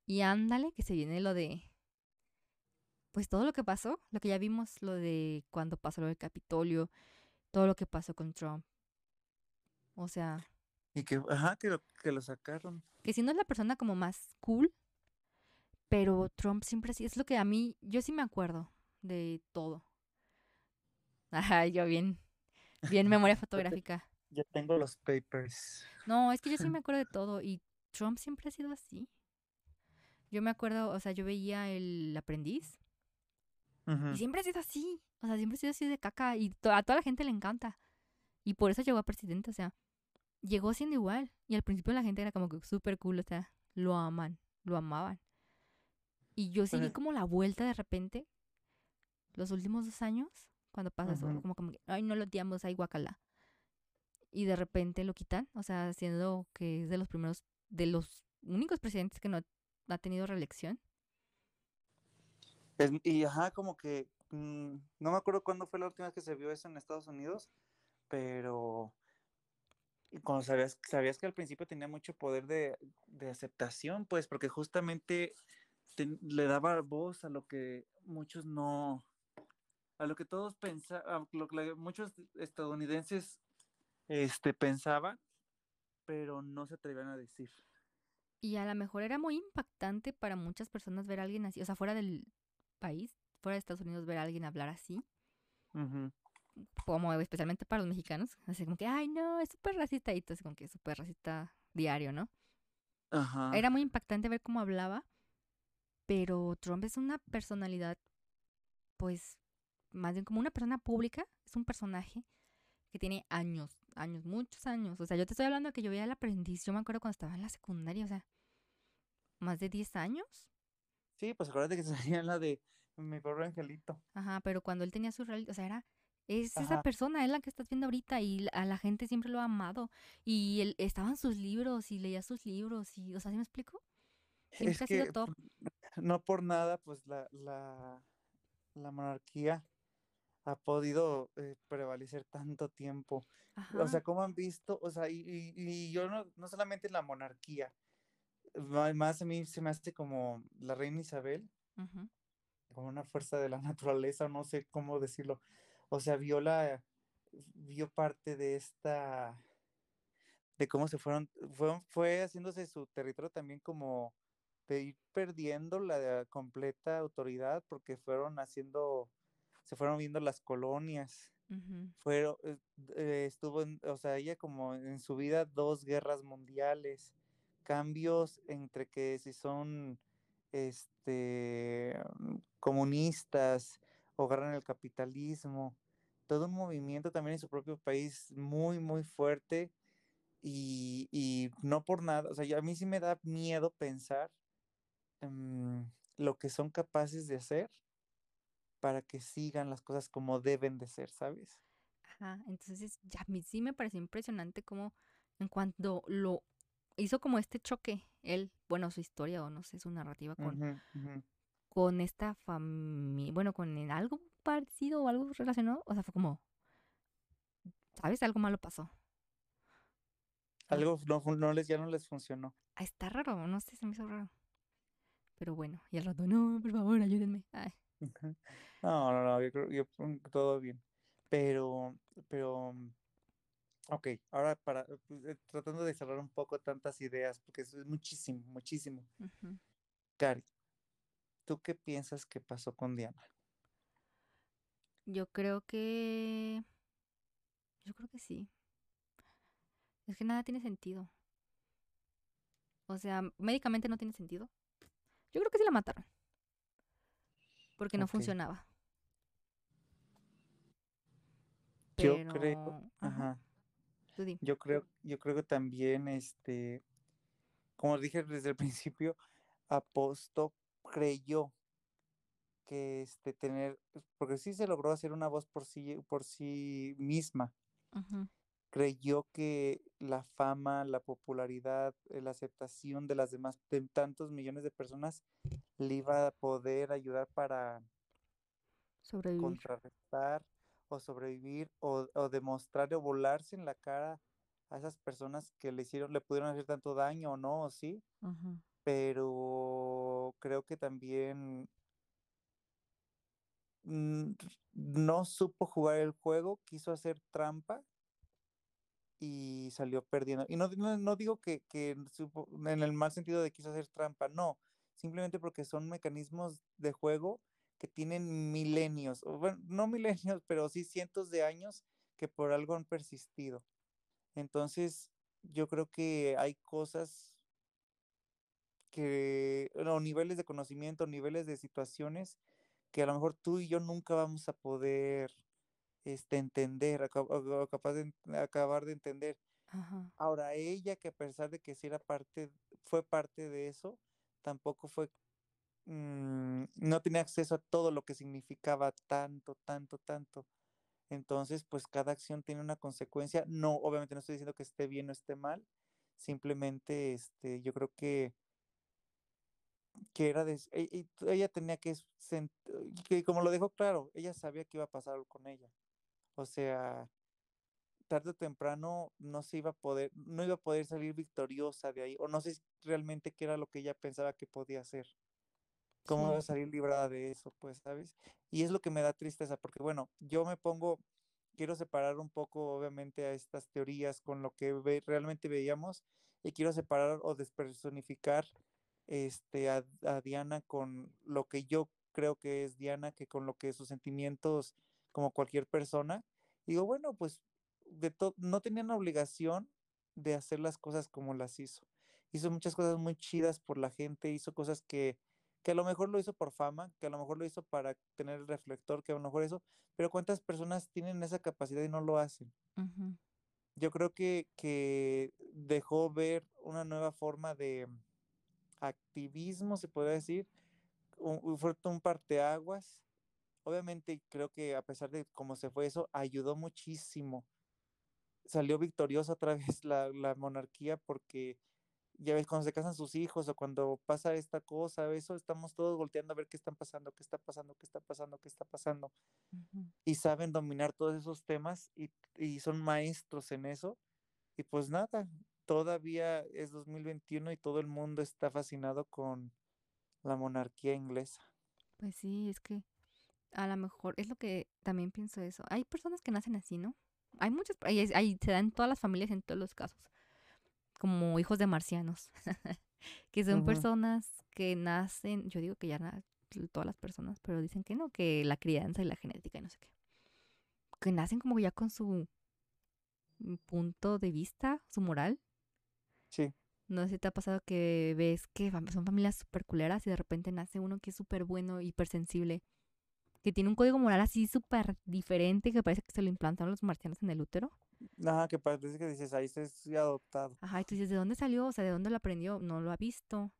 Y ándale, que se viene lo de, pues todo lo que pasó, lo que ya vimos, lo de cuando pasó lo del Capitolio, todo lo que pasó con Trump. O sea, Y que, ajá, que lo, que lo sacaron. que si no es la persona como más cool, pero Trump siempre sí, es lo que a mí, yo sí me acuerdo de todo. Ajá, yo bien, Bien, memoria fotográfica. Ya tengo los papers. No, es que yo sí me acuerdo de todo y Trump siempre ha sido así. Yo me acuerdo, o sea, yo veía el aprendiz y siempre ha sido así. O sea, siempre ha sido así de caca y to- a toda la gente le encanta. Y por eso llegó a presidente, o sea, llegó siendo igual. Y al principio la gente era como que súper cool, o sea, lo aman, lo amaban. Y yo sí vi Ujú. como la vuelta de repente, los últimos dos años, cuando pasa eso, como, como que, ay, no lo odiamos, ay, guacala. Y de repente lo quitan, o sea, siendo que es de los primeros, de los únicos presidentes que no ha tenido reelección. Es- y ajá, como que mm, no me acuerdo cuándo fue la última vez que se vio eso en Estados Unidos, pero y cuando sabías, sabías que al principio tenía mucho poder de, de aceptación, pues, porque justamente le daba voz a lo que muchos no, a lo que todos pensaban, lo que muchos estadounidenses este, pensaban, pero no se atrevían a decir. Y a lo mejor era muy impactante para muchas personas ver a alguien así, o sea, fuera del país, fuera de Estados Unidos, ver a alguien hablar así, como especialmente para los mexicanos, así como que, ay, no, es súper racista, y todo así como que súper racista diario, ¿no? Ajá. Era muy impactante ver cómo hablaba, pero Trump es una personalidad, pues, más bien como una persona pública, es un personaje que tiene años, años, muchos años. O sea, yo te estoy hablando de que yo veía el aprendiz, yo me acuerdo cuando estaba en la secundaria, o sea, más de 10 años. Sí, pues acuérdate que salía la de mi pobre angelito. Ajá, pero cuando él tenía su realidad, o sea, era, es esa persona, es la que estás viendo ahorita y a la gente siempre lo ha amado. Y él, estaban sus libros y leía sus libros y, o sea, ¿sí me explico? Siempre Es ha sido que top. No por nada, pues la, la, la monarquía ha podido eh, prevalecer tanto tiempo. O sea, como han visto, o sea, y, y- y yo no, no solamente la monarquía, más a mí se me hace como la reina Isabel, como una fuerza de la naturaleza, no sé cómo decirlo. O sea, vio la, vio parte de esta, de cómo se fueron, fue, fue haciéndose su territorio también como de ir perdiendo la completa autoridad porque fueron haciendo, se fueron viendo las colonias, fueron, eh, estuvo, en, o sea, ella como en su vida dos guerras mundiales, cambios entre que si son, este, comunistas o agarran el capitalismo, todo un movimiento también en su propio país muy, muy fuerte y, y no por nada, o sea, yo- a mí sí me da miedo pensar mm, lo que son capaces de hacer para que sigan las cosas como deben de ser, ¿sabes? Ajá, entonces ya a mí sí me pareció impresionante cómo en cuanto lo hizo como este choque, él, bueno, su historia o no sé, su narrativa con, con esta familia, bueno, con algo parecido o algo relacionado, o sea, fue como, ¿sabes? Algo malo pasó. Algo no les, ya no les funcionó. Ah, está raro, no sé, se me hizo raro. Pero bueno, y al rato, no, por favor, ayúdenme. Ay. No, no, no, yo creo yo, todo bien. Pero, pero, mm, ok, ahora para, pues, eh, tratando de cerrar un poco tantas ideas, porque eso es muchísimo, muchísimo. Cari, ¿tú qué piensas que pasó con Diana? Yo creo que... Yo creo que sí. Es que nada tiene sentido. O sea, médicamente no tiene sentido. Yo creo que sí la mataron. Porque no funcionaba. Yo creo, Ajá, ajá, yo creo, yo creo que también, este, como dije desde el principio, apostó, creyó que este tener, porque sí se logró hacer una voz por sí, por sí misma. Ujú, Creyó que la fama, la popularidad, la aceptación de las demás, de tantos millones de personas, le iba a poder ayudar para Sobrevivir. contrarrestar o sobrevivir o, o demostrar o volarse en la cara a esas personas que le hicieron, le pudieron hacer tanto daño o no, o sí, pero creo que también no supo jugar el juego, quiso hacer trampa y salió perdiendo. Y no, no, no digo que, que en el mal sentido de quiso hacer trampa, no, simplemente porque son mecanismos de juego que tienen milenios, bueno, no milenios, pero sí cientos de años que por algo han persistido. Entonces, yo creo que hay cosas que, niveles de conocimiento, niveles de situaciones que a lo mejor tú y yo nunca vamos a poder este, entender, capaz de acabar de entender. Ahora, ella que a pesar de que sí era parte, fue parte de eso, tampoco fue, mm, no tenía acceso a todo lo que significaba tanto, tanto, tanto. Entonces, pues cada acción tiene una consecuencia. No, obviamente no estoy diciendo que esté bien o esté mal. Simplemente, este, yo creo que que era de, e, ella tenía que, que, como lo dejó claro, ella sabía que iba a pasar algo con ella. O sea, tarde o temprano no se iba a poder, no iba a poder salir victoriosa de ahí, o no sé realmente qué era lo que ella pensaba que podía hacer. ¿Cómo iba a salir librada de eso? Pues, ¿sabes? Y es lo que me da tristeza, porque bueno, yo me pongo, quiero separar un poco, obviamente, a estas teorías con lo que realmente veíamos, y quiero separar o despersonificar este, a, Diana con lo que yo creo que es Diana, que con lo que sus sentimientos como cualquier persona. Digo, bueno, pues de no tenían obligación de hacer las cosas como las hizo. Hizo muchas cosas muy chidas por la gente, hizo cosas que, que a lo mejor lo hizo por fama, que a lo mejor lo hizo para tener el reflector, que a lo mejor eso, pero ¿cuántas personas tienen esa capacidad y no lo hacen? Yo creo que, que dejó ver una nueva forma de, activismo, se puede decir, un, fue un parteaguas. Obviamente creo que a pesar de cómo se fue eso, ayudó muchísimo. Salió victoriosa otra vez la, la monarquía porque ya ves, cuando se casan sus hijos o cuando pasa esta cosa, eso, estamos todos volteando a ver qué están pasando, qué está pasando, qué está pasando, qué está pasando. Y saben dominar todos esos temas y, y, son maestros en eso. Y pues nada, todavía es 2021 y todo el mundo está fascinado con la monarquía inglesa. Pues sí, es que a lo mejor es lo que también pienso eso. Hay personas que nacen así, ¿no? Hay muchas, ahí, se dan todas las familias en todos los casos, como hijos de marcianos, que son personas que nacen, yo digo que ya todas las personas, pero dicen que no, que la crianza y la genética y no sé qué, que nacen como ya con su punto de vista, su moral, Sí. No sé si te ha pasado que ves que son familias súper culeras y de repente nace uno que es súper bueno, hipersensible, que tiene un código moral así súper diferente que parece que se lo implantaron los marcianos en el útero. Ajá, que parece que dices, ahí se es adoptado. Ajá, y tú dices, ¿de dónde salió? O sea, ¿de dónde lo aprendió? No lo ha visto.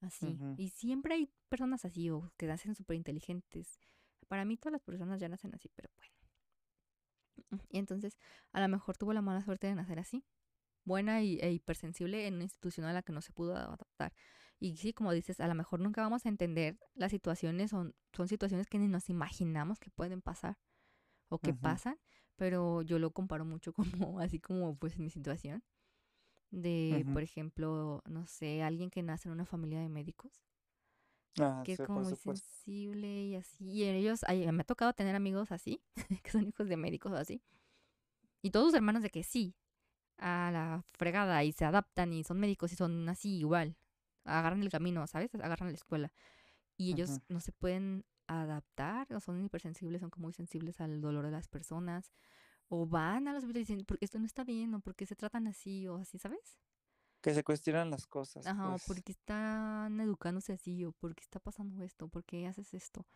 Así. Y siempre hay personas así o que nacen súper inteligentes. Para mí todas las personas ya nacen así, pero bueno. Y entonces, a lo mejor tuvo la mala suerte de nacer así buena y, e hipersensible en una institución a la que no se pudo adaptar. Y sí, como dices, a lo mejor nunca vamos a entender las situaciones, son, son situaciones que ni nos imaginamos que pueden pasar o que pasan, pero yo lo comparo mucho como, así como pues mi situación, de, por ejemplo, no sé, alguien que nace en una familia de médicos, ah, que es como muy sensible y así, y ellos, me ha tocado tener amigos así, que son hijos de médicos así, y todos sus hermanos de que sí, a la fregada y se adaptan y son médicos y son así igual. Agarran el camino, ¿sabes? Agarran la escuela. Y ellos no se pueden adaptar, o son hipersensibles, son como muy sensibles al dolor de las personas. O van a los hospitales y dicen, porque esto no está bien, o porque se tratan así, o así, ¿sabes? Que se cuestionan las cosas. Ajá, o pues. porque están educándose así, o porque está pasando esto, porque haces esto.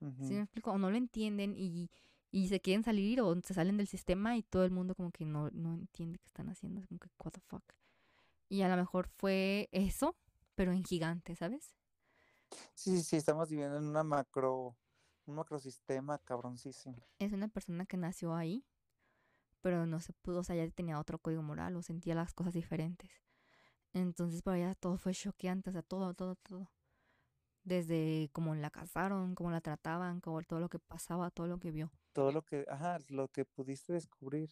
¿Sí me explico? O no lo entienden y y se quieren salir o se salen del sistema y todo el mundo como que no, no entiende qué están haciendo, es como que what the fuck. Y a lo mejor fue eso, pero en gigante, ¿sabes? Sí, sí, estamos viviendo en una macro, un macrosistema cabroncísimo. Es una persona que nació ahí, pero no se pudo, o sea, ya tenía otro código moral o sentía las cosas diferentes. Entonces para ella todo fue choqueante, o sea, todo, todo, todo desde cómo la casaron, cómo la trataban, como todo lo que pasaba, todo lo que vio. Todo lo que, ajá, lo que pudiste descubrir.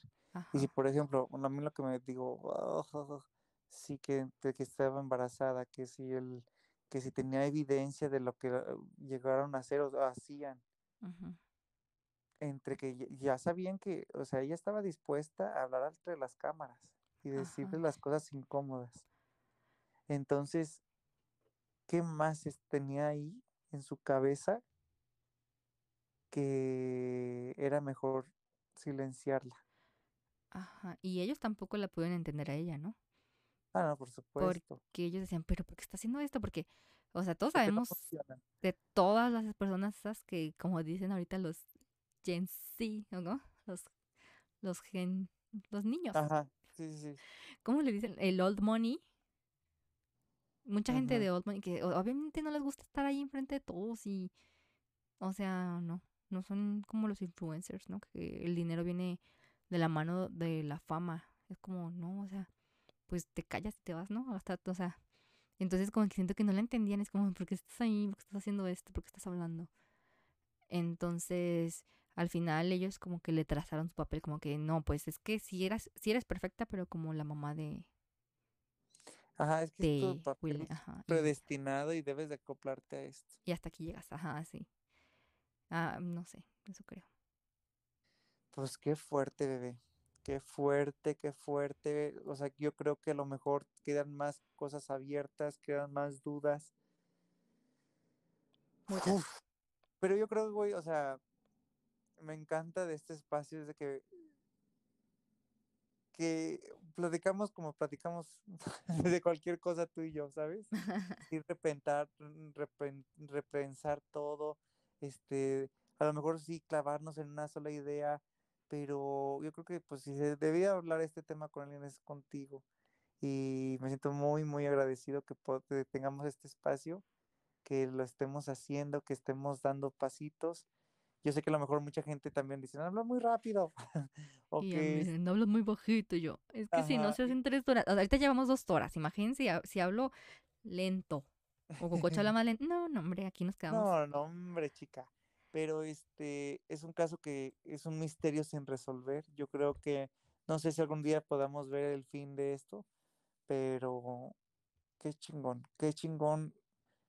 Y si, por ejemplo, a mí lo que me digo, oh, sí que, que estaba embarazada, que si el, que si tenía evidencia de lo que uh, llegaron a hacer o hacían. Entre que ya sabían que, o sea, ella estaba dispuesta a hablar entre las cámaras y decirle las cosas incómodas. Entonces, qué más tenía ahí en su cabeza que era mejor silenciarla. Ajá. Y ellos tampoco la pueden entender a ella, ¿no? Ah, no, por supuesto. Porque ellos decían, pero ¿por qué está haciendo esto? Porque, o sea, todos Porque sabemos de todas las personas esas que, como dicen ahorita los Gen Z, ¿no? Los, los gen, los niños. Ajá, sí, sí. ¿Cómo le dicen? El old money. Mucha gente de old money que obviamente no les gusta estar ahí enfrente de todos y, o sea, no, no son como los influencers, ¿no? Que el dinero viene de la mano de la fama. Es como, no, o sea, pues te callas y te vas, ¿no? Hasta, o sea, entonces como que siento que no la entendían, es como, ¿por qué estás ahí? ¿Por qué estás haciendo esto? ¿Por qué estás hablando? Entonces, al final ellos como que le trazaron su papel, como que no, pues es que si eras, si eres perfecta, pero como la mamá de, Ajá, es que es tu de papel ajá, y, predestinado y debes de acoplarte a esto. y hasta aquí llegas, ajá, sí. Ah, no sé, eso creo. Pues qué fuerte, bebé. Qué fuerte, qué fuerte. O sea, yo creo que a lo mejor quedan más cosas abiertas, quedan más dudas. Uf, Pero yo creo, güey, o sea, me encanta de este espacio es de que que platicamos como platicamos de cualquier cosa tú y yo, ¿sabes? Sí, repentar, repen- repensar todo, este, a lo mejor sí clavarnos en una sola idea, pero yo creo que pues si se debía hablar este tema con alguien es contigo. Y me siento muy, muy agradecido que, tengamos este espacio, que lo estemos haciendo, que estemos dando pasitos. Yo sé que a lo mejor mucha gente también dice, habla muy rápido. o Y que, dicen, no hablas muy bajito yo. Es que si no se hacen tres horas, ahorita llevamos dos horas, imagínense si, ha- si hablo lento o Cococho habla más lento. No, no, hombre, aquí nos quedamos. No, no, hombre, chica. Pero este es un caso que es un misterio sin resolver. Yo creo que no sé si algún día podamos ver el fin de esto, pero qué chingón, qué chingón,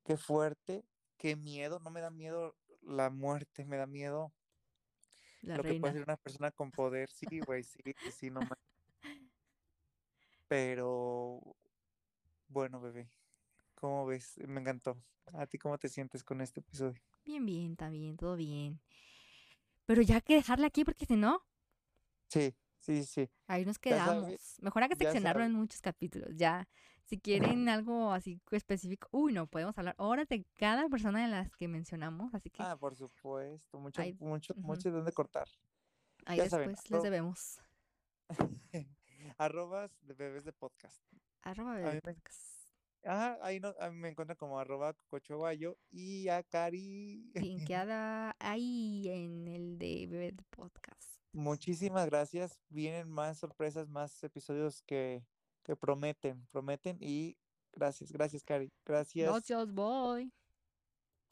qué fuerte, qué miedo. No me da miedo la muerte, me da miedo La lo que puede hacer una persona con poder. Sí, güey, sí, sí, no ma- Pero bueno, bebé, ¿cómo ves? Me encantó. ¿A ti cómo te sientes con este episodio? Bien, bien, bien, todo bien. Pero ya hay que dejarla aquí porque si no, Sí, sí, sí. ahí nos quedamos. Mejor hay que seccionarlo en muchos capítulos. Ya, si quieren algo así específico, uy, no, podemos hablar horas de cada persona de las que mencionamos. Así que Ah, por supuesto, mucho, ahí, mucho, mucho de dónde cortar. ahí Ya saben, después les arro- debemos. arrobas de bebés de podcast. Arroba A bebé mí me, podcast. Ajá, ahí no, a mí me encuentran como arroba cocochoguayo y a Cari. Linkeada ahí en el de bebé de podcast. Muchísimas gracias. Vienen más sorpresas, más episodios que, que prometen, prometen y gracias, gracias Cari. Gracias. Gracias, bye.